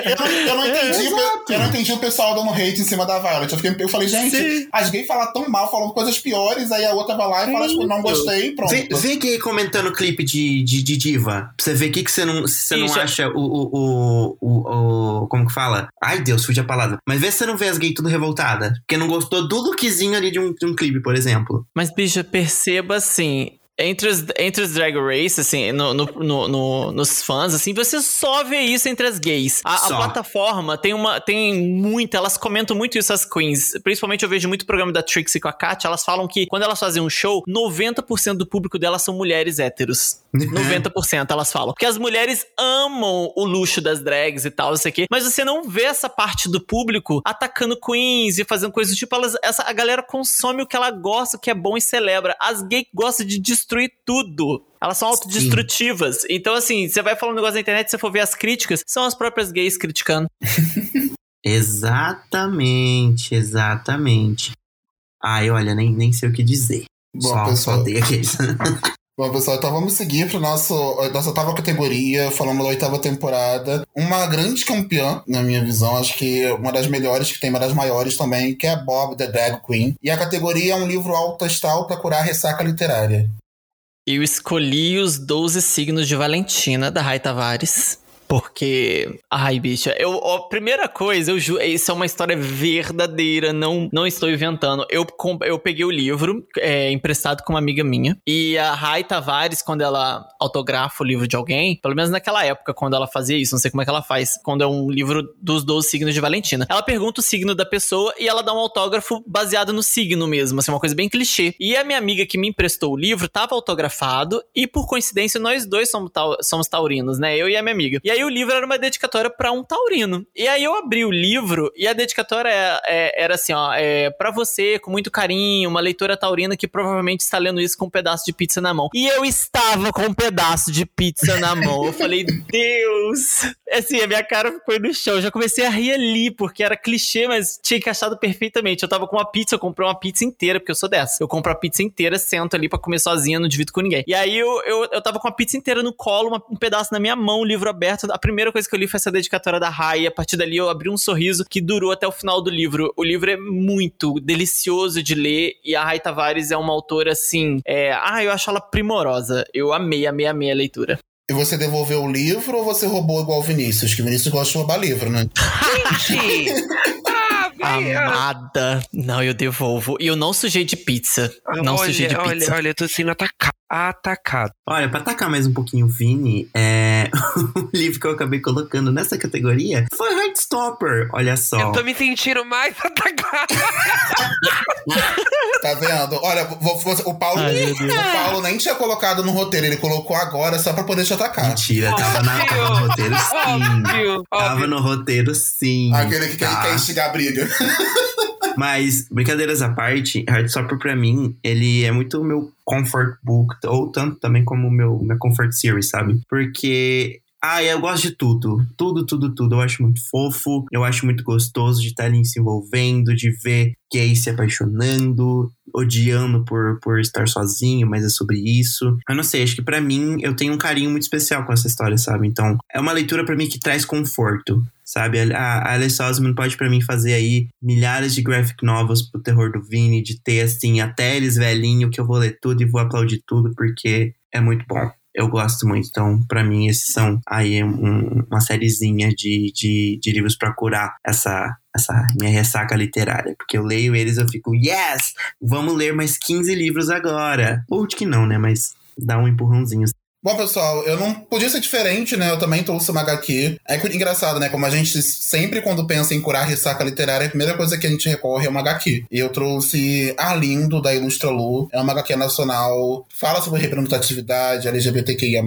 Eu, não- eu não entendi, Exato. eu não entendi o pessoal dando hate em cima da Violet. Eu, fiquei, eu falei, gente, Sim. as gays falam tão mal, falam coisas piores, aí a outra vai lá e fala, tipo, não gostei pronto. Vê, vê gay comentando clipe de, de, de diva. Pra você ver o que, que você não, você não Isso acha o, o, o, o, o- Como que fala? Ai, Deus, fugiu a palavra. Mas vê se você não vê as gays tudo revoltada. Porque não gostou do lookzinho ali de um, de um clipe, por exemplo. Mas, bicha, perceba assim. Entre os, entre os Drag Race, assim, no, no- no- no- nos fãs, assim, você só vê isso entre as gays. A, a plataforma tem uma. Tem muita, elas comentam muito isso, as queens. Principalmente eu vejo muito programa da Trixie com a Kat, elas falam que quando elas fazem um show, 90% do público delas são mulheres héteros. 90% elas falam. Porque as mulheres amam o luxo das drags e tal, não sei o quê. Mas você não vê essa parte do público atacando queens e fazendo coisas do tipo. Elas, essa, a galera consome o que ela gosta, o que é bom e celebra. As gays gostam de destruir tudo. Elas são autodestrutivas. Então, assim, você vai falando um negócio na internet, se você for ver as críticas, são as próprias gays criticando. Exatamente, exatamente. Ai, olha, nem, nem sei o que dizer. Bom, só, só pessoal. dei aqueles. Bom, pessoal, então vamos seguir para nossa oitava categoria, falando da oitava temporada. Uma grande campeã, na minha visão, acho que uma das melhores, que tem uma das maiores também, que é Bob, The Drag Queen. E a categoria é um livro alto astral para curar ressaca literária. Eu escolhi os 12 signos de Valentina, da Rai Tavares. Porque. Ai, bicha. Eu, a primeira coisa, eu juro. Isso é uma história verdadeira, não, não estou inventando. Eu, eu peguei o livro é, emprestado com uma amiga minha. E a Rai Tavares, quando ela autografa o livro de alguém, pelo menos naquela época, quando ela fazia isso, não sei como é que ela faz, quando é um livro dos 12 signos de Valentina. Ela pergunta o signo da pessoa e ela dá um autógrafo baseado no signo mesmo, assim, uma coisa bem clichê. E a minha amiga que me emprestou o livro tava autografado e, por coincidência, nós dois somos, somos taurinos, né? Eu e a minha amiga. E aí o livro era uma dedicatória pra um taurino. E aí eu abri o livro e a dedicatória é- é- era assim, ó, é, para você, com muito carinho, uma leitora taurina que provavelmente está lendo isso com um pedaço de pizza na mão. E eu estava com um pedaço de pizza na mão. Eu falei, Deus! Assim, a minha cara ficou no chão. Eu já comecei a rir ali, porque era clichê, mas tinha encaixado perfeitamente. Eu tava com uma pizza, eu comprei uma pizza inteira, porque eu sou dessa. Eu compro a pizza inteira, sento ali pra comer sozinha, não divido com ninguém. E aí eu, eu, eu tava com a pizza inteira no colo, uma- um pedaço na minha mão, o livro aberto. A primeira coisa que eu li foi essa dedicatória da Rai. E a partir dali eu abri um sorriso que durou até o final do livro. O livro é muito delicioso de ler e a Rai Tavares é uma autora assim. É... Ah, eu acho ela primorosa. Eu amei, amei, amei a leitura. E você devolveu o livro ou você roubou igual o Vinícius? Que o Vinícius gosta de roubar livro, né? Gente! Ah, velho! Amada. Não, eu devolvo. E eu não sujei de pizza. Não olha, sujei de olha, pizza. olha, eu tô sendo atacada atacado. Olha, pra atacar mais um pouquinho o Vini, é... o livro que eu acabei colocando nessa categoria foi Heartstopper, olha só. Eu tô me sentindo mais atacado. Tá vendo? Olha, vou- vou- o, Paulo, Ai, o Paulo nem tinha colocado no roteiro, ele colocou agora só pra poder te atacar. Mentira, tava, na, tava no roteiro sim. Óbvio, Tava óbvio. no roteiro sim. Aquele que quer, tá? quer instigar a briga. Mas, brincadeiras à parte, Heartstopper pra mim, ele é muito o meu comfort book, ou tanto também como meu minha comfort series, sabe? Porque. Ah, eu gosto de tudo. Tudo, tudo, tudo. Eu acho muito fofo. Eu acho muito gostoso de estar ali se envolvendo, de ver gays se apaixonando, odiando por, por estar sozinho, mas é sobre isso. Eu não sei, acho que pra mim eu tenho um carinho muito especial com essa história, sabe? Então, é uma leitura pra mim que traz conforto sabe? A, Alice Osman pode pra mim fazer aí milhares de graphic novels pro terror do Vini, de ter assim, até eles velhinho que eu vou ler tudo e vou aplaudir tudo porque é muito bom. Eu gosto muito, então pra mim esses são aí um- uma sériezinha de, de, de livros pra curar essa, essa minha ressaca literária. Porque eu leio eles eu fico, yes! Vamos ler mais 15 livros agora. Ou de que não, né? Mas dá um empurrãozinho. Bom, pessoal, eu não podia ser diferente, né? Eu também trouxe uma HQ. É engraçado, né? Como a gente sempre, quando pensa em curar ressaca literária, a primeira coisa que a gente recorre é uma HQ. E eu trouxe Arlindo, da Ilustra Lu. É uma HQ nacional. Fala sobre representatividade, LGBTQIA.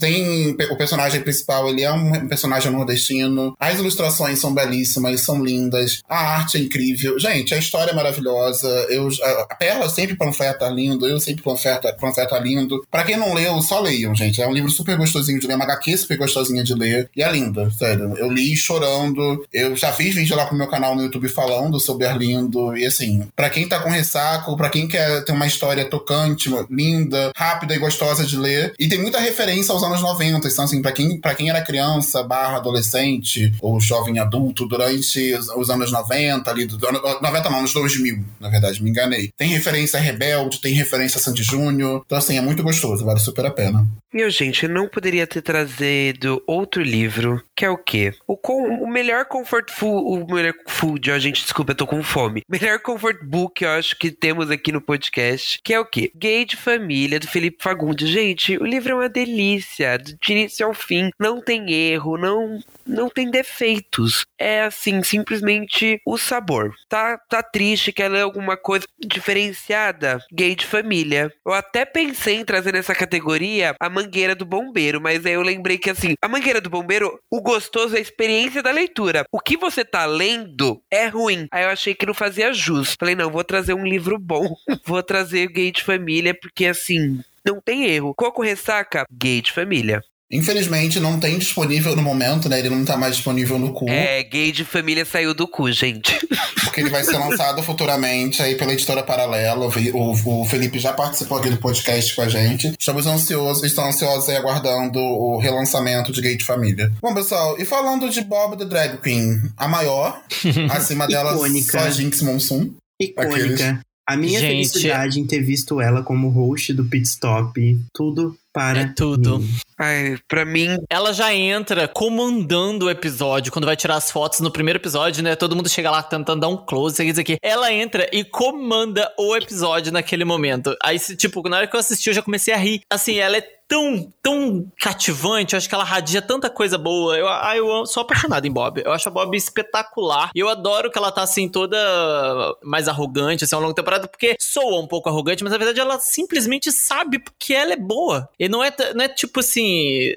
Tem o personagem principal, ele é um personagem nordestino. As ilustrações são belíssimas, são lindas. A arte é incrível. Gente, a história é maravilhosa. Eu, a, Perla sempre panfleta lindo, eu sempre panfleta, panfleta lindo. Pra quem não leu, só leiam, gente. É um livro super gostosinho de ler, uma HQ super gostosinha de ler. E é linda, sério. Eu li chorando. Eu já fiz vídeo lá pro meu canal no YouTube falando sobre Arlindo. E assim, pra quem tá com ressaco, pra quem quer ter uma história tocante, linda, rápida e gostosa de ler. E tem muita referência aos anos 90. Então, assim, pra quem, pra quem era criança, barra adolescente, ou jovem adulto, durante os, os anos 90, ali, do, 90 não, anos 2000, na verdade, me enganei. Tem referência a Rebelde, tem referência a Sandy Júnior. Então, assim, é muito gostoso, vale super a pena. Meu, gente, eu não poderia ter trazido outro livro, que é o quê? O, com, o melhor comfort food, o melhor food, ó, gente, desculpa, eu tô com fome. Melhor comfort book, eu acho que temos aqui no podcast, que é o quê? Gay de Família, do Felipe Fagundes. Gente, o livro é uma delícia, de início ao fim, não tem erro, não não tem defeitos. É assim, simplesmente o sabor. Tá, tá triste, quer ler alguma coisa diferenciada? Gay de família. Eu até pensei em trazer nessa categoria a mangueira do bombeiro, mas aí eu lembrei que assim, a mangueira do bombeiro, o gostoso é a experiência da leitura. O que você tá lendo é ruim. Aí eu achei que não fazia jus. Falei, não, vou trazer um livro bom. vou trazer Gay de família, porque assim, não tem erro. Coco Ressaca, Gay de família. Infelizmente, não tem disponível no momento, né? Ele não tá mais disponível no cu. É, gay de família saiu do cu, gente. Porque ele vai ser lançado futuramente aí pela editora Paralela. O, o Felipe já participou aqui do podcast com a gente. Estamos ansiosos, estão ansiosos aí aguardando o relançamento de Gay de Família. Bom, pessoal, e falando de Bob the Drag Queen, a maior, acima dela Icônica. só Jinx Monsoon. Icônica. Aqueles. A minha Gente. felicidade em ter visto ela como host do Pit Stop, tudo para É tudo. mim. Ai, pra mim, Ela já entra comandando o episódio, quando vai tirar as fotos no primeiro episódio, né? Todo mundo chega lá tentando dar um close, isso aqui. Ela entra e comanda o episódio naquele momento. Aí, tipo, na hora que eu assisti, eu já comecei a rir. Assim, ela é tão, tão cativante, eu acho que ela radia tanta coisa boa. Eu, eu amo- sou apaixonado em Bob. Eu acho a Bob espetacular. E eu adoro que ela tá, assim, toda mais arrogante, assim, ao longo da temporada, porque soa um pouco arrogante, mas na verdade ela simplesmente sabe que ela é boa. E não é, não é tipo assim,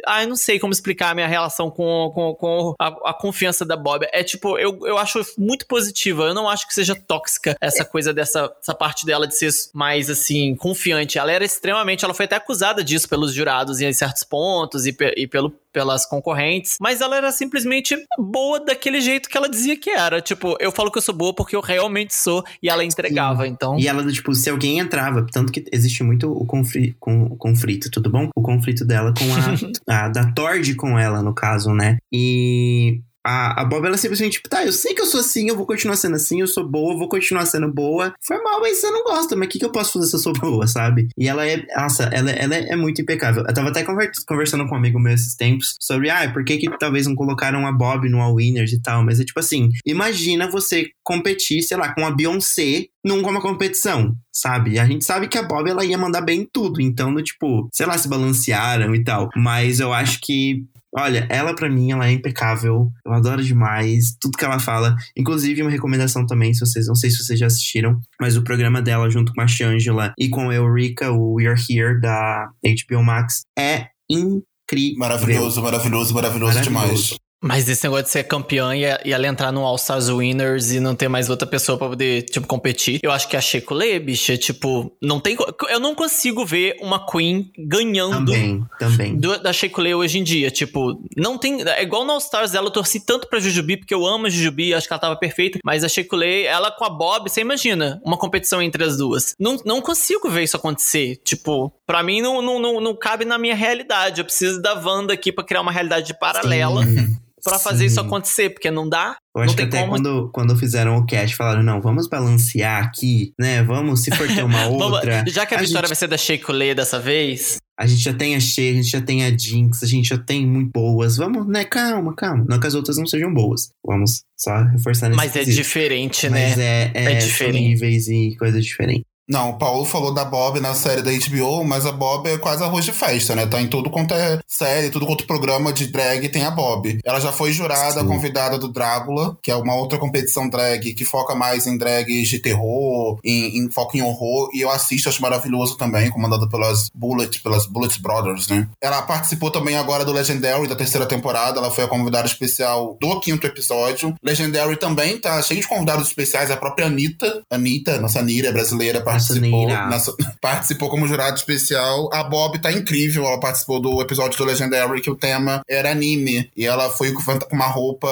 ah, eu não sei como explicar a minha relação com, com, com a, a confiança da Bob. É tipo, eu, eu acho muito positiva. Eu não acho que seja tóxica essa coisa dessa essa parte dela de ser mais, assim, confiante. Ela era extremamente, ela foi até acusada disso pelos jurados em certos pontos e, pe- e pelo pelas concorrentes, mas ela era simplesmente boa daquele jeito que ela dizia que era. Tipo, eu falo que eu sou boa porque eu realmente sou e ela entregava, então. E ela, tipo, se alguém entrava, tanto que existe muito o, confri com, o conflito, tudo bom? O conflito dela com a, a da Tord com ela, no caso, né? E A, a Bob, ela simplesmente, tipo, tá, eu sei que eu sou assim, eu vou continuar sendo assim, eu sou boa, eu vou continuar sendo boa. Foi mal, mas você não gosta, mas o que, que eu posso fazer se eu sou boa, sabe? E ela é, nossa, ela, ela é muito impecável. Eu tava até conversando com um amigo meu esses tempos sobre, ah, por que que talvez não colocaram a Bob no All Winners e tal, mas é tipo assim, imagina você competir, sei lá, com a Beyoncé numa competição, sabe? A gente sabe que a Bob ela ia mandar bem em tudo, então, do tipo, sei lá, se balancearam e tal. Mas eu acho que Olha, ela para mim, ela é impecável. Eu adoro demais tudo que ela fala. Inclusive, uma recomendação também, se vocês, não sei se vocês já assistiram, mas o programa dela junto com a Shangela e com a Eurica, o We Are Here da HBO Max, é incrível. Maravilhoso, maravilhoso, maravilhoso, maravilhoso. demais. Mas esse negócio de ser campeã e, e ela entrar no All Stars Winners e não ter mais outra pessoa pra poder, tipo, competir. Eu acho que a Shekulé, bicha, tipo, não tem. Eu não consigo ver uma Queen ganhando. Também, também. Do, da Shekulé hoje em dia. Tipo, não tem. É igual no All Stars dela, eu torci tanto pra Jujubi, porque eu amo a Jujubi, acho que ela tava perfeita. Mas a Shekulé, ela com a Bob, você imagina uma competição entre as duas. Não, não consigo ver isso acontecer. Tipo, pra mim não, não, não, não cabe na minha realidade. Eu preciso da Wanda aqui pra criar uma realidade paralela. Sim para fazer isso acontecer, porque não dá. Eu acho não que até como... quando, quando fizeram o cast, falaram, não, vamos balancear aqui, né? Vamos, se for ter uma outra. já que a, a vitória gente... vai ser da Sheikulé dessa vez. A gente já tem a Shea, a gente já tem a Jinx, a gente já tem muito boas. Vamos, né? Calma, calma. Não que as outras não sejam boas. Vamos só reforçar nesse Mas é diferente, né? Mas é, é, é diferente. níveis e coisas diferentes. Não, o Paulo falou da Bob na série da HBO, mas a Bob é quase arroz de festa, né? Tá em tudo quanto é série, tudo quanto é programa de drag tem a Bob. Ela já foi jurada, Sim. convidada do Drácula, que é uma outra competição drag que foca mais em drags de terror, em, em foco em horror, e eu assisto, acho maravilhoso também, comandado pelas Bullet, pelas Bullet Brothers, né? Ela participou também agora do Legendary da terceira temporada, ela foi a convidada especial do quinto episódio. Legendary também tá cheio de convidados especiais, a própria Anitta, Anitta, nossa Nira brasileira, participou, nessa, participou como jurado especial. A Bob tá incrível, ela participou do episódio do Legendary que o tema era anime. E ela foi com uma roupa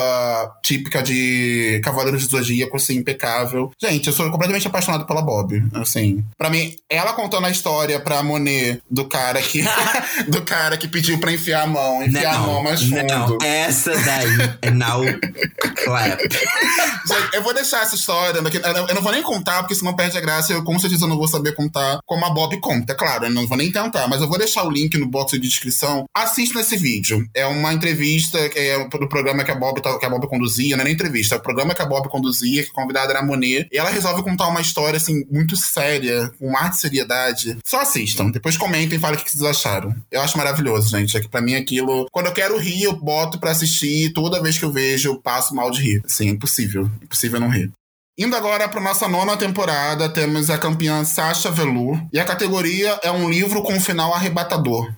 típica de Cavaleiros de Zodíaco, assim, impecável. Gente, eu sou completamente apaixonado pela Bob. Assim, para mim, ela contando a história pra Monet do cara que do cara que pediu pra enfiar a mão, enfiar não, a mão mais fundo. Não, essa daí é now clap. Gente, eu vou deixar essa história, eu não vou nem contar, porque senão perde a graça. Eu com eu não vou saber contar como a Bob conta, é claro, eu não vou nem tentar, mas eu vou deixar o link no box de descrição. Assista esse vídeo. É uma entrevista é do programa que a Bob, que a Bob conduzia, não é nem entrevista, é o programa que a Bob conduzia, que a convidada era a Monet. E ela resolve contar uma história, assim, muito séria, com ar de seriedade. Só assistam, depois comentem e falem o que vocês acharam. Eu acho maravilhoso, gente. É que pra mim aquilo. Quando eu quero rir, eu boto pra assistir. Toda vez que eu vejo, eu passo mal de rir. Assim, é impossível. Impossível não rir. Indo agora para nossa nona temporada, temos a campeã Sasha Velour. E a categoria é um livro com um final arrebatador.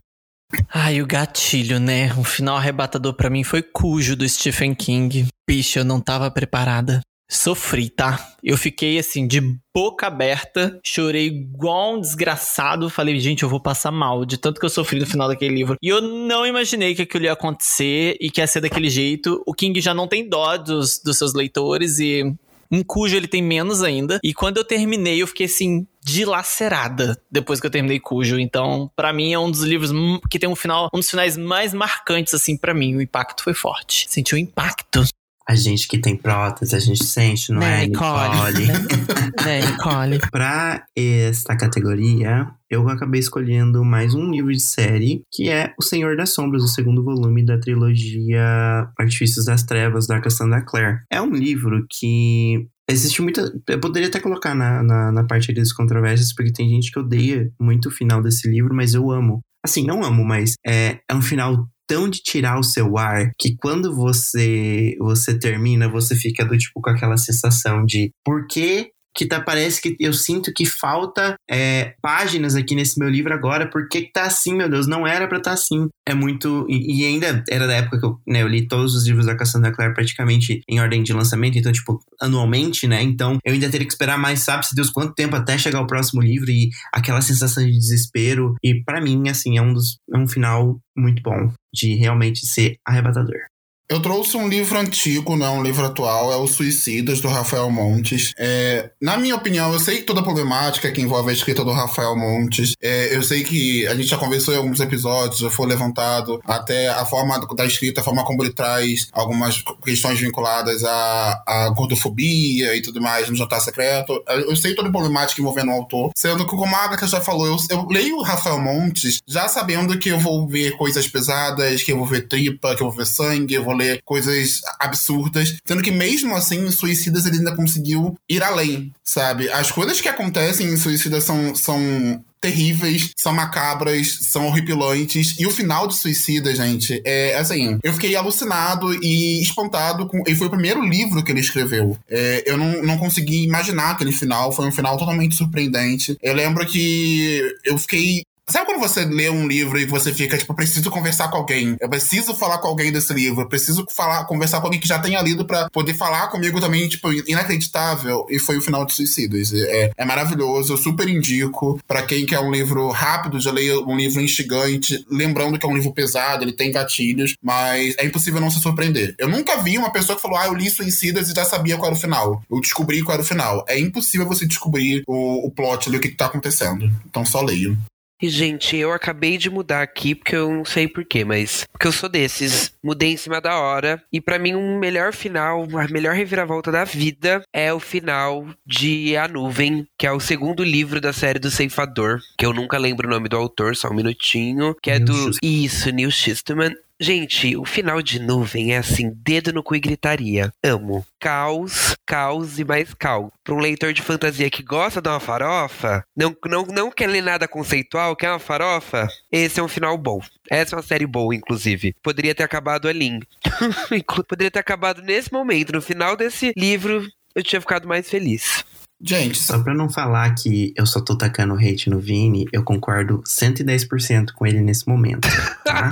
Ai, o gatilho, né? Um final arrebatador para mim foi Cujo do Stephen King. Bicho, eu não tava preparada. Sofri, tá? Eu fiquei assim, de boca aberta, chorei igual um desgraçado. Falei, gente, eu vou passar mal de tanto que eu sofri no final daquele livro. E eu não imaginei que aquilo ia acontecer e que ia ser daquele jeito. O King já não tem dó dos, dos seus leitores e em Cujo ele tem menos ainda. E quando eu terminei, eu fiquei assim, dilacerada depois que eu terminei Cujo. Então, para mim é um dos livros que tem um final, um dos finais mais marcantes assim para mim. O impacto foi forte. Senti o impacto. A gente que tem prótese, a gente sente, não né, é, Nicole? né, Nicole? pra esta categoria, eu acabei escolhendo mais um livro de série, que é O Senhor das Sombras, o segundo volume da trilogia Artifícios das Trevas, da Cassandra Clare. É um livro que Existe muita. Eu poderia até colocar na, na, na parte das controvérsias, porque tem gente que odeia muito o final desse livro, mas eu amo. Assim, não amo, mas é, é um final tão de tirar o seu ar que quando você você termina, você fica do tipo com aquela sensação de por que que tá, parece que eu sinto que falta é, páginas aqui nesse meu livro agora, porque que tá assim, meu Deus, não era para estar tá assim. É muito. E, e, ainda era da época que eu, né, eu li todos os livros da Cassandra Clare praticamente em ordem de lançamento, então, tipo, anualmente, né? Então eu ainda teria que esperar mais, sabe-se Deus quanto tempo até chegar o próximo livro e aquela sensação de desespero. E para mim, assim, é um dos. É um final muito bom de realmente ser arrebatador. Eu trouxe um livro antigo, não é um livro atual, é o Suicidas, do Rafael Montes. É, na minha opinião, eu sei que toda a problemática que envolve a escrita do Rafael Montes, é, eu sei que a gente já conversou em alguns episódios, já foi levantado até a forma da escrita, a forma como ele traz algumas questões vinculadas à, à gordofobia e tudo mais no Jantar Secreto. Eu sei toda a problemática envolvendo o autor, sendo que, como a Agatha já falou, eu, eu leio o Rafael Montes já sabendo que eu vou ver coisas pesadas, que eu vou ver tripa, que eu vou ver sangue, eu vou ler coisas absurdas. Sendo que mesmo assim, em Suicidas ele ainda conseguiu ir além, sabe? As coisas que acontecem em Suicidas são, são terríveis, são macabras, são horripilantes. E o final de Suicida, gente, é assim. Eu fiquei alucinado e espantado com. E foi o primeiro livro que ele escreveu. É, eu não, não consegui imaginar aquele final. Foi um final totalmente surpreendente. Eu lembro que eu fiquei Sabe quando você lê um livro e você fica, tipo, preciso conversar com alguém, eu preciso falar com alguém desse livro, eu preciso falar, conversar com alguém que já tenha lido para poder falar comigo também, tipo, inacreditável. E foi o final de Suicidas. É, é maravilhoso, eu super indico para quem quer um livro rápido, já leia um livro instigante, lembrando que é um livro pesado, ele tem gatilhos, mas é impossível não se surpreender. Eu nunca vi uma pessoa que falou, ah, eu li Suicidas e já sabia qual era o final. Eu descobri qual era o final. É impossível você descobrir o, o plot ali, o que, que tá acontecendo. Então só leio. E, gente, eu acabei de mudar aqui, porque eu não sei porquê, mas. Porque eu sou desses. Mudei em cima da hora. E para mim, um melhor final, a melhor reviravolta da vida é o final de A Nuvem, que é o segundo livro da série do Ceifador. Que eu nunca lembro o nome do autor, só um minutinho. Que é Neil do. Schusterman. Isso, Neil Schusterman. Gente, o final de nuvem é assim, dedo no cu e gritaria. Amo. Caos, caos e mais caos. Para um leitor de fantasia que gosta de uma farofa, não, não, não quer ler nada conceitual, quer uma farofa, esse é um final bom. Essa é uma série boa, inclusive. Poderia ter acabado ali. Poderia ter acabado nesse momento. No final desse livro, eu tinha ficado mais feliz. Gente, Só pra não falar que eu só tô tacando hate no Vini, eu concordo 110% com ele nesse momento, tá?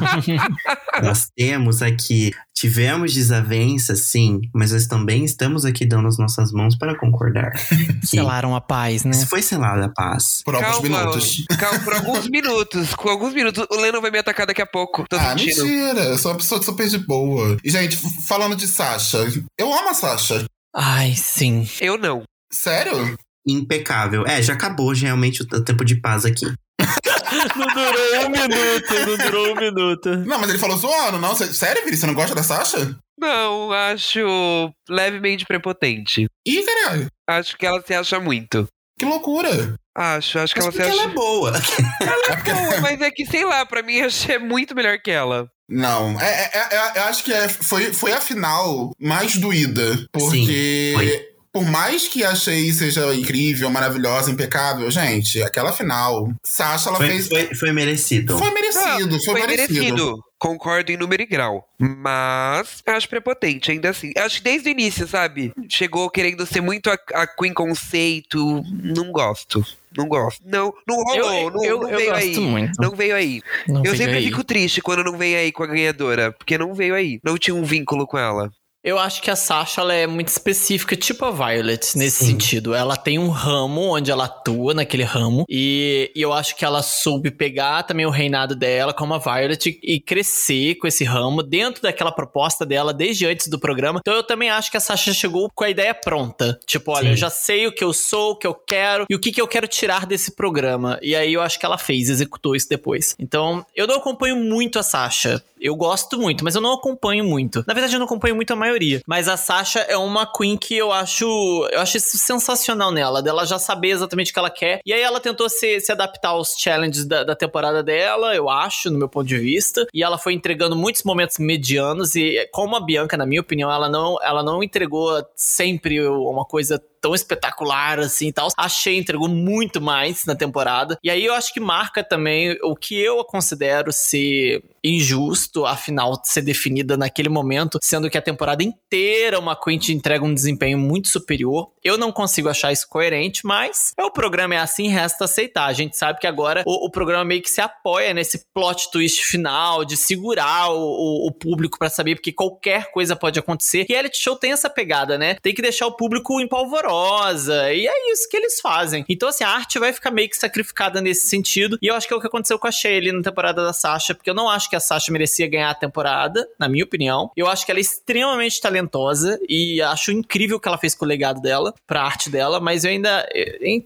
nós temos aqui, tivemos desavenças, sim, mas nós também estamos aqui dando as nossas mãos para concordar. Selaram a paz, né? se foi selada a paz. por alguns minutos. calma, por alguns minutos. Com alguns minutos. O Lennon vai me atacar daqui a pouco. Tô Ah, sentindo. mentira. Eu sou uma pessoa super de boa. E, gente, falando de Sasha, eu amo a Sasha. Ai, sim. Eu não. Sério? Impecável. É, já acabou realmente o tempo de paz aqui. Não durou um minuto, não durou um minuto. Não, mas ele falou zoando, não? Sé- Sério, Vini? Você não gosta da Sasha? Não, acho levemente prepotente. Ih, caralho. Acho que ela se acha muito. Que loucura. Acho, acho que Mas ela se porque ela acha. é boa. É porque... Boa, mas é que, sei lá, pra mim acho é muito melhor que ela. Não, é, é- é- eu acho que é- foi, foi a final mais doída. Porque. foi. Por mais que achei seja incrível, maravilhosa, impecável, gente, aquela final. Sasha, ela Foi, fez. foi, foi merecido. Foi merecido, foi, Foi merecido. merecido. Concordo em número e grau. Mas acho prepotente, ainda assim. Acho que desde o início, sabe? Chegou querendo ser muito a, a Queen conceito. Não gosto. Não gosto. Não, não rolou. Eu, não, eu, não eu veio aí. muito. Não veio aí. Não eu veio sempre aí. fico triste quando não vem aí com a ganhadora. Porque não veio aí. Não tinha um vínculo com ela. Eu acho que a Sasha ela é muito específica, tipo a Violet, nesse Sim. sentido. Ela tem um ramo onde ela atua naquele ramo. E, e eu acho que ela soube pegar também o reinado dela como a Violet e crescer com esse ramo dentro daquela proposta dela desde antes do programa. Então eu também acho que a Sasha chegou com a ideia pronta. Tipo, olha, Sim. eu já sei o que eu sou, o que eu quero e o que, que eu quero tirar desse programa. E aí eu acho que ela fez, executou isso depois. Então eu não acompanho muito a Sasha. Eu gosto muito, mas eu não acompanho muito. Na verdade, eu não acompanho muito a maioria. Mas a Sasha é uma queen que eu acho. Eu acho isso sensacional nela, dela já saber exatamente o que ela quer. E aí ela tentou se, se adaptar aos challenges da, da temporada dela, eu acho, no meu ponto de vista. E ela foi entregando muitos momentos medianos. E como a Bianca, na minha opinião, ela não, ela não entregou sempre uma coisa tão espetacular assim e tal. Achei entregou muito mais na temporada. E aí eu acho que marca também o que eu considero ser injusto, afinal, ser definida naquele momento, sendo que a temporada inteira uma Queen te entrega um desempenho muito superior. Eu não consigo achar isso coerente, mas é o programa é assim, resta aceitar. A gente sabe que agora o, o programa meio que se apoia nesse plot twist final de segurar o, o- o público pra saber porque qualquer coisa pode acontecer. Reality show tem essa pegada, né? Tem que deixar o público em E é isso que eles fazem. Então, assim, a arte vai ficar meio que sacrificada nesse sentido. E eu acho que é o que aconteceu com a Shaylee na temporada da Sasha, porque eu não acho que a Sasha merecia ganhar a temporada, na minha opinião. Eu acho que ela é extremamente talentosa e acho incrível o que ela fez com o legado dela, pra arte dela, mas eu ainda,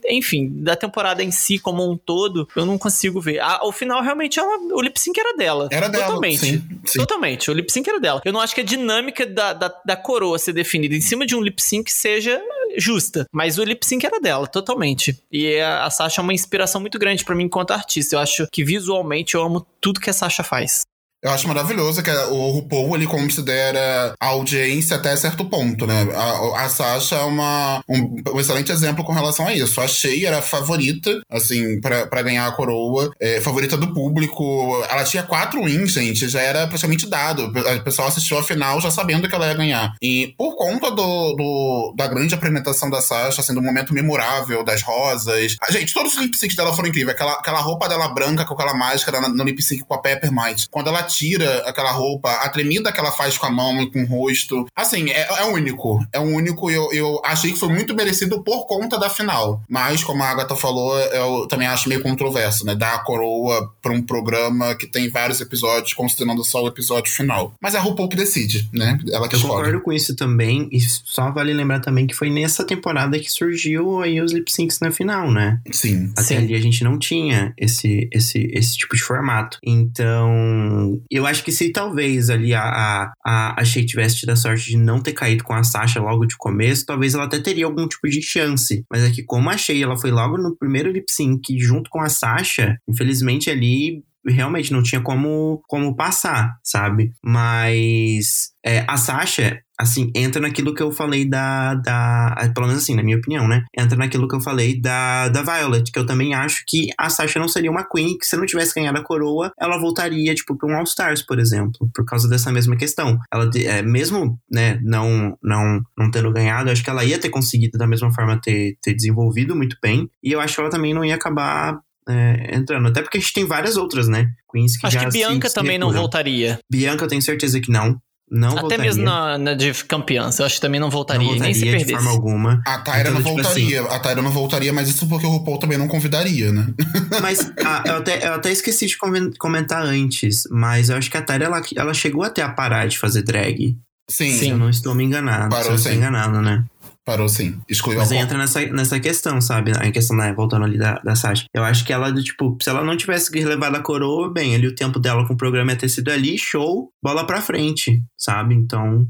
enfim, da temporada em si como um todo, eu não consigo ver. o final realmente ela, o lip sync era dela. Era dela. Totalmente. Sim, sim. Totalmente. O lip sync era dela. Eu não acho que a dinâmica da, da, da coroa ser definida em cima de um lip sync seja justa. Mas o lip sync era dela, totalmente. E a, Sasha é uma inspiração muito grande para mim enquanto artista. Eu acho que visualmente eu amo tudo que a Sasha faz. Eu acho maravilhoso que o RuPaul ele considera a audiência até certo ponto, né? A, a Sasha é uma, um, um, excelente exemplo com relação a isso. A Shea era a favorita, assim, para ganhar a coroa, é, favorita do público. Ela tinha quatro wins, gente, já era praticamente dado. O pessoal assistiu a final já sabendo que ela ia ganhar. E por conta do, do da grande apresentação da Sasha, sendo um momento memorável das rosas. A, gente, todos os lip syncs dela foram incríveis. Aquela, aquela roupa dela branca com aquela máscara no lip sync com a Peppermint. Quando ela tira aquela roupa, a tremida que ela faz com a mão e com o rosto. Assim, é, é único. É único e eu, eu achei que foi muito merecido por conta da final. Mas, como a Agatha falou, eu também acho meio controverso, né? Dar a coroa pra um programa que tem vários episódios, considerando só o episódio final. Mas é a RuPaul que decide, né? Ela que eu escolhe. concordo com isso também. E só vale lembrar também que foi nessa temporada que surgiu aí os lip syncs na final, né? Sim. Até Sim. ali a gente não tinha esse, esse, esse tipo de formato. Então, eu acho que se talvez ali a, a, a, Shea tivesse tido a sorte de não ter caído com a Sasha logo de começo, talvez ela até teria algum tipo de chance. Mas é que como a Shea ela foi logo no primeiro lip sync junto com a Sasha, infelizmente ali realmente não tinha como, como passar, sabe? Mas é, a Sasha, assim, entra naquilo que eu falei da, da. Pelo menos assim, na minha opinião, né? Entra naquilo que eu falei da, da Violet, que eu também acho que a Sasha não seria uma Queen, que se não tivesse ganhado a coroa, ela voltaria, tipo, pra um All-Stars, por exemplo, por causa dessa mesma questão. Ela, é, mesmo, né, não, não, não tendo ganhado, eu acho que ela ia ter conseguido, da mesma forma, ter, ter desenvolvido muito bem, e eu acho que ela também não ia acabar é, entrando. Até porque a gente tem várias outras, né? Queens que Acho já que Bianca se, também se não voltaria. Bianca, eu tenho certeza que não. Não Até voltaria. mesmo na, na de campeã, eu acho que também não voltaria. não voltaria nem se de perdesse. forma alguma. A Tyra Então, não tipo voltaria. A Tyra não voltaria, mas isso porque o RuPaul também não convidaria, né? Mas ah, eu, até, eu até esqueci de comen- comentar antes, mas eu acho que a Tyra ela, ela chegou até a parar de fazer drag. Sim, Se eu não estou me enganando. Parou se eu não estou enganado, né? Parou sim. Excluiu Mas a entra nessa, nessa questão, sabe? A questão, né? Voltando ali da, da Sasha. Eu acho que ela, do tipo, se ela não tivesse levado a coroa, bem, ali o tempo dela com o programa ia ter sido ali, show, bola pra frente, sabe? Então,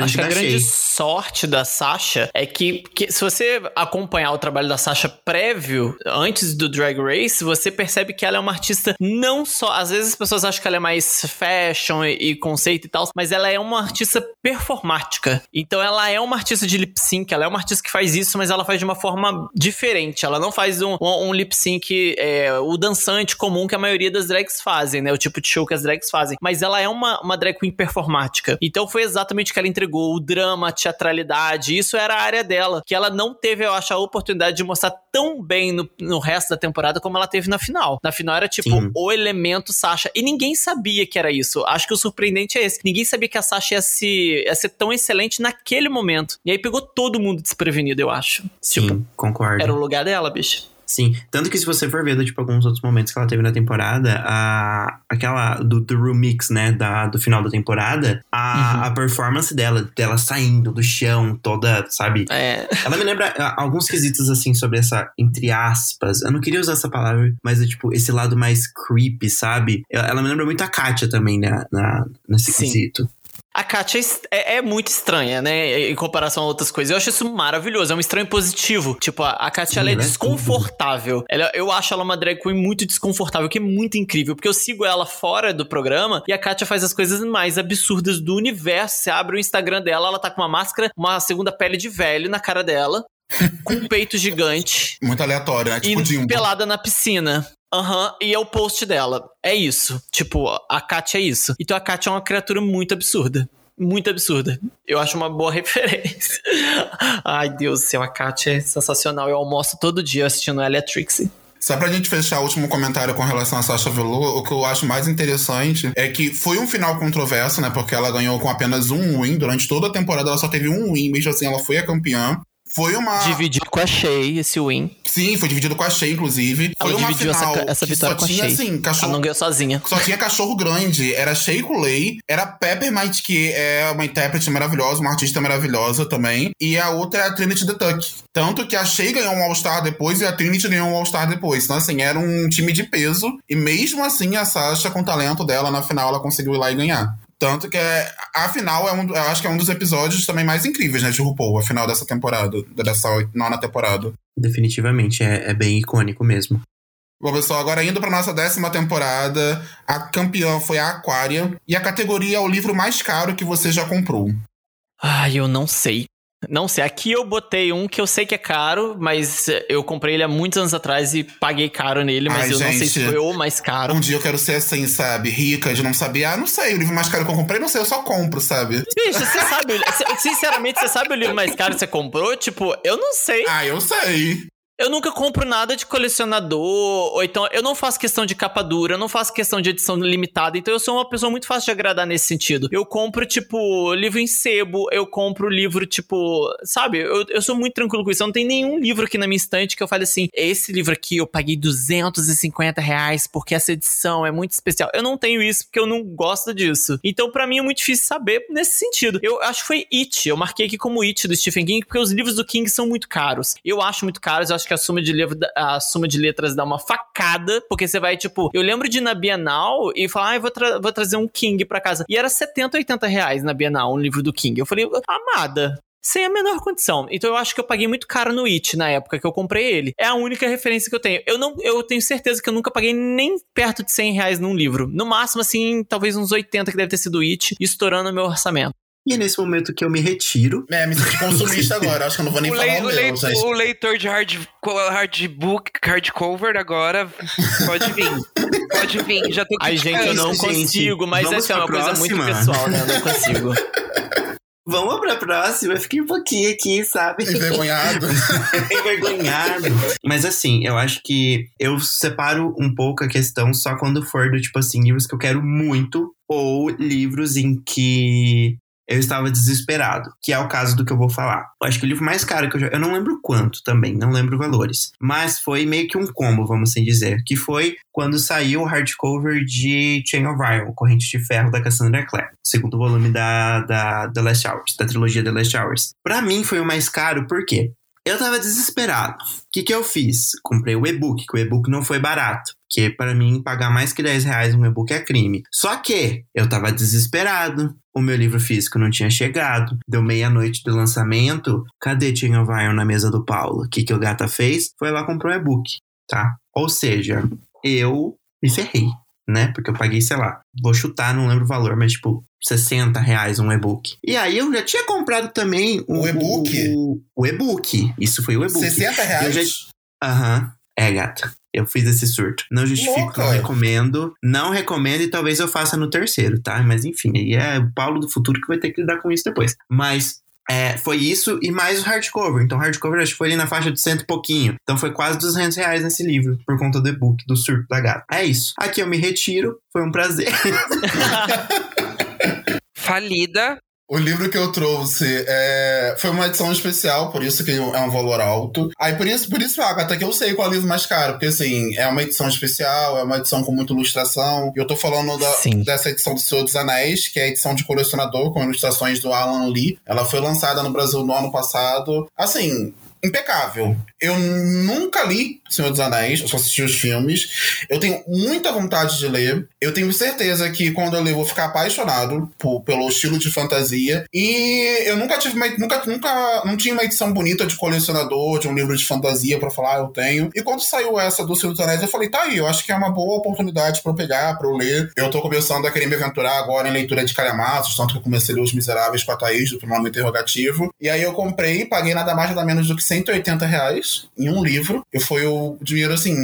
Acho que a grande sorte da Sasha é que, que se você acompanhar o trabalho da Sasha prévio, antes do Drag Race, você percebe que ela é uma artista não só. Às vezes as pessoas acham que ela é mais fashion e, e conceito e tal, mas ela é uma artista performática. Então ela é uma artista de lip sync, ela é uma artista que faz isso, mas ela faz de uma forma diferente. Ela não faz um, um, um lip sync, é, o dançante comum que a maioria das drags fazem, né? O tipo de show que as drags fazem. Mas ela é uma, uma drag queen performática. Então foi exatamente o que ela entregou: o drama, a teatralidade. Isso era a área dela. Que ela não teve, eu acho, a oportunidade de mostrar tão bem no, no resto da temporada como ela teve na final. Na final era tipo Sim. o elemento Sasha. E ninguém sabia que era isso. Acho que o surpreendente é esse. Ninguém sabia que a Sasha ia, se, ia ser tão excelente naquele momento. E aí pegou todo mundo desprevenido, eu acho. Sim, Tipo, concordo. era o lugar dela, bicho. Sim, tanto que se você for ver, tipo, alguns outros momentos que ela teve na temporada, a, aquela do, do remix, né, da, do final da temporada, a, Uhum. a performance dela, dela saindo do chão, toda, sabe? É. Ela me lembra ah, alguns quesitos, assim, sobre essa, entre aspas, eu não queria usar essa palavra, mas é, tipo, esse lado mais creepy, sabe? Ela ela me lembra muito a Katia também, né, na, nesse Sim. quesito. A Katia é, é muito estranha, né? Em comparação a outras coisas. Eu acho isso maravilhoso. É um estranho positivo. Tipo, a a Katia Sim, ela é ela é desconfortável. Ela, eu acho ela uma drag queen muito desconfortável, que é muito incrível. Porque eu sigo ela fora do programa e a Katia faz as coisas mais absurdas do universo. Você abre o Instagram dela, ela tá com uma máscara, uma segunda pele de velho na cara dela, com um peito gigante Muito aleatório, né? Tipo e Jimbo. pelada na piscina. Aham, e é o post dela. É isso. Tipo, a Katia é isso. Então a Katia é uma criatura muito absurda. Muito absurda. Eu acho uma boa referência. Ai, Deus do céu, a Katia é sensacional. Eu almoço todo dia assistindo ela e a Trixie. Só pra gente fechar o último comentário com relação a Sasha Velour, o que eu acho mais interessante é que foi um final controverso, né? Porque ela ganhou com apenas um win. Durante toda a temporada ela só teve um win, mesmo assim ela foi a campeã. Foi uma. Dividiu com a Shea esse win. Sim, foi dividido com a Shea, inclusive. Ela foi uma dividiu final essa, essa vitória com a tinha, Shea. assim, Ela cachorro. não ganhou sozinha. Só tinha cachorro grande. Era Shea Coulee, era Peppermint, que é uma intérprete maravilhosa, uma artista maravilhosa também. E a outra é a Trinity the Tuck. Tanto que a Shea ganhou um All-Star depois e a Trinity ganhou um All-Star depois. Então, assim, era um time de peso. E mesmo assim, a Sasha, com o talento dela, na final, ela conseguiu ir lá e ganhar. Tanto que é, a final é um, eu acho que é um dos episódios também mais incríveis, né, de RuPaul, a final dessa temporada, dessa nona temporada. Definitivamente, é, é bem icônico mesmo. Bom, pessoal, agora indo pra nossa décima temporada, a campeã foi a Aquaria, e a categoria é o livro mais caro que você já comprou. Ai, eu não sei. Não sei, aqui eu botei um que eu sei que é caro, mas eu comprei ele há muitos anos atrás e paguei caro nele, mas Ai, eu não sei gente. se foi o mais caro. Um dia eu quero ser assim, sabe, rica, de não saber, ah, não sei, o livro mais caro que eu comprei, não sei, eu só compro, sabe? Bicho, você sabe, sinceramente, você sabe o livro mais caro que você comprou? Tipo, eu não sei. Ah, eu sei. Eu nunca compro nada de colecionador, ou então eu não faço questão de capa dura, eu não faço questão de edição limitada, então eu sou uma pessoa muito fácil de agradar nesse sentido. Eu compro, tipo, livro em sebo, eu compro livro, tipo, sabe? Eu, eu sou muito tranquilo com isso. Eu não tem nenhum livro aqui na minha estante que eu fale assim, esse livro aqui eu paguei 250 reais porque essa edição é muito especial. Eu não tenho isso porque eu não gosto disso. Então, pra mim, é muito difícil saber nesse sentido. Eu acho que foi It, eu marquei aqui como It do Stephen King, porque os livros do King são muito caros. Eu acho muito caros, eu acho que a soma de, livro, a soma de letras dá uma facada, porque você vai, tipo, eu lembro de ir na Bienal e falar, ah, vou, tra- vou trazer um King pra casa. E era 70, 80 reais na Bienal, um livro do King. Eu falei, amada. Sem a menor condição. Então eu acho que eu paguei muito caro no It na época que eu comprei ele. É a única referência que eu tenho. Eu não, eu tenho certeza que eu nunca paguei nem perto de 100 reais num livro. No máximo, assim, talvez uns 80 que deve ter sido It, estourando o meu orçamento. E é nesse momento que eu me retiro. É, me senti consumista agora, acho que eu não vou nem O, falar o o meu, lei- gente. o leitor de hard, hardbook, hardcover agora pode vir. Pode vir. Já tô Ai, gente, eu não Gente, consigo, mas essa é uma coisa muito próxima? pessoal, né? Eu não consigo. Vamos pra próxima, fiquei um pouquinho aqui, sabe? Envergonhado. envergonhado. Mas assim, eu acho que eu separo um pouco a questão só quando for do tipo assim, livros que eu quero muito ou livros em que eu estava desesperado, que é o caso do que eu vou falar. Eu acho que o livro mais caro que eu já. Eu não lembro quanto também, não lembro valores. Mas foi meio que um combo, vamos assim dizer. Que foi quando saiu o hardcover de Chain of Iron, Corrente de Ferro da Cassandra Clare. Segundo volume da, da The Last Hours, da trilogia The Last Hours. Pra mim foi o mais caro, por quê? Eu tava desesperado. O que que eu fiz? Comprei o e-book, que o e-book não foi barato. Que para mim, pagar mais que 10 reais um e-book é crime. Só que eu tava desesperado. O meu livro físico não tinha chegado. Deu meia-noite do lançamento. Cadê Chain of Iron na mesa do Paulo? O que, que o gata fez? Foi lá comprar o e-book, tá? Ou seja, eu me ferrei, né? Porque eu paguei, sei lá, vou chutar, não lembro o valor, mas tipo, 60 reais um e-book. E aí eu já tinha comprado também O e-book? O, o e-book. Isso foi o e-book. 60 Eu reais? já- Aham. É, gata. Eu fiz esse surto. Não justifico, Louca. não recomendo. Não recomendo e talvez eu faça no terceiro, tá? Mas enfim, aí é o Paulo do futuro que vai ter que lidar com isso depois. Mas é, foi isso e mais o hardcover. Então, o hardcover acho que foi ali na faixa de cento e pouquinho. Então, foi quase 200 reais nesse livro, por conta do e-book, do surto da gata. É isso. Aqui eu me retiro. Foi um prazer. Falida. O livro que eu trouxe é, foi uma edição especial, por isso que é um valor alto. Aí por isso, por isso, Agatha, que eu sei qual é o livro mais caro, porque assim, é uma edição especial, é uma edição com muita ilustração. E eu tô falando da- dessa edição do Senhor dos Anéis, que é a edição de colecionador, com ilustrações do Alan Lee. Ela foi lançada no Brasil no ano passado. Assim. Impecável. Eu nunca li Senhor dos Anéis, eu só assisti os filmes. Eu tenho muita vontade de ler. Eu tenho certeza que quando eu ler, eu vou ficar apaixonado por- pelo estilo de fantasia. E eu nunca tive uma, nunca, nunca não tinha uma edição bonita de colecionador, de um livro de fantasia pra falar, ah, eu tenho. E quando saiu essa do Senhor dos Anéis, eu falei, tá aí, eu acho que é uma boa oportunidade pra eu pegar, pra eu ler. Eu tô começando a querer me aventurar agora em leitura de calhamaços, tanto que eu comecei a ler Os Miseráveis com a Thaís, do nome interrogativo. E aí eu comprei, paguei nada mais nada menos do que 180 reais em um livro. E foi o dinheiro, assim,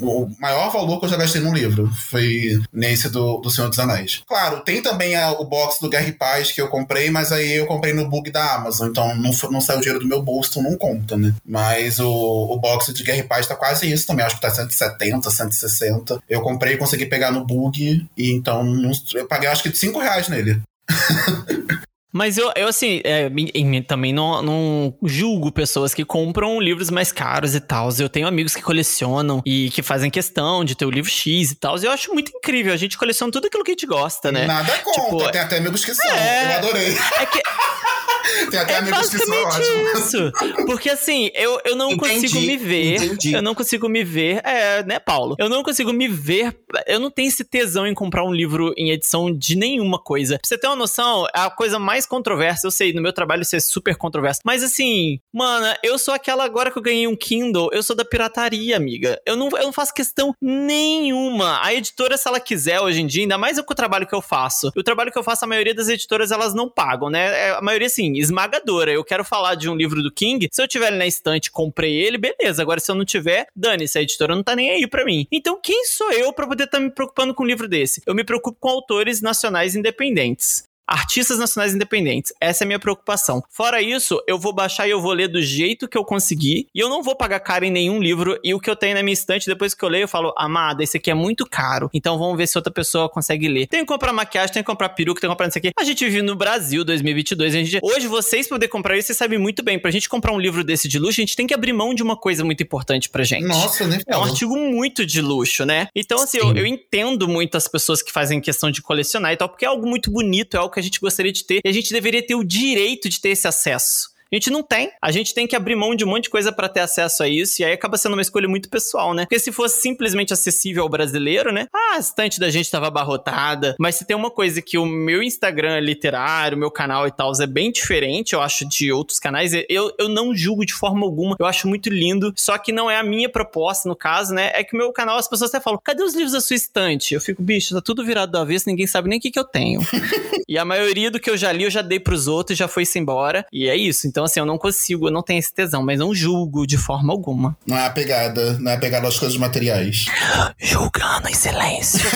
o maior valor que eu já gastei num livro. Foi nesse do, do Senhor dos Anéis. Claro, tem também a- o box do Guerra e Paz que eu comprei, mas aí eu comprei no bug da Amazon. Então não, não saiu dinheiro do meu bolso, então não conta, né? Mas o, o box de Guerra e Paz tá quase isso também. Acho que tá 170, 160. Eu comprei e consegui pegar no bug. E então eu paguei acho que 5 reais nele. Mas eu, eu assim, é, também não, não julgo pessoas que compram livros mais caros e tal. Eu tenho amigos que colecionam e que fazem questão de ter o livro X e tal. Eu acho muito incrível. A gente coleciona tudo aquilo que a gente gosta, né? Nada contra, Tipo, tem até amigos que são. é- Eu adorei. É que Tem até é amigos que são basicamente ótimos. isso. Porque assim, eu, eu não Entendi, consigo me ver. entendi. Eu não consigo me ver. É, né, Paulo? Eu não consigo me ver. Eu não tenho esse tesão em comprar um livro em edição de nenhuma coisa. Pra você ter uma noção, é a coisa mais controversa. Eu sei, no meu trabalho isso é super controverso. Mas assim, mana, eu sou aquela agora que eu ganhei um Kindle, eu sou da pirataria, amiga. Eu não, eu não faço questão nenhuma. A editora, se ela quiser hoje em dia, ainda mais com o trabalho que eu faço. O trabalho que eu faço, a maioria das editoras, elas não pagam, né? É, A maioria, assim, esmagadora. Eu quero falar de um livro do King. Se eu tiver ele na estante, comprei ele, beleza. Agora, se eu não tiver, dane-se, a editora não tá nem aí pra mim. Então, quem sou eu pra poder estar me preocupando com um livro desse? Eu me preocupo com autores nacionais independentes. Artistas nacionais independentes. Essa é a minha preocupação. Fora isso, eu vou baixar e eu vou ler do jeito que eu conseguir. E eu não vou pagar caro em nenhum livro. E o que eu tenho na minha estante, depois que eu leio, eu falo, amada, esse aqui é muito caro. Então vamos ver se outra pessoa consegue ler. Tem que comprar maquiagem, tem que comprar peruca, tem que comprar não sei o quê. A gente vive no Brasil 2022. A gente... Hoje, vocês poderem comprar isso, vocês sabem muito bem. Pra gente comprar um livro desse de luxo, a gente tem que abrir mão de uma coisa muito importante pra gente. Nossa, nem É um artigo muito de luxo, né? Então, assim, eu, eu entendo muito as pessoas que fazem questão de colecionar e tal, porque é algo muito bonito, é algo que a gente gostaria de ter, e a gente deveria ter o direito de ter esse acesso. A gente não tem. A gente tem que abrir mão de um monte de coisa pra ter acesso a isso, e aí acaba sendo uma escolha muito pessoal, né? Porque se fosse simplesmente acessível ao brasileiro, né? Ah, a estante da gente tava abarrotada. Mas se tem uma coisa que o meu Instagram é literário, o meu canal e tal, é bem diferente, eu acho, de outros canais, eu, eu não julgo de forma alguma. Eu acho muito lindo. Só que não é a minha proposta, no caso, né? É que o meu canal, as pessoas até falam, cadê os livros da sua estante? Eu fico, bicho, tá tudo virado do avesso, ninguém sabe nem o que, que eu tenho. e a maioria do que eu já li, eu já dei pros outros, já foi-se embora. E é isso. Então, assim, eu não consigo, eu não tenho esse tesão, mas não julgo de forma alguma. Não é apegada, não é apegada às coisas materiais. Julgando em silêncio.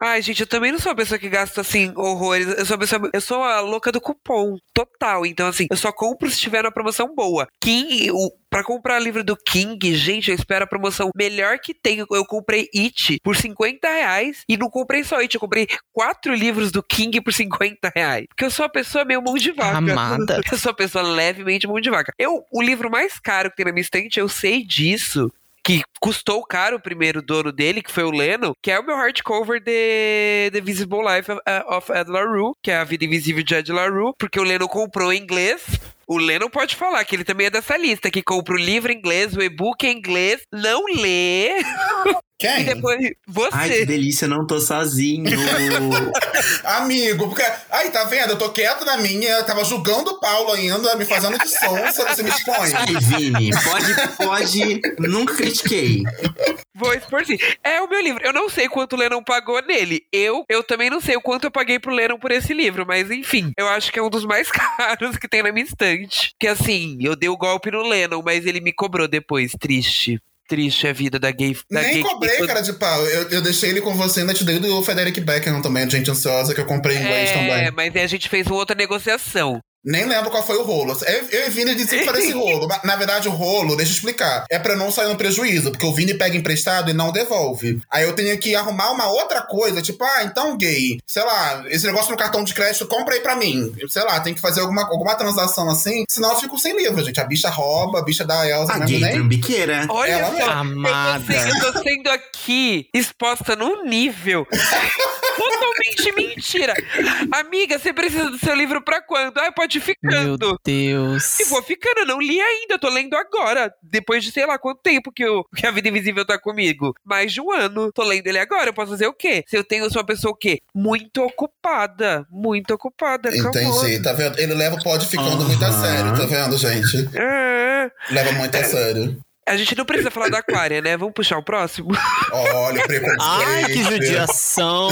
Ai, gente, eu também não sou uma pessoa que gasta assim horrores. Eu sou, pessoa, eu sou a louca do cupom total. Então, assim, eu só compro se tiver uma promoção boa. King, o, pra comprar livro do King, gente, eu espero a promoção melhor que tem. Eu, eu comprei It por 50 reais e não comprei só It, eu comprei quatro livros do King por 50 reais. Porque eu sou uma pessoa meio mão de vaca. Amada. Eu sou uma pessoa levemente mão de vaca. Eu, o livro mais caro que tem na minha estante, eu sei disso que custou caro o primeiro dono dele, que foi o Leno, que é o meu hardcover de The Visible Life of, Ed LaRue, que é a vida invisível de Ed LaRue, porque o Leno comprou em inglês. O Leno pode falar que ele também é dessa lista, que compra o livro em inglês, o e-book em inglês, não lê, e Quem? depois Ai, que você. delícia, não tô sozinho. Amigo, porque. Aí, tá vendo? Eu tô quieto na minha, tava julgando o Paulo ainda, me fazendo de sonsa, você me expõe. Ai, Vini, pode, pode. Nunca critiquei. Vou expor sim. É o meu livro. Eu não sei quanto o Lennon pagou nele. Eu, eu também não sei o quanto eu paguei pro Lennon por esse livro, mas enfim, eu acho que é um dos mais caros que tem na minha estante. Que assim, eu dei o golpe no Lennon, mas ele me cobrou depois. Triste. Triste a vida da gay. Da Nem gay cobrei, cara de pau. Eu, eu deixei ele com você, ainda te dei do Frederick Beckham também, Gente Ansiosa, que eu comprei em inglês É, também. mas aí a gente fez uma outra negociação. Nem lembro qual foi o rolo. Eu, eu e Vini dizem fazer esse rolo. Mas, Na verdade, o rolo, deixa eu explicar, é pra não sair no prejuízo, porque o Vini pega emprestado e não devolve. Aí eu tenho que arrumar uma outra coisa, tipo, ah, então, gay, sei lá, esse negócio no cartão de crédito, compra aí pra mim. Sei lá, tem que fazer alguma, alguma transação assim, senão eu fico sem livro, gente. A bicha rouba, a bicha da Elsa, A não gay trambiqueira. Olha Ela só. Amada. Eu, tô sendo, eu tô sendo aqui exposta num nível totalmente mentira. Amiga, você precisa do seu livro pra quando? Ah, pode ir Meu. Deus. E vou ficando, eu não li ainda, eu tô lendo agora. Depois de sei lá quanto tempo que, eu, que a Vida Invisível tá comigo. Mais de um ano. Tô lendo ele agora, eu posso fazer o quê? Se eu tenho, eu sou uma pessoa o quê? Muito ocupada. Muito ocupada. Entendi, tá vendo? Ele leva o pod ficando muito a sério, tá vendo, gente? É. Leva muito a sério. A gente não precisa falar da Aquária, né? Vamos puxar o próximo? Olha, o preconceito. Ai, que judiação.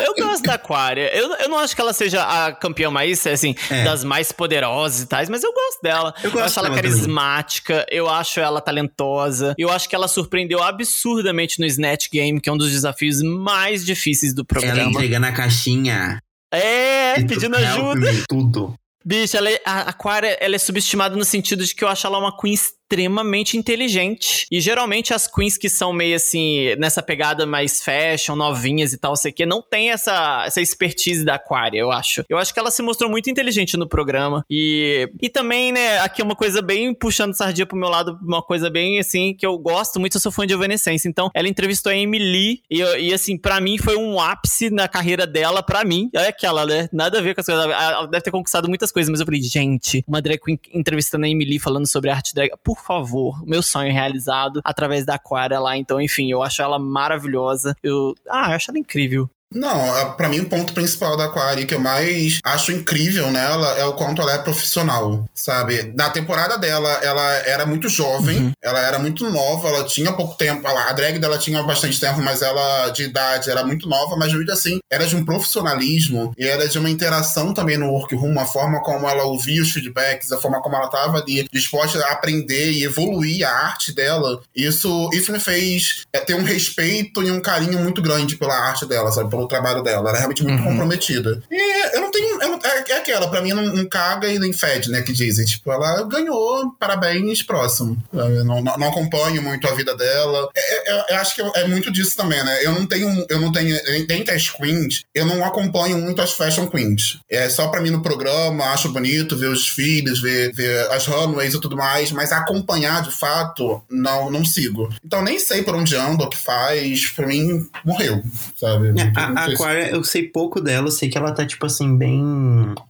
Eu gosto da Aquária. Eu, eu não acho que ela seja a campeã mais, assim, É. das mais poderosas e tais, mas eu gosto dela. Eu gosto acho ela dela também. carismática, eu acho ela talentosa. Eu acho que ela surpreendeu absurdamente no Snatch Game, que é um dos desafios mais difíceis do Ela programa. entregando a caixinha. É, pedindo ajuda. me, Tudo. Bicho, ela é- a Aquária ela é subestimada no sentido de que eu acho ela uma queen extremamente inteligente. E geralmente as queens que são meio assim, nessa pegada mais fashion, novinhas e tal, sei que, não tem essa, essa expertise da Aquaria, eu acho. Eu acho que ela se mostrou muito inteligente no programa. E, e também, né, aqui é uma coisa bem puxando sardinha pro meu lado, uma coisa bem assim, que eu gosto muito, eu sou fã de Evanescence. Então, ela entrevistou a Emily e, e assim, para mim foi um ápice na carreira dela, para mim. É aquela, né? Nada a ver com as coisas. Ela deve ter conquistado muitas coisas, mas eu falei, gente, uma drag queen entrevistando a Emily falando sobre arte drag, por favor, meu sonho realizado através da Aquaria lá. Então, enfim, eu acho ela maravilhosa. Eu, ah, eu acho ela incrível. Não, para mim o ponto principal da Aquari que eu mais acho incrível nela é o quanto ela é profissional, sabe? Na temporada dela, ela era muito jovem, uhum. ela era muito nova, ela tinha pouco tempo, a drag dela tinha bastante tempo, mas ela de idade era muito nova, mas muito assim, era de um profissionalismo e era de uma interação também no workroom, a forma como ela ouvia os feedbacks, a forma como ela estava ali disposta a aprender e evoluir a arte dela. Isso, isso me fez é, ter um respeito e um carinho muito grande pela arte dela, sabe? Pelo trabalho dela. Ela é realmente muito uhum. comprometida. E eu não tenho. Eu não, é, é, aquela, pra mim não, não, caga e nem fede, né? Que dizem. Tipo, ela ganhou, parabéns, próximo. Eu não, não, não acompanho muito a vida dela. É, é, eu acho que é muito disso também, né? Eu não tenho. Eu não tenho. Dentre as queens, eu não acompanho muito as fashion queens. É só pra mim no programa, acho bonito ver os filhos, ver, ver as runways e tudo mais, mas acompanhar de fato, não, não sigo. Então nem sei por onde anda, o que faz. Pra mim, morreu, sabe? É, a, Aquaria, eu sei pouco dela, eu sei que ela tá, tipo assim, bem,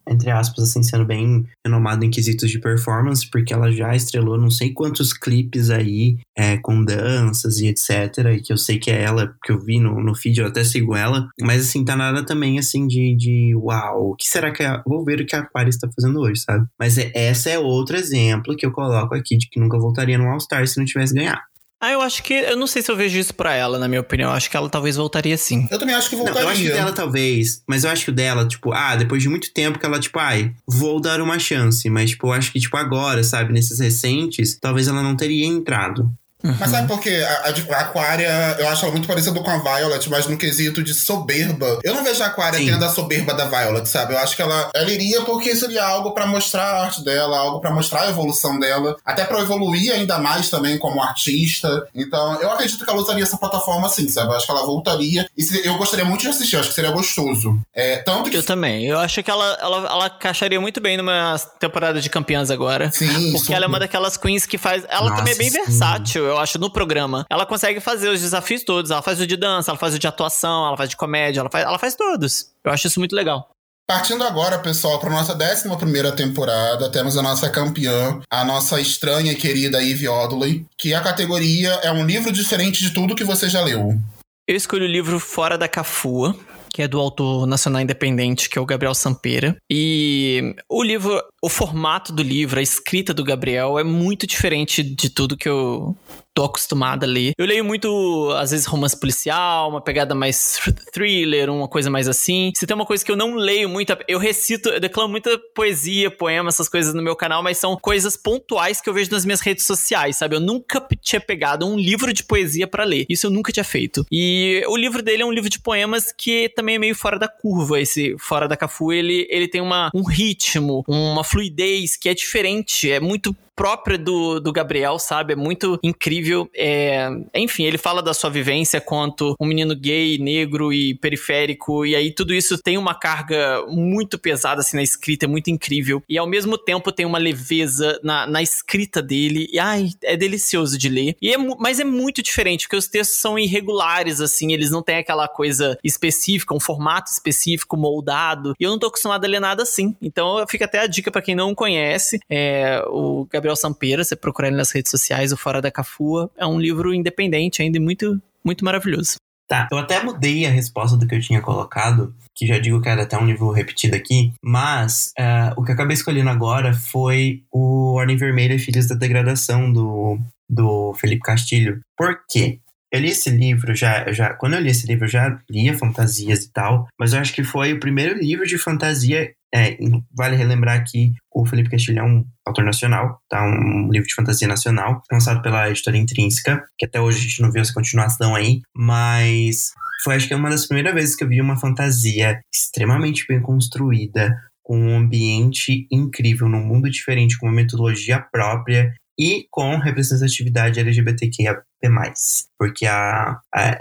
entre aspas, assim, sendo bem renomada em quesitos de performance, porque ela já estrelou não sei quantos clipes aí, é, com danças e etc. E que eu sei que é ela, que eu vi no, no feed, eu até sigo ela. Mas, assim, tá nada também, assim, de, de uau, o que será que a. Vou ver o que a Aquaria está fazendo hoje, sabe? Mas é, essa é outro exemplo que eu coloco aqui de que nunca voltaria no All-Star se não tivesse ganhado. Ah, eu acho que. Eu não sei se eu vejo isso pra ela, na minha opinião. Eu acho que ela talvez voltaria sim. Eu também acho que voltaria. Não, eu acho que dela talvez. Mas eu acho que o dela, tipo, ah, depois de muito tempo que ela, tipo, ai, vou dar uma chance. Mas, tipo, eu acho que, tipo, agora, sabe, nesses recentes, talvez ela não teria entrado. Uhum. Mas sabe por quê? A, a, Aquária, eu acho ela muito parecida com a Violet, mas no quesito de soberba. Eu não vejo a Aquária tendo a soberba da Violet, sabe? Eu acho que ela, ela iria porque seria algo para mostrar a arte dela, algo para mostrar a evolução dela, até para evoluir ainda mais também como artista. Então, eu acredito que ela usaria essa plataforma assim, sabe? Eu acho que ela voltaria. E eu gostaria muito de assistir, eu acho que seria gostoso. É, tanto que... Eu também. Eu acho que ela, ela, ela encaixaria muito bem numa temporada de campeãs agora. Sim. Porque super. ela é uma daquelas queens que faz. Ela Nossa, também é bem sim. versátil eu acho, no programa. Ela consegue fazer os desafios todos. Ela faz o de dança, ela faz o de atuação, ela faz de comédia, ela faz, ela faz todos. Eu acho isso muito legal. Partindo agora, pessoal, para nossa 11 temporada, temos a nossa campeã, a nossa estranha e querida Eve Odley, que a categoria é um livro diferente de tudo que você já leu. Eu escolhi o livro Fora da Cafua, que é do autor nacional independente, que é o Gabriel Sampeira. E o livro, o formato do livro, a escrita do Gabriel é muito diferente de tudo que eu tô acostumada a ler. Eu leio muito, às vezes, romance policial, uma pegada mais thriller, uma coisa mais assim. Se tem uma coisa que eu não leio muito, eu recito, eu declamo muita poesia, poema, essas coisas no meu canal, mas são coisas pontuais que eu vejo nas minhas redes sociais, sabe? Eu nunca tinha pegado um livro de poesia para ler. Isso eu nunca tinha feito. E o livro dele é um livro de poemas que também é meio fora da curva. Esse Fora da Cafu, ele, ele tem uma, um ritmo, uma fluidez que é diferente, é muito própria do, do Gabriel, sabe? É muito incrível. É... Enfim, ele fala da sua vivência quanto um menino gay, negro e periférico, e aí tudo isso tem uma carga muito pesada assim na escrita, é muito incrível. E ao mesmo tempo tem uma leveza na, na escrita dele, e ai, é delicioso de ler. E é, mas é muito diferente, porque os textos são irregulares, assim, eles não têm aquela coisa específica, um formato específico, moldado. E eu não tô acostumado a ler nada assim. Então fica até a dica para quem não conhece. É, o Gabriel Gabriel Sampeira, você procurar ele nas redes sociais, o Fora da Cafua. É um livro independente ainda e muito, muito maravilhoso. Tá, eu até mudei a resposta do que eu tinha colocado, que já digo que era até um livro repetido aqui, mas uh, o que eu acabei escolhendo agora foi o Ordem Vermelha e Filhos da Degradação, do, do Felipe Castilho. Por quê? Eu li esse livro já, já. Quando eu li esse livro, eu já lia fantasias e tal, mas eu acho que foi o primeiro livro de fantasia é, vale relembrar que o Felipe Castilho é um autor nacional, tá? Um livro de fantasia nacional, lançado pela editora Intrínseca, que até hoje a gente não viu essa continuação aí, mas foi acho que é uma das primeiras vezes que eu vi uma fantasia extremamente bem construída, com um ambiente incrível, num mundo diferente, com uma metodologia própria e com representatividade LGBTQIA porque a, a,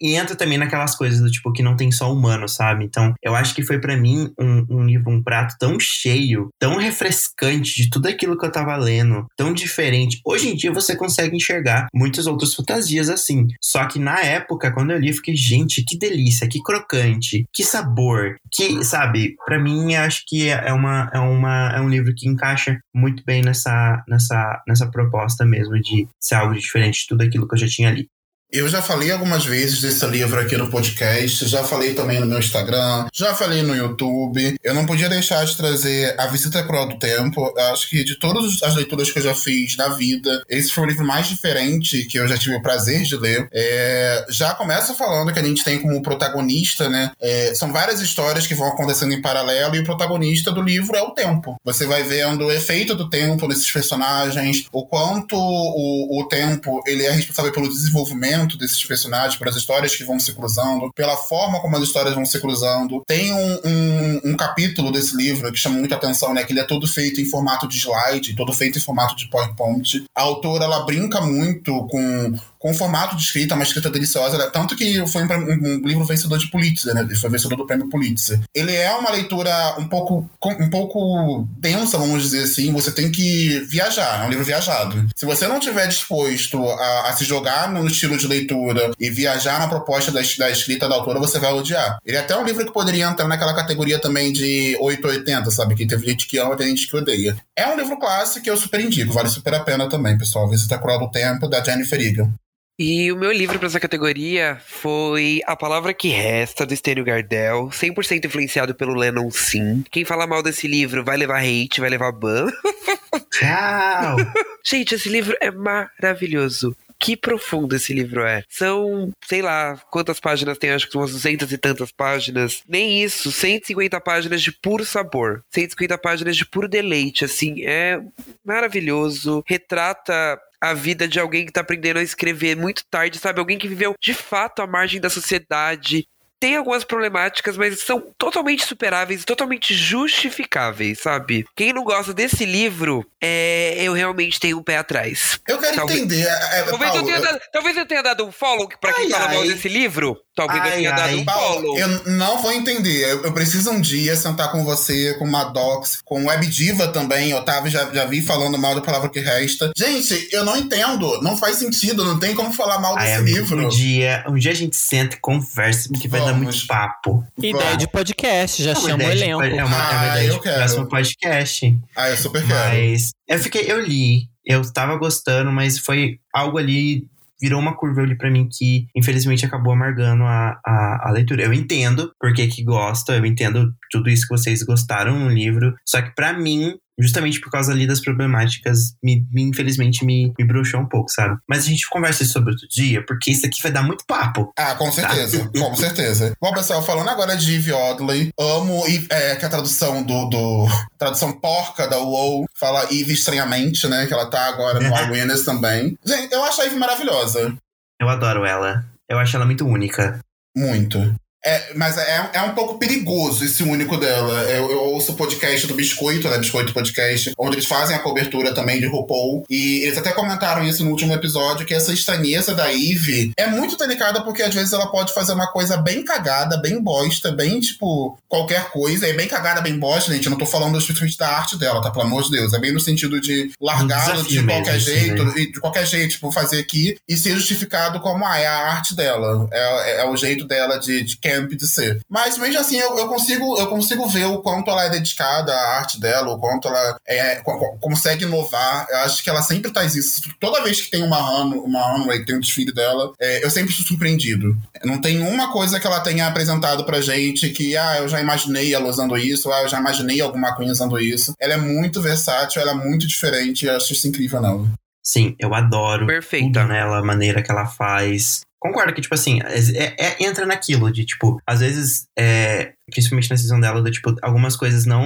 entra também naquelas coisas do tipo que não tem só humano, sabe? Então, eu acho que foi para mim um, um, livro, um prato tão cheio, tão refrescante de tudo aquilo que eu tava lendo, tão diferente. Hoje em dia você consegue enxergar muitas outras fantasias assim. Só que na época, quando eu li, eu fiquei, gente, que delícia, que crocante, que sabor, que, sabe, para mim acho que é uma, é uma é um livro que encaixa muito bem nessa nessa nessa proposta mesmo de ser algo diferente de tudo aquilo aquilo que eu já tinha ali. Eu já falei algumas vezes desse livro aqui no podcast, já falei também no meu Instagram, já falei no YouTube. Eu não podia deixar de trazer A Visita Cruel do Tempo. Acho que de todas as leituras que eu já fiz na vida, esse foi o livro mais diferente que eu já tive o prazer de ler. É, já começa falando que a gente tem como protagonista, né? É, são várias histórias que vão acontecendo em paralelo e o protagonista do livro é o tempo. Você vai vendo o efeito do tempo nesses personagens, o quanto o, o tempo ele é responsável pelo desenvolvimento desenvolvimento desses personagens, pelas histórias que vão se cruzando, pela forma como as histórias vão se cruzando. Tem um, um, um capítulo desse livro que chama muita atenção, né? Que ele é todo feito em formato de slide, todo feito em formato de PowerPoint. A autora, ela brinca muito com com formato de escrita, uma escrita deliciosa, né? tanto que foi um, um, livro vencedor de Pulitzer, né? Ele foi vencedor do prêmio Pulitzer. Ele é uma leitura um pouco, um pouco densa, vamos dizer assim. Você tem que viajar, é um livro viajado. Se você não tiver disposto a, a se jogar no estilo de leitura e viajar na proposta da, da escrita da autora, você vai odiar. Ele é até um livro que poderia entrar naquela categoria também de 880, sabe? Que teve gente que ama, tem gente que odeia. É um livro clássico que eu super indico, vale super a pena também, pessoal. Visita Cruel do Tempo, da Jennifer Egan. E o meu livro para essa categoria foi A Palavra que Resta, do Estênio Gardel, 100% influenciado pelo Lennon Sim. Quem fala mal desse livro vai levar hate, vai levar ban. Tchau! Gente, esse livro é maravilhoso que profundo esse livro é. São, sei lá, quantas páginas tem? Acho que são umas 200 e tantas páginas. Nem isso, 150 páginas de puro sabor. 150 páginas de puro deleite, assim, é maravilhoso. Retrata a vida de alguém que tá aprendendo a escrever muito tarde, sabe? Alguém que viveu de fato à margem da sociedade, tem algumas problemáticas, mas são totalmente superáveis, totalmente justificáveis, sabe? Quem não gosta desse livro, é, eu realmente tenho um pé atrás. Eu quero talvez, entender. É, é talvez, Paulo, eu tenha dado, talvez eu tenha dado um follow pra quem ai, fala mal desse livro. Talvez ai, eu tenha ai, dado um Paulo, follow. Eu não vou entender. Eu, eu, preciso um dia sentar com você, com uma Docs, com Web Diva também. Otávio já, já vi falando mal da palavra que resta. Gente, eu não entendo. Não faz sentido. Não tem como falar mal desse livro. Um dia, um dia a gente senta e conversa, porque vai dar muito papo. Ideia de podcast, já chama o elenco. É uma, é uma ah, ideia de próximo podcast. Ah, eu super quero. Mas eu fiquei, eu li, eu tava gostando, mas foi algo ali virou uma curva ali para mim que, infelizmente, acabou amargando a, a, a, leitura. Eu entendo porque que gosta, eu entendo tudo isso que vocês gostaram no livro, só que para mim justamente por causa ali das problemáticas, me, me, infelizmente me, me bruxou um pouco, sabe? Mas a gente conversa isso sobre outro dia, porque isso aqui vai dar muito papo. Ah, com certeza, tá? com certeza. Bom, pessoal, falando agora de Eve Oddly, amo é, que a tradução do, do tradução porca da UOL fala Eve estranhamente, né? Que ela tá agora no Awareness também. Gente, eu acho a Eve maravilhosa. Eu adoro ela. Eu acho ela muito única. Muito. É, mas é, é um pouco perigoso esse único dela. Eu, eu ouço o podcast do Biscoito, né? Biscoito Podcast, onde eles fazem a cobertura também de RuPaul. E eles até comentaram isso no último episódio, que essa estranheza da Eve é muito delicada porque às vezes ela pode fazer uma coisa bem cagada, bem bosta, bem tipo qualquer coisa. É bem cagada, bem bosta, gente. Eu não tô falando especificamente da arte dela, tá? Pelo amor de Deus. É bem no sentido de largá-la de qualquer mesmo, jeito, né? de qualquer jeito, tipo, fazer aqui e ser justificado como, ah, é a arte dela. É, é, é o jeito dela de, de camp de ser. Mas mesmo assim, eu, eu, consigo, eu consigo ver o quanto ela é dedicada à arte dela, o quanto ela é, consegue inovar. Eu acho que ela sempre traz isso. Toda vez que tem uma run, uma runway, tem um desfile dela, é, eu sempre sou surpreendido. Não tem uma coisa que ela tenha apresentado pra gente que, ah, eu já imaginei ela usando isso, ah, eu já imaginei alguma coisa usando isso. Ela é muito versátil, ela é muito diferente, eu acho isso incrível nela. Sim, eu adoro Perfeita. tudo nela, a maneira que ela faz concordo que, tipo assim, é, é, entra naquilo de, tipo, às vezes, é, principalmente na season dela, do, tipo, algumas coisas não.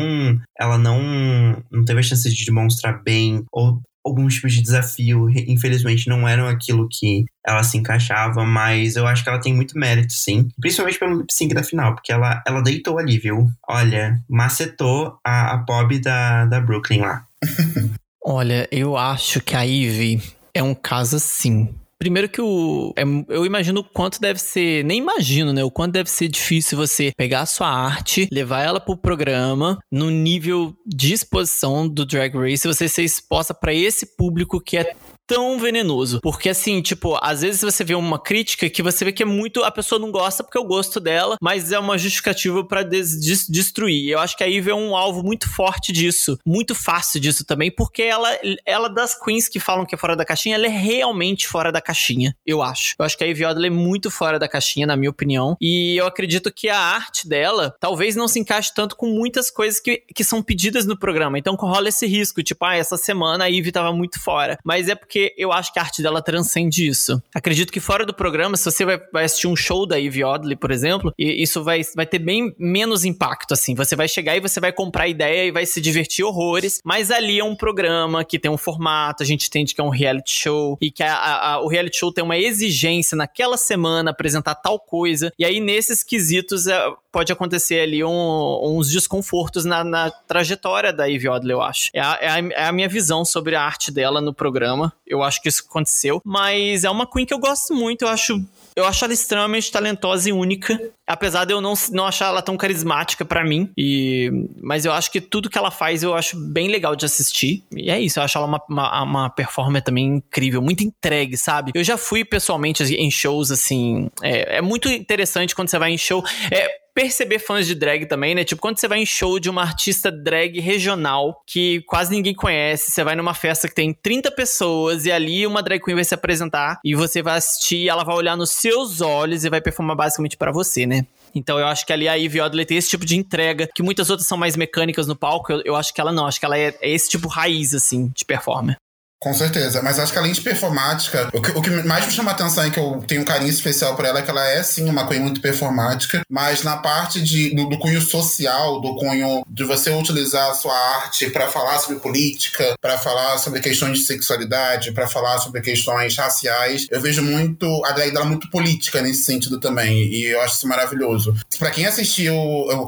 Ela não, não teve a chance de demonstrar bem, ou alguns tipos de desafio, infelizmente, não eram aquilo que ela se encaixava, mas eu acho que ela tem muito mérito, sim. Principalmente pelo lip sync da final, porque ela, ela deitou ali, viu? Olha, macetou a, a Bob da, da Brooklyn lá. Olha, eu acho que a Ivy é um caso assim. Primeiro que o. é- eu imagino o quanto deve ser. Nem imagino, né? O quanto deve ser difícil você pegar a sua arte, levar ela pro programa, no nível de exposição do Drag Race, você ser exposta pra esse público que é tão venenoso. Porque assim, tipo, às vezes você vê uma crítica que você vê que é muito. A pessoa não gosta porque é o gosto dela, mas é uma justificativa pra des- des- destruir. Eu acho que a Eve é um alvo muito forte disso. Muito fácil disso também, porque ela, ela das queens que falam que é fora da caixinha, ela é realmente fora da caixinha, eu acho. Eu acho que a Eve Oddly é muito fora da caixinha, na minha opinião. E eu acredito que a arte dela talvez não se encaixe tanto com muitas coisas que, que são pedidas no programa. Então rola esse risco, tipo, ah, essa semana a Eve tava muito fora. Mas é porque eu acho que a arte dela transcende isso. Acredito que fora do programa, se você vai, vai assistir um show da Eve Oddly, por exemplo, isso vai, vai ter bem menos impacto, assim. Você vai chegar e você vai comprar a ideia e vai se divertir horrores, mas ali é um programa que tem um formato, a gente entende que é um reality show e que a- a- a- o reality show tem uma exigência naquela semana apresentar tal coisa, e aí nesses quesitos é, pode acontecer ali um- uns desconfortos na, na trajetória da Eve Oddly, eu acho. É a, é a- é a minha visão sobre a arte dela no programa. Eu acho que isso aconteceu. Mas é uma Queen que eu gosto muito. Eu acho. Eu acho ela extremamente talentosa e única. Apesar de eu não, não achar ela tão carismática pra mim. E, mas eu acho que tudo que ela faz eu acho bem legal de assistir. E é isso. Eu acho ela uma, uma, uma performer também incrível. Muito entregue, sabe? Eu já fui pessoalmente em shows, assim. É, é muito interessante quando você vai em show. É, perceber fãs de drag também, né? Tipo, quando você vai em show de uma artista drag regional que quase ninguém conhece, você vai numa festa que tem 30 pessoas e ali uma drag queen vai se apresentar e você vai assistir, ela vai olhar nos seus olhos e vai performar basicamente pra você, né? Então eu acho que ali a Ivy Oddly tem esse tipo de entrega, que muitas outras são mais mecânicas no palco, eu, eu acho que ela não, acho que ela é, é esse tipo raiz, assim, de performer. Com certeza, mas acho que além de performática, o que, o que mais me chama a atenção é que eu tenho um carinho especial por ela, é que ela é sim uma Queen muito performática, mas na parte de, do, do cunho social, do cunho de você utilizar a sua arte para falar sobre política, para falar sobre questões de sexualidade, para falar sobre questões raciais, eu vejo muito a drag dela muito política nesse sentido também, e eu acho isso maravilhoso. Pra quem assistiu,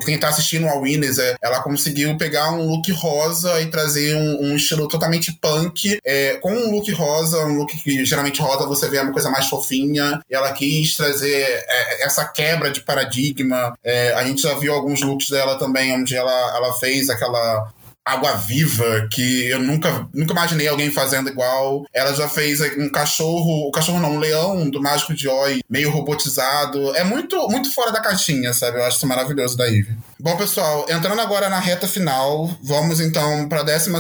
quem tá assistindo ao Winners, é, ela conseguiu pegar um look rosa e trazer um, um estilo totalmente punk, é, com um look rosa, um look que geralmente rosa você vê uma coisa mais fofinha, ela quis trazer é, essa quebra de paradigma. É, a gente já viu alguns looks dela também, onde ela, ela fez aquela água viva que eu nunca, nunca imaginei alguém fazendo igual. Ela já fez um cachorro, o cachorro não, um leão do Mágico de Oi, meio robotizado. É muito, muito fora da caixinha, sabe? Eu acho isso maravilhoso da Eve. Bom, pessoal, entrando agora na reta final, vamos então para a 12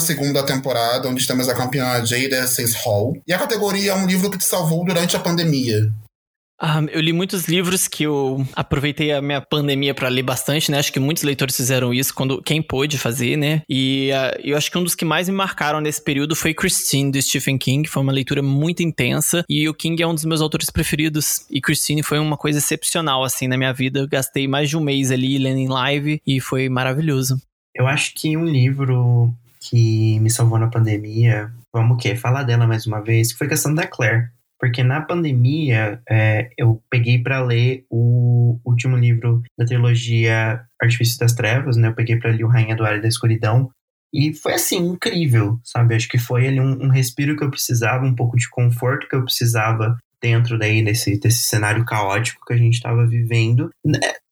temporada, onde temos a campeã Jada Essence Hall. E a categoria é um livro que te salvou durante a pandemia. Ah, eu li muitos livros que eu aproveitei a minha pandemia para ler bastante, né? Acho que muitos leitores fizeram isso quando quem pôde fazer, né? E ah, eu acho que um dos que mais me marcaram nesse período foi Christine do Stephen King, foi uma leitura muito intensa e o King é um dos meus autores preferidos e Christine foi uma coisa excepcional assim na minha vida. Eu gastei mais de um mês ali lendo em live e foi maravilhoso. Eu acho que um livro que me salvou na pandemia, vamos o quê? Falar dela mais uma vez, foi questão da Claire. Porque na pandemia é, eu peguei para ler o último livro da trilogia Artifício das Trevas, né? Eu peguei para ler o Rainha do Ar e da Escuridão. E foi assim, incrível, sabe? Acho que foi ali um, um respiro que eu precisava, um pouco de conforto que eu precisava dentro daí desse, desse cenário caótico que a gente estava vivendo.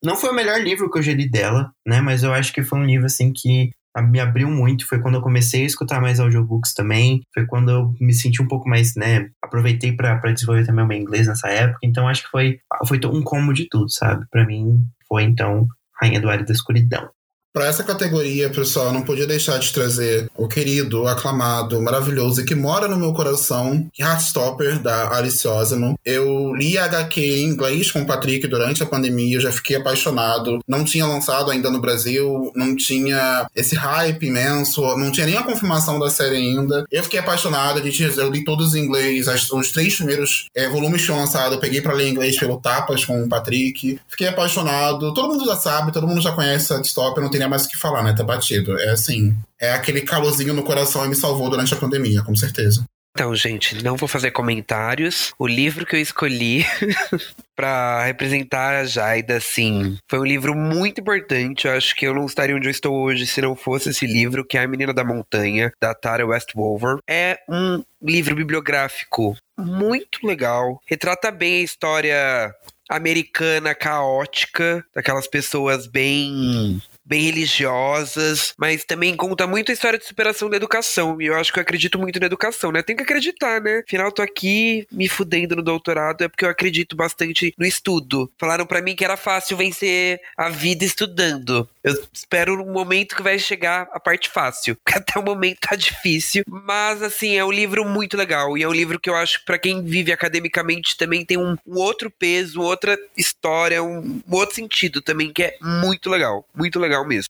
Não foi o melhor livro que eu já li dela, né? Mas eu acho que foi um livro assim que me abriu muito. Foi quando eu comecei a escutar mais audiobooks também. Foi quando eu me senti um pouco mais, né? Aproveitei para desenvolver também o meu inglês nessa época. Então acho que foi, foi um combo de tudo, sabe? Para mim foi então Rainha do Ar e da Escuridão. Para essa categoria, pessoal, não podia deixar de trazer o querido, aclamado, maravilhoso e que mora no meu coração, Heartstopper, da Alice Osman. Eu li a HQ em inglês com o Patrick durante a pandemia, eu já fiquei apaixonado. Não tinha lançado ainda no Brasil, não tinha esse hype imenso, não tinha nem a confirmação da série ainda. Eu fiquei apaixonado, a gente, eu li todos em inglês, as, os três primeiros é, volumes tinham lançado, eu peguei para ler em inglês pelo Tapas com o Patrick. Fiquei apaixonado, todo mundo já sabe, todo mundo já conhece Heartstopper, não tem nem mais o que falar, né? Tá batido. É assim, é aquele calorzinho no coração e me salvou durante a pandemia, com certeza. Então, gente, não vou fazer comentários. O livro que eu escolhi para representar a Jaida, assim, foi um livro muito importante. Eu acho que eu não estaria onde eu estou hoje se não fosse esse livro, que é A Menina da Montanha, da Tara Westwolver. É um livro bibliográfico muito legal. Retrata bem a história americana caótica, daquelas pessoas bem bem religiosas, mas também conta muito a história de superação da educação. E eu acho que eu acredito muito na educação, né? Tem que acreditar, né? Afinal, tô aqui me fudendo no doutorado, é porque eu acredito bastante no estudo. Falaram para mim que era fácil vencer a vida estudando. Eu espero um momento que vai chegar a parte fácil, porque até o momento tá difícil. Mas, assim, é um livro muito legal. E é um livro que eu acho pra quem vive academicamente também tem um, um outro peso, outra história, um, um outro sentido também, que é muito legal. Muito legal mesmo.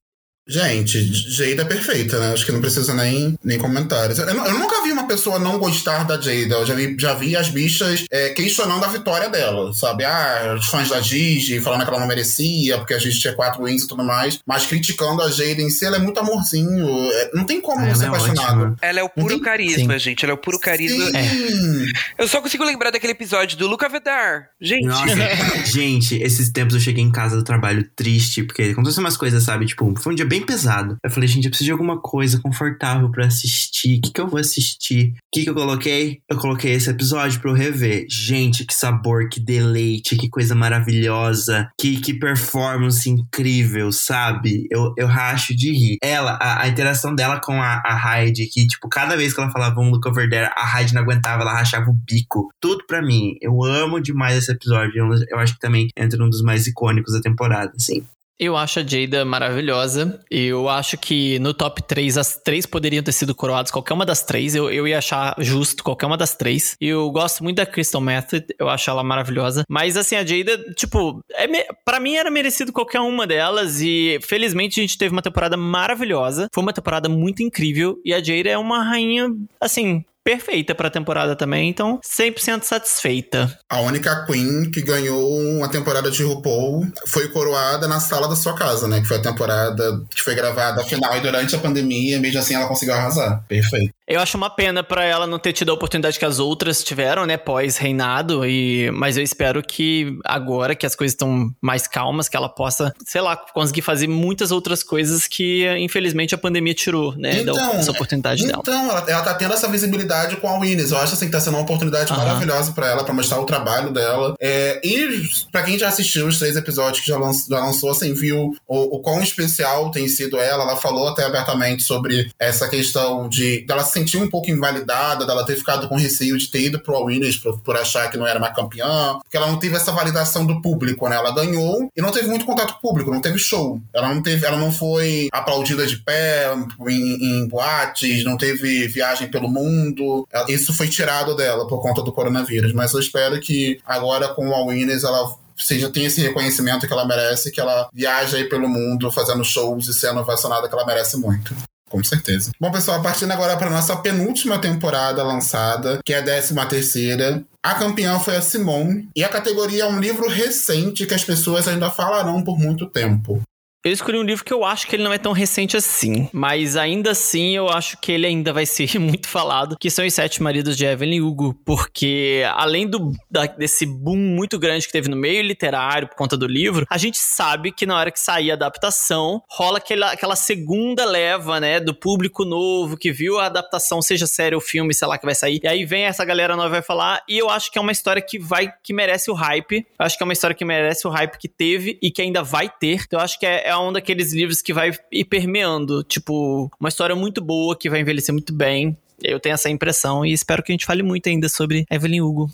Gente, Jada é perfeita, né? Acho que não precisa nem, nem comentários. Eu, eu, nunca vi uma pessoa não gostar da Jada. Eu já vi, já vi as bichas é, questionando a vitória dela, sabe? Ah, os fãs da Gigi falando que ela não merecia, porque a Gigi tinha quatro wins e tudo mais. Mas criticando a Jada em si, ela é muito amorzinho. É, não tem como não ser é apaixonado. Ótima. Ela é o puro tem... carisma, Sim. gente. Ela é o puro carisma. É. Eu só consigo lembrar daquele episódio do Luca Vedar. Gente. Nossa, gente, esses tempos eu cheguei em casa do trabalho triste, porque aconteceu umas coisas, sabe? Tipo, foi um dia bem bem pesado. Eu falei, gente, eu preciso de alguma coisa confortável para assistir. O que, que eu vou assistir? O que, que eu coloquei? Eu coloquei esse episódio pra eu rever. Gente, que sabor, que deleite, que coisa maravilhosa. Que, que performance incrível, sabe? Eu, eu racho de rir. Ela, a, a interação dela com a, a que, tipo, cada vez que ela falava um look over there, a Hyde não aguentava, ela rachava o bico. Tudo pra mim. Eu amo demais esse episódio. Eu, eu acho que também entra um dos mais icônicos da temporada, assim. Eu acho a Jada maravilhosa. Eu acho que no top 3, as três poderiam ter sido coroadas, qualquer uma das três. Eu, eu ia achar justo qualquer uma das três. Eu gosto muito da Crystal Method, eu acho ela maravilhosa. Mas assim, a Jada, tipo, é me... para mim era merecido qualquer uma delas. E felizmente a gente teve uma temporada maravilhosa. Foi uma temporada muito incrível. E a Jada é uma rainha, assim, perfeita pra temporada também, então 100% satisfeita. A única Queen que ganhou uma temporada de RuPaul foi coroada na sala da sua casa, né? Que foi a temporada que foi gravada final e durante a pandemia, mesmo assim ela conseguiu arrasar. Perfeito. Eu acho uma pena para ela não ter tido a oportunidade que as outras tiveram, né, pós-reinado, e mas eu espero que agora que as coisas estão mais calmas, que ela possa, sei lá, conseguir fazer muitas outras coisas que infelizmente a pandemia tirou, né, então, essa oportunidade então, dela. Então, ela, ela tá tendo essa visibilidade com a Winnes. Eu acho assim que tá sendo uma oportunidade uhum. maravilhosa para ela, para mostrar o trabalho dela. É, e para quem já assistiu os três episódios que já, lanç, já lançou, assim, viu o, o quão especial tem sido ela. Ela falou até abertamente sobre essa questão de dela se sentir um pouco invalidada, dela ter ficado com receio de ter ido pro Winners por, por achar que não era mais campeã, porque ela não teve essa validação do público, né? Ela ganhou e não teve muito contato público, não teve show. Ela não teve, ela não foi aplaudida de pé em, em boates, não teve viagem pelo mundo. Isso foi tirado dela por conta do coronavírus, mas eu espero que agora com o Winners ela seja tem esse reconhecimento que ela merece, que ela viaja aí pelo mundo fazendo shows e sendo vacinada que ela merece muito. Com certeza. Bom, pessoal, partindo agora para nossa penúltima temporada lançada, que é a décima terceira. A campeã foi a Simone, e a categoria é um livro recente que as pessoas ainda falarão por muito tempo. Eu escolhi um livro que eu acho que ele não é tão recente assim, mas ainda assim eu acho que ele ainda vai ser muito falado, que são Os Sete Maridos de Evelyn Hugo, porque além do, da, desse boom muito grande que teve no meio literário por conta do livro, a gente sabe que na hora que sair a adaptação, rola aquela, aquela segunda leva, né, do público novo que viu a adaptação, seja série ou filme, sei lá, que vai sair, e aí vem essa galera nova vai falar, e eu acho que é uma história que vai, que merece o hype, eu acho que é uma história que merece o hype que teve e que ainda vai ter, então eu acho que é é um daqueles livros que vai ir permeando. Tipo, uma história muito boa, que vai envelhecer muito bem. Eu tenho essa impressão e espero que a gente fale muito ainda sobre Evelyn Hugo.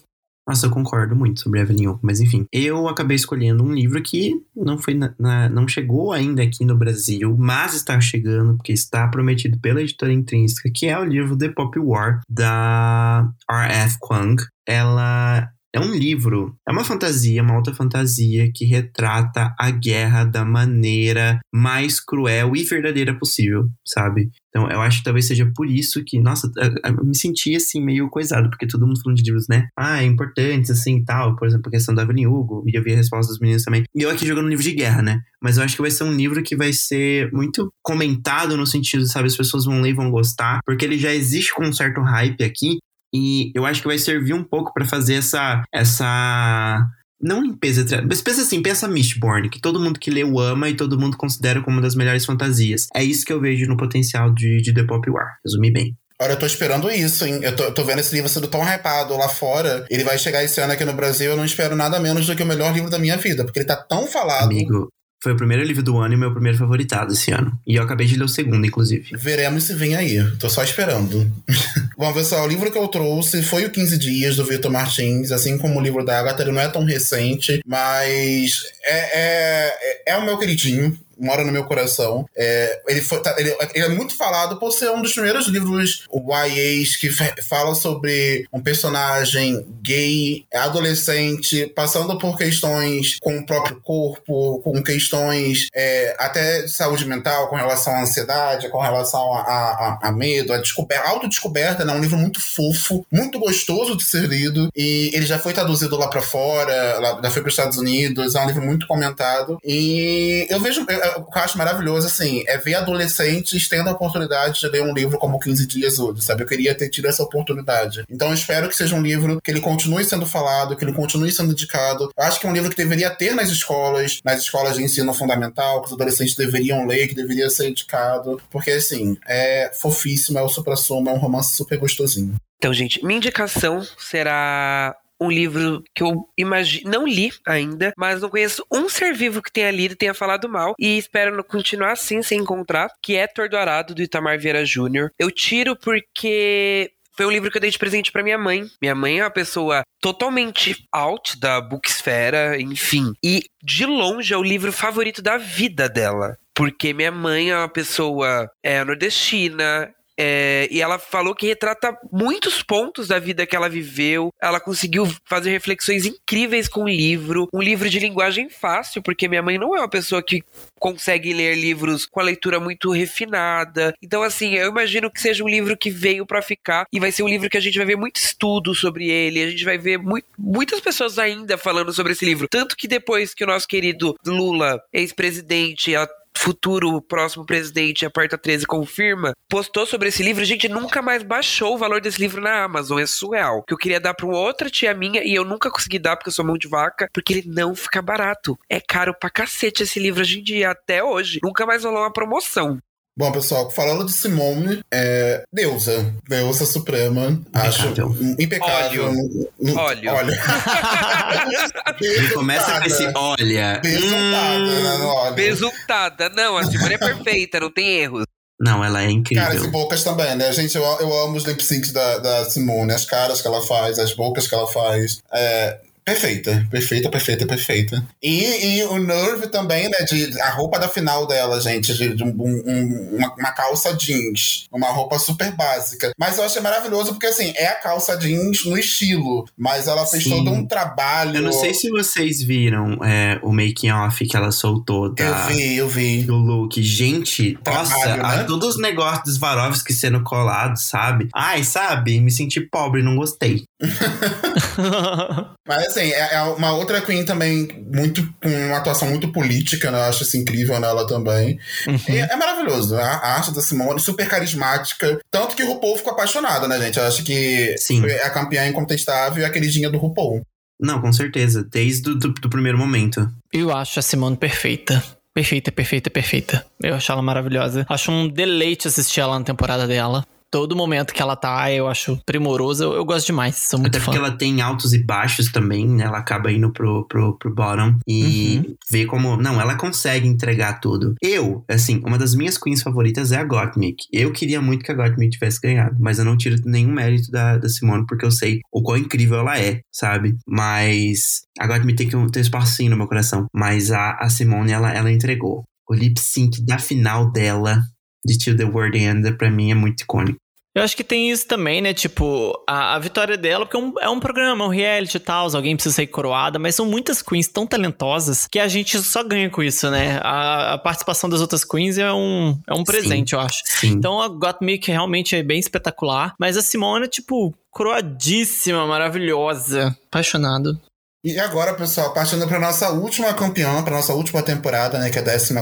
Nossa, eu concordo muito sobre Evelyn Hugo, mas enfim. Eu acabei escolhendo um livro que não foi na, na, não chegou ainda aqui no Brasil, mas está chegando, porque está prometido pela editora intrínseca, que é o livro The Pop War, da R.F. Kuang. Ela é um livro, é uma fantasia, uma alta fantasia que retrata a guerra da maneira mais cruel e verdadeira possível, sabe? Então, eu acho que talvez seja por isso que, nossa, eu me senti assim meio coisado, porque todo mundo falando de livros, né? Ah, é importante, assim, tal. Por exemplo, a questão da Evelyn Hugo, e eu vi a resposta dos meninos também. E eu aqui jogando um livro de guerra, né? Mas eu acho que vai ser um livro que vai ser muito comentado no sentido, sabe? As pessoas vão ler e vão gostar, porque ele já existe com um certo hype aqui, E eu acho que vai servir um pouco para fazer essa. essa não limpeza, mas pensa assim, pensa Mistborn, que todo mundo que leu ama e todo mundo considera como uma das melhores fantasias. É isso que eu vejo no potencial de, de The Pop War. Resumi bem. Olha, eu tô esperando isso, hein? Eu tô, tô, vendo esse livro sendo tão hypado lá fora. Ele vai chegar esse ano aqui no Brasil. Eu não espero nada menos do que o melhor livro da minha vida, porque ele tá tão falado. Amigo, foi o primeiro livro do ano e meu primeiro favoritado esse ano. E eu acabei de ler o segundo, inclusive. Veremos se vem aí. Tô só esperando. Bom, pessoal, o livro que eu trouxe foi o 15 Dias, do Vitor Martins. Assim como o livro da Agatha, ele não é tão recente, mas é, é, é o meu queridinho mora no meu coração. É, ele, foi, tá, ele, ele, é muito falado por ser um dos primeiros livros YAs que fala sobre um personagem gay, adolescente, passando por questões com o próprio corpo, com questões é, até de saúde mental, com relação à ansiedade, com relação a, a, a medo, a descoberta, autodescoberta, né? Um livro muito fofo, muito gostoso de ser lido e ele já foi traduzido lá para fora, lá, já foi para os Estados Unidos, é um livro muito comentado e eu vejo o que eu acho maravilhoso, assim, é ver adolescentes tendo a oportunidade de ler um livro como 15 Dias Hoje, sabe? Eu queria ter tido essa oportunidade. Então eu espero que seja um livro que ele continue sendo falado, que ele continue sendo indicado. Eu acho que é um livro que deveria ter nas escolas, nas escolas de ensino fundamental, que os adolescentes deveriam ler, que deveria ser indicado, porque, assim, é fofíssimo, é o supra-sumo, é um romance super gostosinho. Então, gente, minha indicação será um livro que eu imagino, não li ainda, mas não conheço um ser vivo que tenha lido e tenha falado mal, e espero continuar assim sem encontrar, que é Tordoarado, do Itamar Vieira Júnior. Eu tiro porque foi um livro que eu dei de presente para minha mãe. Minha mãe é uma pessoa totalmente out da booksfera, enfim. E de longe é o livro favorito da vida dela. Porque minha mãe é uma pessoa é, nordestina, é, e ela falou que retrata muitos pontos da vida que ela viveu. Ela conseguiu fazer reflexões incríveis com o livro. Um livro de linguagem fácil, porque minha mãe não é uma pessoa que consegue ler livros com a leitura muito refinada. Então, assim, eu imagino que seja um livro que veio para ficar e vai ser um livro que a gente vai ver muito estudo sobre ele. A gente vai ver muito, muitas pessoas ainda falando sobre esse livro. Tanto que depois que o nosso querido Lula, ex-presidente, ela futuro próximo presidente, a Porta 13 confirma, postou sobre esse livro, gente nunca mais baixou o valor desse livro na Amazon, é surreal. Que eu queria dar para outra tia minha e eu nunca consegui dar porque eu sou mão de vaca, porque ele não fica barato. É caro pra cacete esse livro hoje em dia, até hoje. Nunca mais rolou uma promoção. Bom, pessoal, falando de Simone, é deusa, deusa suprema, impecável. acho impecável. Óleo. Óleo. Começa com esse olha. Besuntada, hum, né, Besuntada. Não, a Simone é perfeita, não tem erros. Não, ela é incrível. Caras e bocas também, né? Gente, eu, eu amo os lip syncs da, da Simone, as caras que ela faz, as bocas que ela faz. É, Perfeita, perfeita, perfeita, perfeita. E, e o Nerve também, né? De, a roupa da final dela, gente, de, de um, um, uma, uma, calça jeans. Uma roupa super básica. Mas eu achei maravilhoso porque, assim, é a calça jeans no estilo. Mas ela fez Sim. todo um trabalho. Eu não sei se vocês viram é, o making off que ela soltou da, Eu vi, eu vi. Do look. Gente, trabalho, nossa, né? todos os negócios dos Varovski sendo colados, sabe? Ai, sabe? Me senti pobre, não gostei. Mas assim, é, é, uma outra Queen também muito com uma atuação muito política, né? Eu acho isso incrível nela também. Uhum. é maravilhoso. A, a, arte da Simone, super carismática. Tanto que o RuPaul ficou apaixonado, né, gente? Eu acho que Sim. é a campeã incontestável e a queridinha do RuPaul. Não, com certeza. Desde o do, do primeiro momento. Eu acho a Simone perfeita. Perfeita, perfeita, perfeita. Eu acho ela maravilhosa. Acho um deleite assistir ela na temporada dela todo momento que ela tá, eu acho primoroso. Eu, eu gosto demais, sou muito Até fã. porque ela tem altos e baixos também, né? Ela acaba indo pro, pro, pro bottom e uhum. vê como... Não, ela consegue entregar tudo. Eu, assim, uma das minhas queens favoritas é a Gottmik. Eu queria muito que a Gottmik tivesse ganhado, mas eu não tiro nenhum mérito da, da Simone, porque eu sei o quão incrível ela é, sabe? Mas a Gottmik tem que ter um espacinho no meu coração. Mas a, a Simone, ela, ela entregou. O lip sync da final dela de Till the World End, pra mim, é muito icônico. Eu acho que tem isso também, né? Tipo, a, a vitória dela, porque é um, é um programa, é um reality e tal, alguém precisa ser coroada, mas são muitas queens tão talentosas que a gente só ganha com isso, né? A, a participação das outras queens é um, é um presente, sim, eu acho. Sim. Então a Gottmik realmente é bem espetacular, mas a Simone, tipo, coroadíssima, maravilhosa. Apaixonado. E agora, pessoal, partindo para nossa última campeã, para nossa última temporada, né, que é a 14.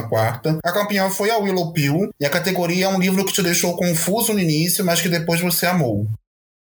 A campeã foi a Willow Pill, e a categoria é um livro que te deixou confuso no início, mas que depois você amou.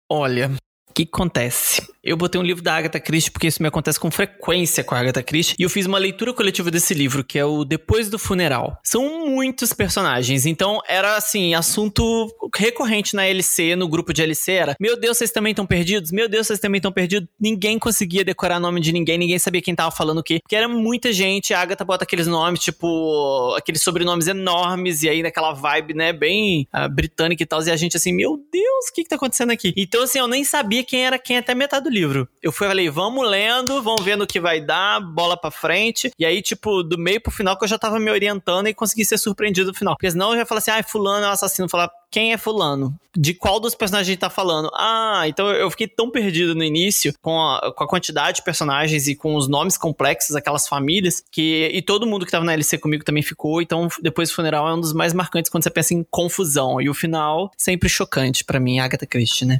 Olha, que acontece? Eu botei um livro da Agatha Christie porque isso me acontece com frequência com a Agatha Christie e eu fiz uma leitura coletiva desse livro, que é o Depois do Funeral. São muitos personagens, então era assim, assunto recorrente na LC, no grupo de LC era: "Meu Deus, vocês também estão perdidos? Meu Deus, vocês também estão perdidos?". Ninguém conseguia decorar nome de ninguém, ninguém sabia quem tava falando o quê, porque era muita gente, a Agatha bota aqueles nomes, tipo, aqueles sobrenomes enormes e aí naquela vibe, né, bem uh, britânica e tal, e a gente assim: "Meu Deus, o que que tá acontecendo aqui?". Então assim, eu nem sabia quem era quem até metade do livro. Eu fui falei, vamos lendo, vamos vendo o que vai dar, bola pra frente. E aí, tipo, do meio pro final que eu já tava me orientando e consegui ser surpreendido no final. Porque senão eu já falei assim, ah, fulano é o assassino. Falar, quem é fulano? De qual dos personagens a gente tá falando? Ah, então eu fiquei tão perdido no início com a, com a quantidade de personagens e com os nomes complexos, aquelas famílias, que e todo mundo que tava na LC comigo também ficou. Então, depois o funeral é um dos mais marcantes quando você pensa em confusão. E o final, sempre chocante para mim, Agatha Christie, né?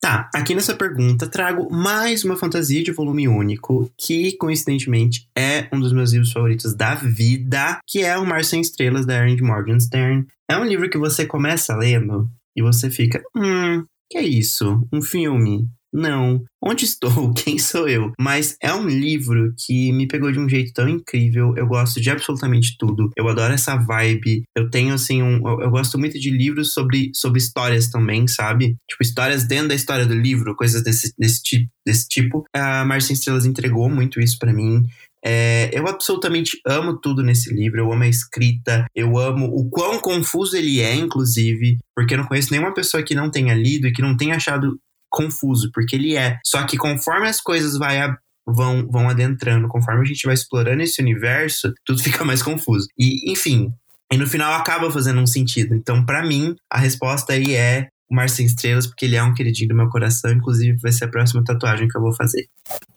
Tá, aqui nessa pergunta trago mais uma fantasia de volume único, que coincidentemente é um dos meus livros favoritos da vida, que é O Mar Sem Estrelas, da Erin Morgenstern. É um livro que você começa lendo e você fica, hum, que é isso? Um filme? Não. Onde estou? Quem sou eu? Mas é um livro que me pegou de um jeito tão incrível. Eu gosto de absolutamente tudo. Eu adoro essa vibe. Eu tenho, assim, um. Eu, eu gosto muito de livros sobre, sobre histórias também, sabe? Tipo, histórias dentro da história do livro, coisas desse, desse, tipo, desse tipo. A Marcia Estrelas entregou muito isso para mim. É, eu absolutamente amo tudo nesse livro, eu amo a escrita, eu amo o quão confuso ele é, inclusive, porque eu não conheço nenhuma pessoa que não tenha lido e que não tenha achado confuso, porque ele é. Só que conforme as coisas vai a, vão, vão adentrando, conforme a gente vai explorando esse universo, tudo fica mais confuso. E, enfim, e no final acaba fazendo um sentido. Então, para mim, a resposta aí é o Mar Sem Estrelas, porque ele é um queridinho do meu coração. Inclusive, vai ser a próxima tatuagem que eu vou fazer.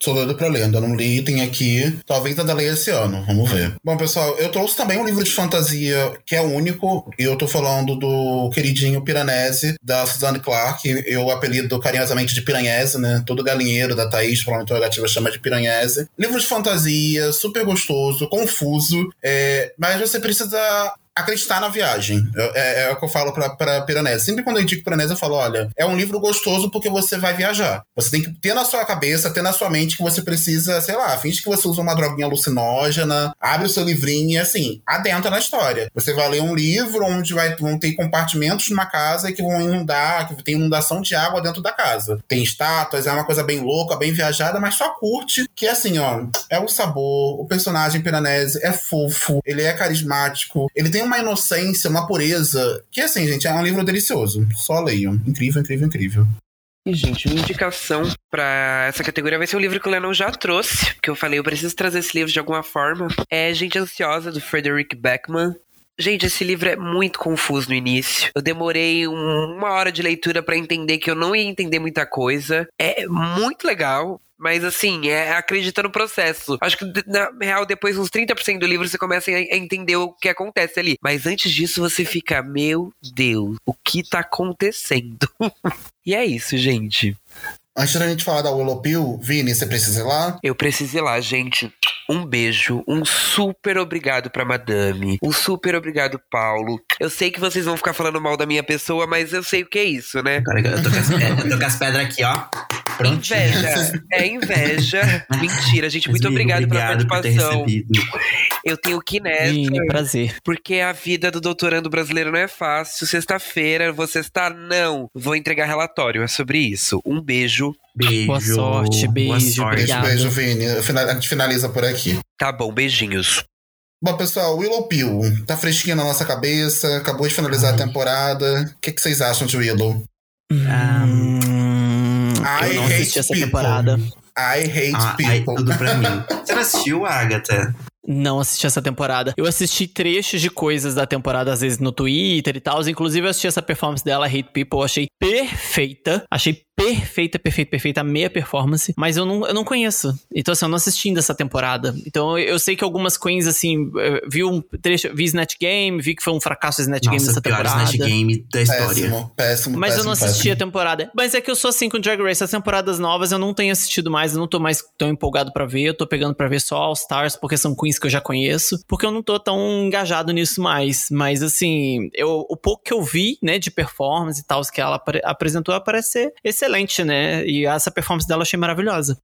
Sou doido pra ler, ainda não li, tem aqui. Talvez ainda leia esse ano, vamos ver. Bom, pessoal, eu trouxe também um livro de fantasia que é único, e eu tô falando do queridinho Piranese, da Suzanne Clark. Eu apelido carinhosamente de Piranhese, né? Todo galinheiro da Thaís, para interrogativa, chama de Piranhese. Livro de fantasia, super gostoso, confuso, é, mas você precisa acreditar na viagem. É, é, o que eu falo pra, pra Piranesi. Sempre quando eu indico Piranesi, eu falo: olha, é um livro gostoso porque você vai viajar. Você tem que ter na sua cabeça, ter na sua mente que você precisa, sei lá, finge que você usa uma droguinha alucinógena, abre o seu livrinho e assim, adentra na história. Você vai ler um livro onde vai, vão ter compartimentos numa casa que vão inundar, que tem inundação de água dentro da casa. Tem estátuas, é uma coisa bem louca, bem viajada, mas só curte que assim, ó, é o sabor, o personagem Piranesi é fofo, ele é carismático, ele tem uma inocência, uma pureza, que assim, gente, é um livro delicioso. Só leiam. Incrível, incrível, incrível. E, gente, uma indicação para essa categoria vai ser um livro que o Lennon já trouxe, que eu falei, eu preciso trazer esse livro de alguma forma. É Gente Ansiosa, do Frederick Beckman. Gente, esse livro é muito confuso no início. Eu demorei um, uma hora de leitura para entender que eu não ia entender muita coisa. É muito legal. Mas assim, é acreditar no processo. Acho que, na real, depois uns 30% do livro você começa a entender o que acontece ali. Mas antes disso, você fica, meu Deus, o que tá acontecendo? e é isso, gente. Antes da gente falar da Willow Pill, Vini, você precisa ir lá? Eu preciso ir lá, gente. Um beijo, um super obrigado pra Madame, um super obrigado, Paulo. Eu sei que vocês vão ficar falando mal da minha pessoa, mas eu sei o que é isso, né? Eu tô com as, eu tô com as pedras aqui, ó. Prontinho. Inveja. É inveja. Mentira, gente. Muito obrigado, obrigado pela participação. Eu tenho que ir nessa. Sim, prazer. Porque a vida do doutorando brasileiro não é fácil. Sexta-feira, você está. Não. Vou entregar relatório. É sobre isso. Um beijo. Beijo. Boa sorte, beijo. Boa sorte. Beijo, beijo, Vini. A gente finaliza por aqui. Tá bom, beijinhos. Bom, pessoal, Willow Pill tá fresquinho na nossa cabeça, acabou de finalizar Ai. a temporada. O que, que, vocês acham de Willow? Eu não assisti essa people. temporada. I hate ah, people. tudo pra mim. Você não assistiu, Agatha? Não assisti essa temporada. Eu assisti trechos de coisas da temporada, às vezes no Twitter e tal. Inclusive, eu assisti essa performance dela, Hate People, achei perfeita. Achei perfeita, perfeita, perfeita, meia performance, mas eu não, eu não conheço. Então, assim, eu não assisti ainda essa temporada. Então, eu sei que algumas queens, assim, vi um trecho, vi Snatch Game, vi que foi um fracasso Snatch Nossa, Game nessa temporada. Snatch Game da história. Péssimo, péssimo, Mas péssimo, eu não assisti péssimo. a temporada. Mas é que eu sou assim com Drag Race, as temporadas novas eu não tenho assistido mais, eu não tô mais tão empolgado para ver, eu tô pegando para ver só All Stars, porque são queens que eu já conheço, porque eu não tô tão engajado nisso mais. Mas, assim, eu, o pouco que eu vi, né, de performance e tal, que ela apresentou, parece ser excelente excelente, né? E essa performance dela eu achei maravilhosa.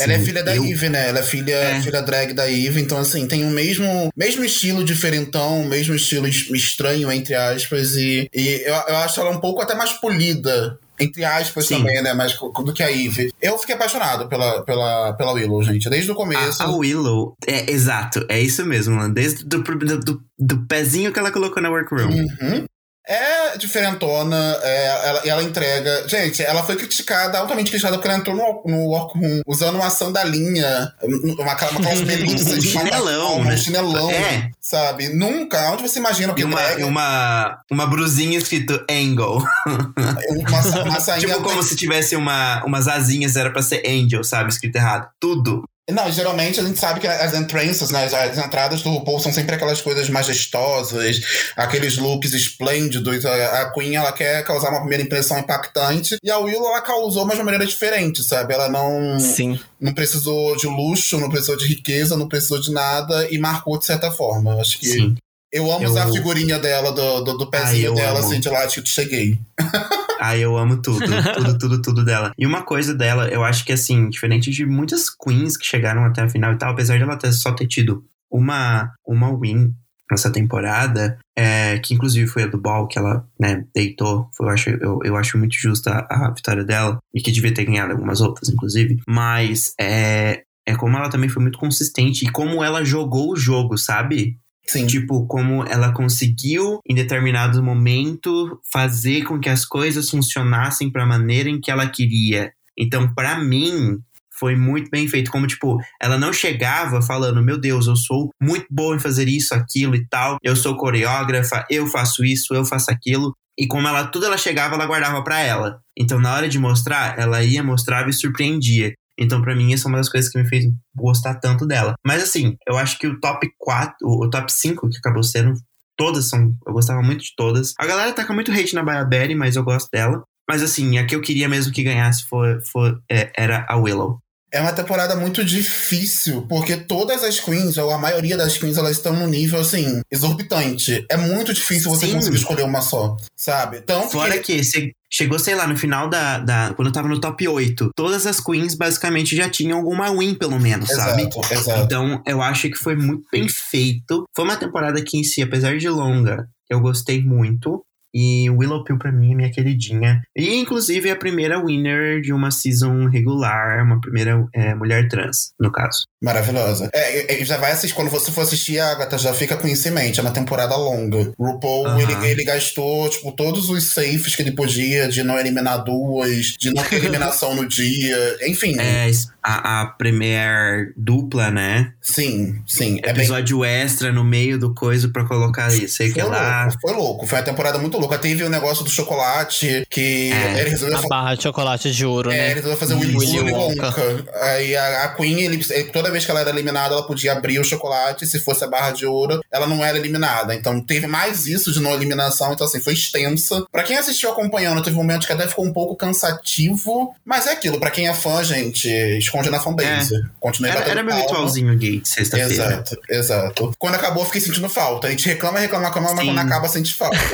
Ela é Sim, filha da eu- Eve, né? Ela é filha, É. filha drag da Eve, então assim, tem o mesmo, mesmo estilo diferentão, mesmo estilo es- estranho, entre aspas, e, e eu, eu acho ela um pouco até mais polida. Entre aspas Sim. também, né? Mais do que a Eve. Eu fiquei apaixonado pela, pela, pela Willow, gente. Desde o começo. A, a Willow, é exato, é isso mesmo. Desde do, do, do, do pezinho que ela colocou na workroom. Uhum. É diferentona, é, ela, ela entrega. Gente, ela foi criticada, altamente criticada, porque ela entrou no, no workroom usando uma sandalinha, uma, uma calça melissa de Chinelão, um né? chinelão, É. sabe? Nunca. Onde você imagina que E uma, drag, uma, uma brusinha escrito Angle. uma, uma sainha. tipo como se tivesse uma, umas asinhas, era pra ser Angel, sabe? Escrito errado. Tudo. Não, geralmente a gente sabe que as entrances, né, as, as entradas do RuPaul são sempre aquelas coisas majestosas, aqueles looks esplêndidos. A, a Queen, ela quer causar uma primeira impressão impactante, e a Willow, ela causou, mas de uma maneira diferente, sabe? Ela não, Sim. não precisou de luxo, não precisou de riqueza, não precisou de nada, e marcou de certa forma. Eu Acho que Sim. eu amo Eu- usar a figurinha dela, do, do, do Ai, pezinho eu dela, amo. assim, de lá, de que cheguei. Ai, eu amo tudo, tudo, tudo, tudo dela. E uma coisa dela, eu acho que assim, diferente de muitas queens que chegaram até a final e tal, apesar dela ter só ter tido uma, uma win nessa temporada, é, que inclusive foi a do Ball, que ela, né, deitou. Foi, eu, acho, eu, eu acho muito justa a, a vitória dela, e que devia ter ganhado algumas outras, inclusive. Mas é, é como ela também foi muito consistente e como ela jogou o jogo, sabe? Sim. Tipo, como ela conseguiu, em determinado momento, fazer com que as coisas funcionassem para a maneira em que ela queria. Então, para mim, foi muito bem feito. Como, tipo, ela não chegava falando: Meu Deus, eu sou muito boa em fazer isso, aquilo e tal. Eu sou coreógrafa, eu faço isso, eu faço aquilo. E como ela tudo ela chegava, ela guardava para ela. Então, na hora de mostrar, ela ia, mostrava e surpreendia. Então, pra mim, essa é uma das coisas que me fez gostar tanto dela. Mas, assim, eu acho que o top 4, o, top 5 que acabou sendo, todas são. Eu gostava muito de todas. A galera com muito hate na Baya Berry, mas eu gosto dela. Mas, assim, a que eu queria mesmo que ganhasse foi, foi, é, era a Willow. É uma temporada muito difícil, porque todas as queens, ou a maioria das queens, elas estão num nível, assim, exorbitante. É muito difícil você Sim. conseguir escolher uma só, sabe? Tanto Fora que... que você chegou, sei lá, no final da, da. Quando eu tava no top 8, todas as queens basicamente já tinham alguma win, pelo menos, sabe? Exato, exato. Então, eu acho que foi muito bem feito. Foi uma temporada que, em si, apesar de longa, eu gostei muito. E Willow Pill, pra mim, é minha queridinha. E, inclusive, é a primeira winner de uma season regular, uma primeira é, mulher trans, no caso. Maravilhosa. É, é, já vai assistir, quando você for assistir a Agatha, já fica com isso em mente, é uma temporada longa. RuPaul, ele, ele gastou, tipo, todos os safes que ele podia, de não eliminar duas, de não ter eliminação no dia, enfim. É a, a premiere dupla, né? Sim, sim. É bem Episódio extra no meio do coisa pra colocar isso. Sei que Foi lá. louco, foi louco. Foi uma temporada muito louca. Teve o negócio do chocolate, que É. ele resolveu A fa- barra de chocolate de ouro, É, né? ele resolveu fazer o Willy, Wonka. Wonka. Aí a, a Queen, ele, toda vez que ela era eliminada, ela podia abrir o chocolate. Se fosse a barra de ouro, ela não era eliminada. Então teve mais isso de não eliminação. Então, assim, foi extensa. Pra quem assistiu acompanhando, teve momentos que até ficou um pouco cansativo. Mas é aquilo, pra quem é fã, gente, esconde na fanbase. Continue Era, batendo era meu palma. ritualzinho gay de sexta-feira. Exato, exato. Quando acabou, eu fiquei sentindo falta. A gente reclama, reclama, reclama, mas quando acaba, sente falta.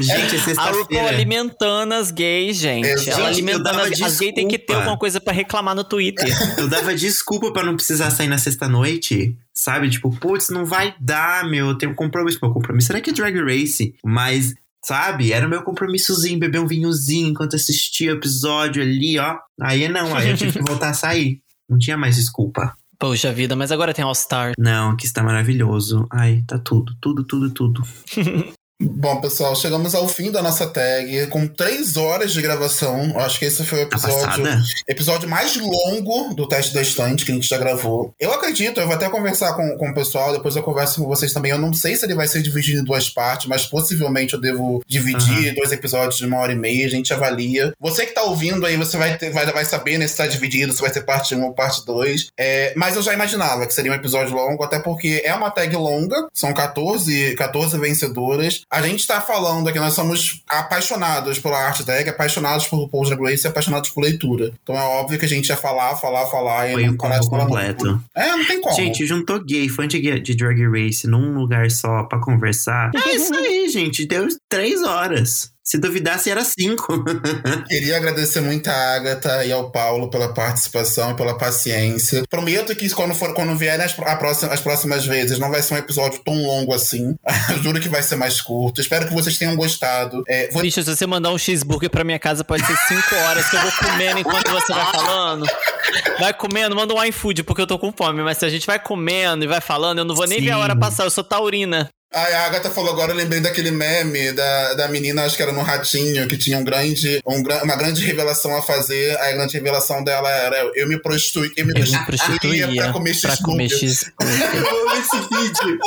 Gente, é A RuPaul sexta-feira. alimentando as gays, gente. Exato. Ela Gente, alimentando dava as, as gays tem que ter alguma coisa pra reclamar no Twitter. Eu dava desculpa pra não precisar sair na sexta-noite. Sabe? Tipo, putz, não vai dar, meu. Eu tenho um compromisso. Meu compromisso era que é Drag Race. Mas, sabe? Era o meu compromissozinho, beber um vinhozinho enquanto assistia o episódio ali, ó. Aí não, aí eu tive que voltar a sair. Não tinha mais desculpa. Poxa vida, mas agora tem All Star. Não, que está maravilhoso. Ai, tá tudo, tudo, tudo, tudo. Bom, pessoal, chegamos ao fim da nossa tag, com três horas de gravação. Acho que esse foi o Tá episódio, episódio mais longo do teste da estante que a gente já gravou. Eu acredito, eu vou até conversar com, com o pessoal, depois eu converso com vocês também. Eu não sei se ele vai ser dividido em duas partes, mas possivelmente eu devo dividir dois episódios de uma hora e meia, a gente avalia. Você que tá ouvindo aí, você vai, ter, vai, vai saber né, se tá dividido, se vai ser parte 1 ou parte 2. É, mas eu já imaginava que seria um episódio longo, até porque é uma tag longa, são 14, 14 vencedoras. A gente tá falando aqui, nós somos apaixonados pela arte tag, apaixonados por RuPaul's Drag Race e apaixonados por leitura. Então é óbvio que a gente ia falar, falar, falar e Foi não completo. É, não tem como. Gente, juntou gay, fã de, de Drag Race num lugar só pra conversar. É isso aí, gente. Deu três horas. Se duvidasse, era cinco. Queria agradecer muito a Agatha e ao Paulo pela participação e pela paciência. Prometo que quando, for, quando vierem as, próxima, as próximas vezes, não vai ser um episódio tão longo assim. Juro que vai ser mais curto. Espero que vocês tenham gostado. É, vou... Bicho, se você mandar um cheeseburger pra minha casa, pode ser cinco horas que eu vou comendo enquanto você vai falando. Vai comendo, manda um iFood, porque eu tô com fome. Mas se a gente vai comendo e vai falando, eu não vou nem Sim. ver a hora passar. Eu sou taurina. A Agatha falou agora, eu lembrei daquele meme da, da menina, acho que era no Ratinho, que tinha um grande, um, uma grande revelação a fazer. A grande revelação dela era: eu me prostituí, eu me prostituía pra comer x Eu amo esse vídeo.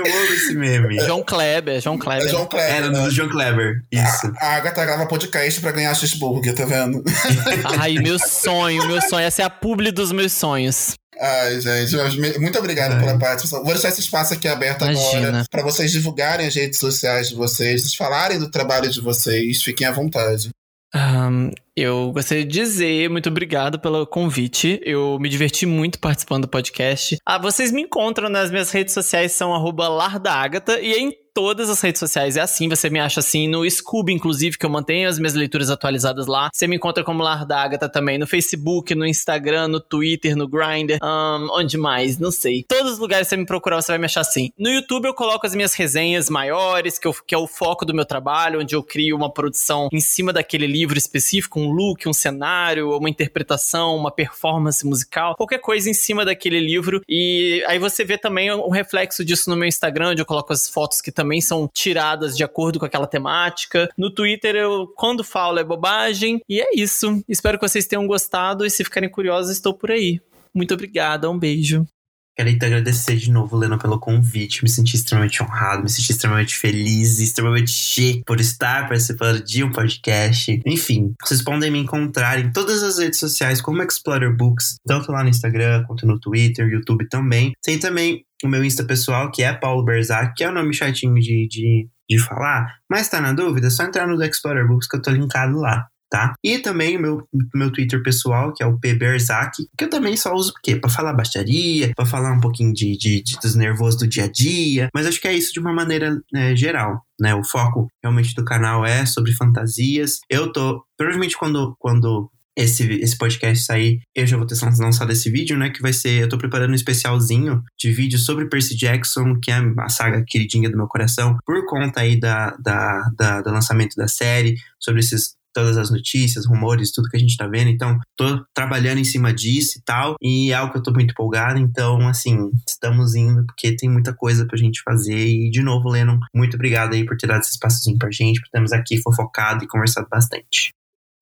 Eu amo esse meme. João Kleber, João Kleber. É João Kleber. Era do João Kleber, isso. A, a Agatha grava podcast pra ganhar cheeseburger, tá vendo? Ai, meu sonho, meu sonho. Essa é a publi dos meus sonhos. Ai, gente, muito obrigado Ai. pela participação. Vou deixar esse espaço aqui aberto Imagina. agora para vocês divulgarem as redes sociais de vocês, falarem do trabalho de vocês. Fiquem à vontade. Um, eu gostaria de dizer muito obrigado pelo convite. Eu me diverti muito participando do podcast. Ah, vocês me encontram nas minhas redes sociais, são lardagata, e em todas as redes sociais é assim. Você me acha assim no Scooby, inclusive, que eu mantenho as minhas leituras atualizadas lá. Você me encontra como Lar da Agatha também no Facebook, no Instagram, no Twitter, no Grindr. Um, onde mais? Não sei. Todos os lugares que você me procurar, você vai me achar assim. No YouTube eu coloco as minhas resenhas maiores, que, eu, que é o foco do meu trabalho, onde eu crio uma produção em cima daquele livro específico, um look, um cenário, uma interpretação, uma performance musical, qualquer coisa em cima daquele livro. E aí você vê também um reflexo disso no meu Instagram, onde eu coloco as fotos que também também são tiradas de acordo com aquela temática. No Twitter, eu, quando falo, é bobagem. E é isso. Espero que vocês tenham gostado e se ficarem curiosos, estou por aí. Muito obrigada, um beijo. Quero te agradecer de novo, Lena, pelo convite. Me senti extremamente honrado, me senti extremamente feliz, extremamente chique por estar participando de um podcast. Enfim, vocês podem me encontrar em todas as redes sociais como Explorer Books, tanto lá no Instagram quanto no Twitter, YouTube também. Tem também o meu Insta pessoal, que é Paulo Berzac, que é o nome chatinho de, de, de falar, mas tá na dúvida, é só entrar no Explorer Books que eu tô linkado lá. Tá? E também o meu, meu Twitter pessoal, que é o PBerzak, que eu também só uso o quê? Pra falar baixaria, pra falar um pouquinho de, de, de, dos nervosos do dia a dia, mas acho que é isso de uma maneira né, geral, né? O foco realmente do canal é sobre fantasias. Eu tô, provavelmente quando, quando esse, esse podcast sair, eu já vou ter lançado esse vídeo, né? Que vai ser. Eu tô preparando um especialzinho de vídeo sobre Percy Jackson, que é a saga queridinha do meu coração, por conta aí da, da, da do lançamento da série, sobre esses todas as notícias, rumores, tudo que a gente tá vendo. Então, tô trabalhando em cima disso e tal. E é algo que eu tô muito empolgado. Então, assim, estamos indo porque tem muita coisa pra gente fazer. E, de novo, Lennon, muito obrigado aí por ter dado esse espaçozinho pra gente, por termos aqui fofocado e conversado bastante.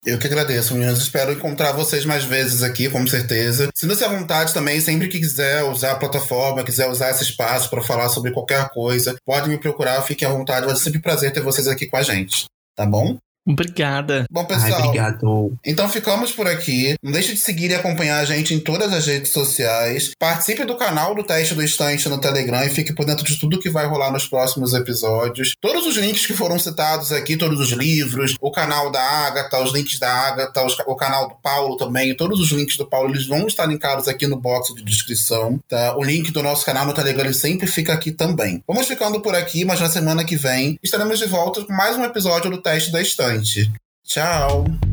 Eu que agradeço, meninas. Espero encontrar vocês mais vezes aqui, com certeza. Sinta-se à vontade também, sempre que quiser usar a plataforma, quiser usar esse espaço para falar sobre qualquer coisa, pode me procurar, fique à vontade. Vai ser sempre um prazer ter vocês aqui com a gente. Tá bom? Obrigada. Bom, pessoal. Ai, obrigado. Então ficamos por aqui. Não deixe de seguir e acompanhar a gente em todas as redes sociais. Participe do canal do Teste do Estante no Telegram e fique por dentro de tudo que vai rolar nos próximos episódios. Todos os links que foram citados aqui, todos os livros, o canal da Agatha, os links da Agatha, o canal do Paulo também, todos os links do Paulo, eles vão estar linkados aqui no box de descrição. Tá? O link do nosso canal no Telegram sempre fica aqui também. Vamos ficando por aqui, mas na semana que vem estaremos de volta com mais um episódio do Teste da Estante. Tchau!